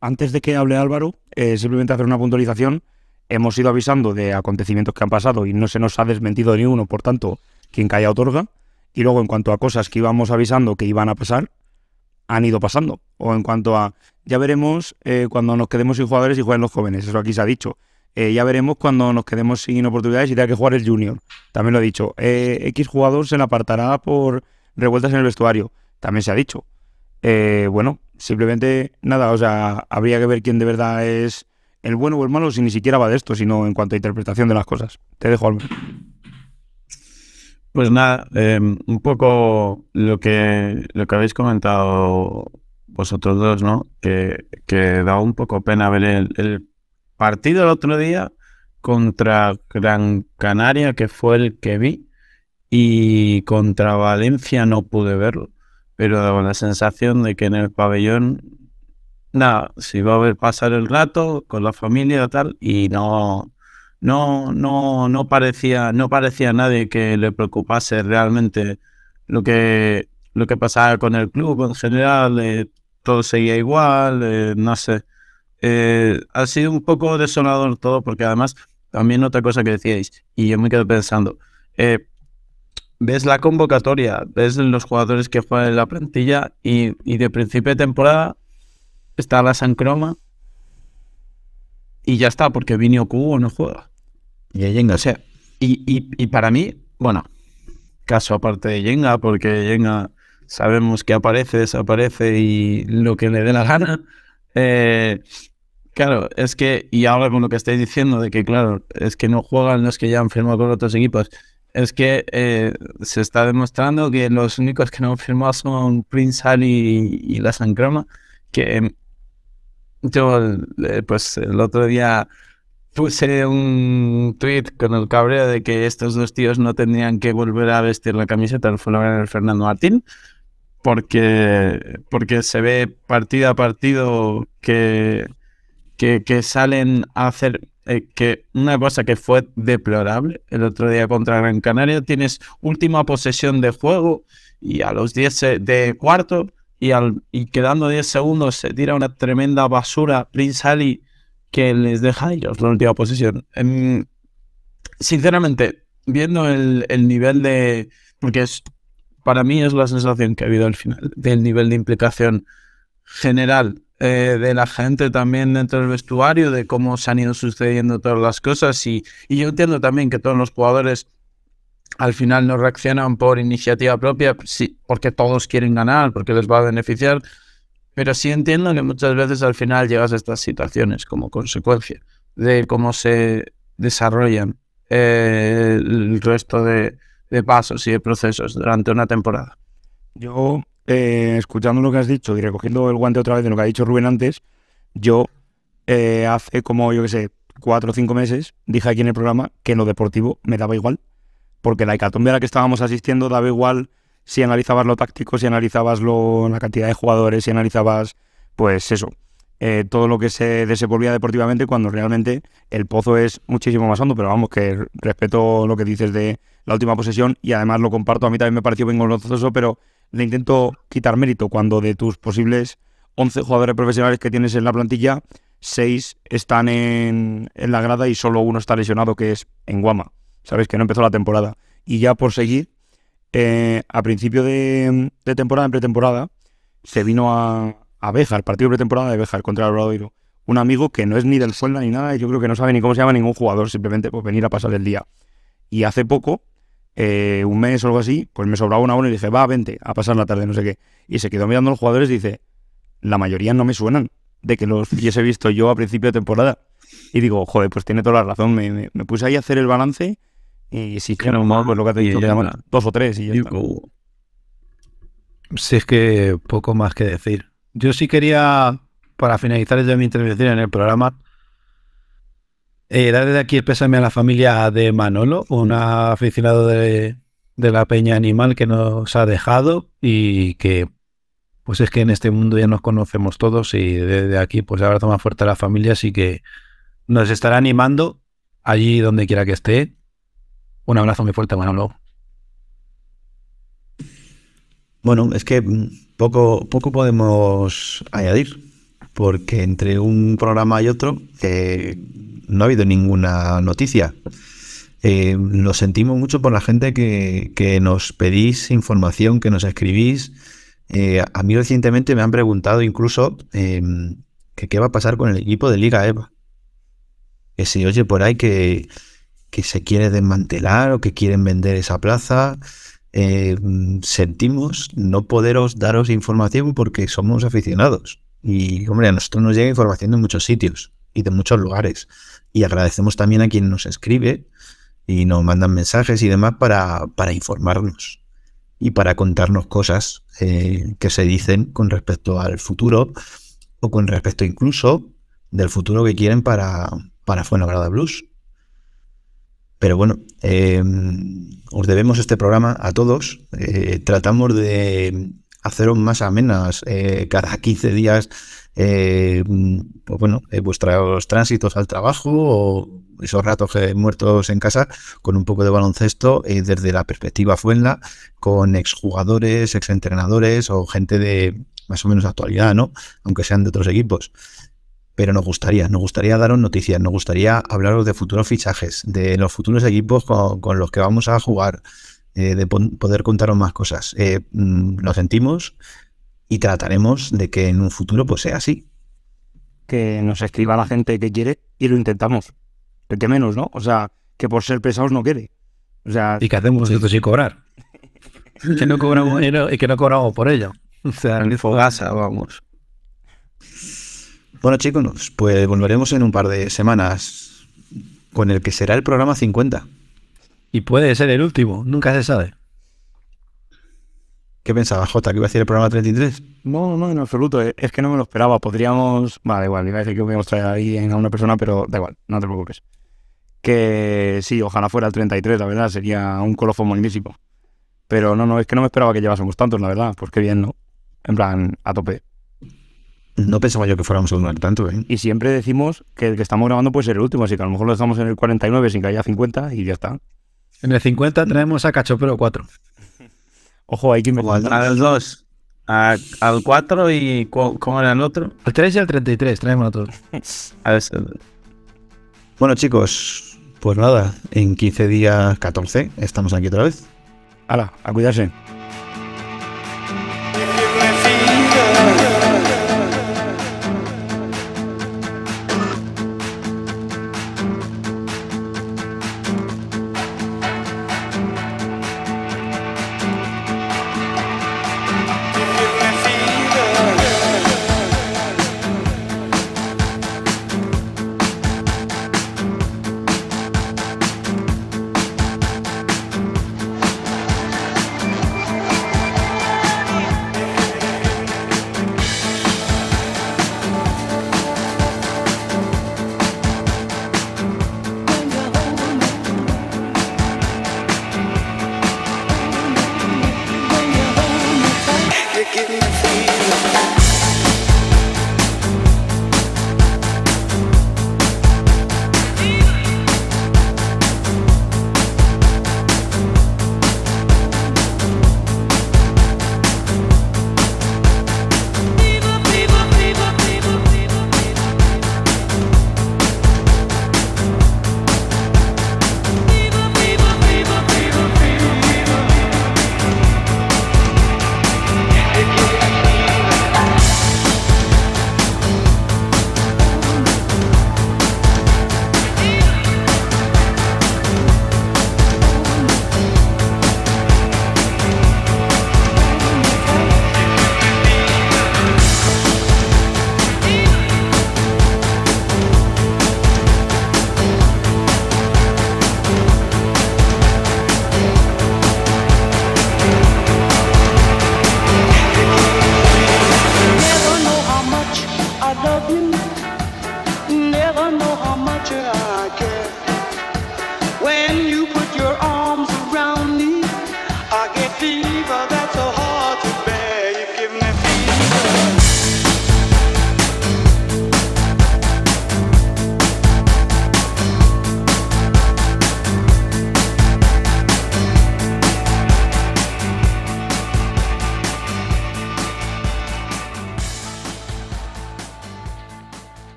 Speaker 8: Antes de que hable Álvaro, eh, simplemente hacer una puntualización. Hemos ido avisando de acontecimientos que han pasado y no se nos ha desmentido ni uno, por tanto, quien calla otorga. Y luego, en cuanto a cosas que íbamos avisando que iban a pasar, han ido pasando. O en cuanto a, ya veremos eh, cuando nos quedemos sin jugadores y jueguen los jóvenes, eso aquí se ha dicho. Eh, ya veremos cuando nos quedemos sin oportunidades y tenga que jugar el junior. También lo he dicho. Eh, X jugador se le apartará por revueltas en el vestuario. También se ha dicho. Eh, bueno, simplemente nada, o sea, habría que ver quién de verdad es el bueno o el malo si ni siquiera va de esto, sino en cuanto a interpretación de las cosas. Te dejo, Álvaro.
Speaker 9: Pues nada, eh, un poco lo que, lo que habéis comentado vosotros dos, ¿no? Que, que da un poco pena ver el, el partido el otro día contra Gran Canaria, que fue el que vi, y contra Valencia no pude verlo, pero la sensación de que en el pabellón, nada, se iba a ver pasar el rato con la familia tal, y no, no, no, no parecía, no parecía a nadie que le preocupase realmente lo que, lo que pasaba con el club en general, eh, todo seguía igual, eh, no sé. Eh, ha sido un poco desolador todo, porque además, también otra cosa que decíais, y yo me quedo pensando, eh, ves la convocatoria, ves los jugadores que juegan en la plantilla, y, y de principio de temporada está la San Croma, y ya está, porque Vinio Cubo no juega.
Speaker 1: Y Yenga,
Speaker 9: O sea, y, y, y para mí, bueno, caso aparte de Yenga, porque Yenga sabemos que aparece, desaparece y lo que le dé la gana. [laughs] Eh, claro, es que, y ahora con lo que estáis diciendo, de que claro, es que no juegan los que ya han firmado con otros equipos, es que eh, se está demostrando que los únicos que no han firmado son Prince Ali y, y la San Croma, que yo, eh, pues el otro día puse un tweet con el cabreo de que estos dos tíos no tendrían que volver a vestir la camiseta del Fulham Fernando Martín, porque, porque se ve partido a partido que, que salen a hacer eh, que una cosa que fue deplorable el otro día contra Gran Canaria, tienes última posesión de juego y a los 10 se- de cuarto y, al, y quedando 10 segundos se tira una tremenda basura Prince Ali que les deja a ellos la última posesión. Em, sinceramente, viendo el, el nivel de... Porque es, para mí es la sensación que ha habido al final, del nivel de implicación general eh, de la gente también dentro del vestuario, de cómo se han ido sucediendo todas las cosas. Y, y yo entiendo también que todos los jugadores al final no reaccionan por iniciativa propia, sí, porque todos quieren ganar, porque les va a beneficiar. Pero sí entiendo que muchas veces al final llegas a estas situaciones como consecuencia de cómo se desarrollan eh, el resto de, de pasos y de procesos durante una temporada.
Speaker 8: Yo, eh, escuchando lo que has dicho y recogiendo el guante otra vez de lo que ha dicho Rubén antes, yo eh, hace como, yo qué sé, cuatro o cinco meses dije aquí en el programa que en lo deportivo me daba igual, porque la hecatombe a la que estábamos asistiendo daba igual si analizabas lo táctico, si analizabas lo, la cantidad de jugadores, si analizabas, pues eso, eh, todo lo que se desenvolvía deportivamente cuando realmente el pozo es muchísimo más hondo, pero vamos, que respeto lo que dices de la última posesión y además lo comparto, a mí también me pareció bien vergonzoso, pero le intento quitar mérito cuando de tus posibles 11 jugadores profesionales que tienes en la plantilla, 6 están en, en la grada y solo uno está lesionado, que es en Guama, ¿sabes? Que no empezó la temporada. Y ya por seguir, eh, a principio de, de temporada, en pretemporada, se vino a, a Béjar, partido pretemporada de Béjar contra el Obradoiro. Un amigo que no es ni del Fuenla ni nada, y yo creo que no sabe ni cómo se llama ningún jugador, simplemente por venir a pasar el día. Y hace poco, eh, un mes o algo así, pues me sobraba una hora y dije, va, vente, a pasar la tarde, no sé qué. Y se quedó mirando a los jugadores y dice, la mayoría no me suenan de que los hubiese visto yo a principio de temporada. Y digo, joder, pues tiene toda la razón. Me, me- me puse ahí a hacer el balance y sí, que no, pues lo que te he dicho, quedaban dos o tres y ya está.
Speaker 7: Si es que poco más que decir. Yo sí quería, para finalizar ya mi intervención en el programa, eh, desde aquí el pésame a la familia de Manolo, un aficionado de, de la Peña Animal que nos ha dejado y que, pues es que en este mundo ya nos conocemos todos y desde aquí, pues abrazo más fuerte a la familia, así que nos estará animando allí donde quiera que esté. Un abrazo muy fuerte, Manolo.
Speaker 1: Bueno, es que mm, poco, poco podemos añadir, porque entre un programa y otro eh, no ha habido ninguna noticia. Eh, lo sentimos mucho por la gente que, que nos pedís información, que nos escribís. Eh, a mí recientemente me han preguntado incluso eh, que qué va a pasar con el equipo de Liga EVA. Que se oye por ahí que, que se quiere desmantelar o que quieren vender esa plaza. Eh, sentimos no poderos daros información porque somos aficionados. Y, hombre, a nosotros nos llega información de muchos sitios y de muchos lugares. Y agradecemos también a quien nos escribe y nos mandan mensajes y demás para, para informarnos y para contarnos cosas eh, que se dicen con respecto al futuro o con respecto incluso del futuro que quieren para, para Fuenlabrada Blues. Pero bueno, eh, os debemos este programa a todos. Eh, tratamos de haceros más amenas eh, cada 15 días, eh, pues bueno, eh, vuestros tránsitos al trabajo o esos ratos que muertos en casa con un poco de baloncesto eh, desde la perspectiva Fuenla, con exjugadores, exentrenadores o gente de más o menos actualidad, ¿no? Aunque sean de otros equipos. Pero nos gustaría, nos gustaría daros noticias, nos gustaría hablaros de futuros fichajes, de los futuros equipos con, los que vamos a jugar, de poder contaros más cosas. Mm, lo sentimos y trataremos de que en un futuro pues sea así.
Speaker 8: Que nos escriba la gente que quiere y lo intentamos. El que menos, ¿no? O sea, que por ser pesados no quiere. O sea,
Speaker 7: ¿Y qué hacemos esto sin cobrar? [laughs] que no cobramos dinero y que no cobramos por ello. [laughs] O sea, ni fogasa, vamos.
Speaker 1: Bueno chicos, pues volveremos en un par de semanas con el que será el programa 50.
Speaker 7: Y puede ser el último, nunca se sabe.
Speaker 1: ¿Qué pensabas, Jota, que iba a decir el programa 33?
Speaker 8: no, no, en absoluto. Es que no me lo esperaba. Podríamos. Vale, igual, iba a decir que podíamos traer ahí a una persona, pero da igual, no te preocupes. Que sí, ojalá fuera el 33, la verdad, sería un colofón magnífico. Pero no, no, es que no me esperaba que llevásemos tantos, la verdad. Pues qué bien, ¿no? En plan, a tope.
Speaker 1: No pensaba yo que fuéramos a durar tanto, ¿eh?
Speaker 8: Y siempre decimos que el que estamos grabando puede ser el último, así que a lo mejor lo dejamos en el 49 sin que haya 50 y ya está.
Speaker 7: En el 50 tenemos a Cachopero 4.
Speaker 8: Ojo, hay que
Speaker 1: al-
Speaker 8: inventar.
Speaker 9: Al 2. Al 4 y ¿cómo era el otro?
Speaker 7: El 3 y el 33, traemos [laughs] a todos.
Speaker 9: A ver,
Speaker 1: Bueno chicos, pues nada, en 15 días 14 estamos aquí otra vez.
Speaker 8: Hala, a cuidarse.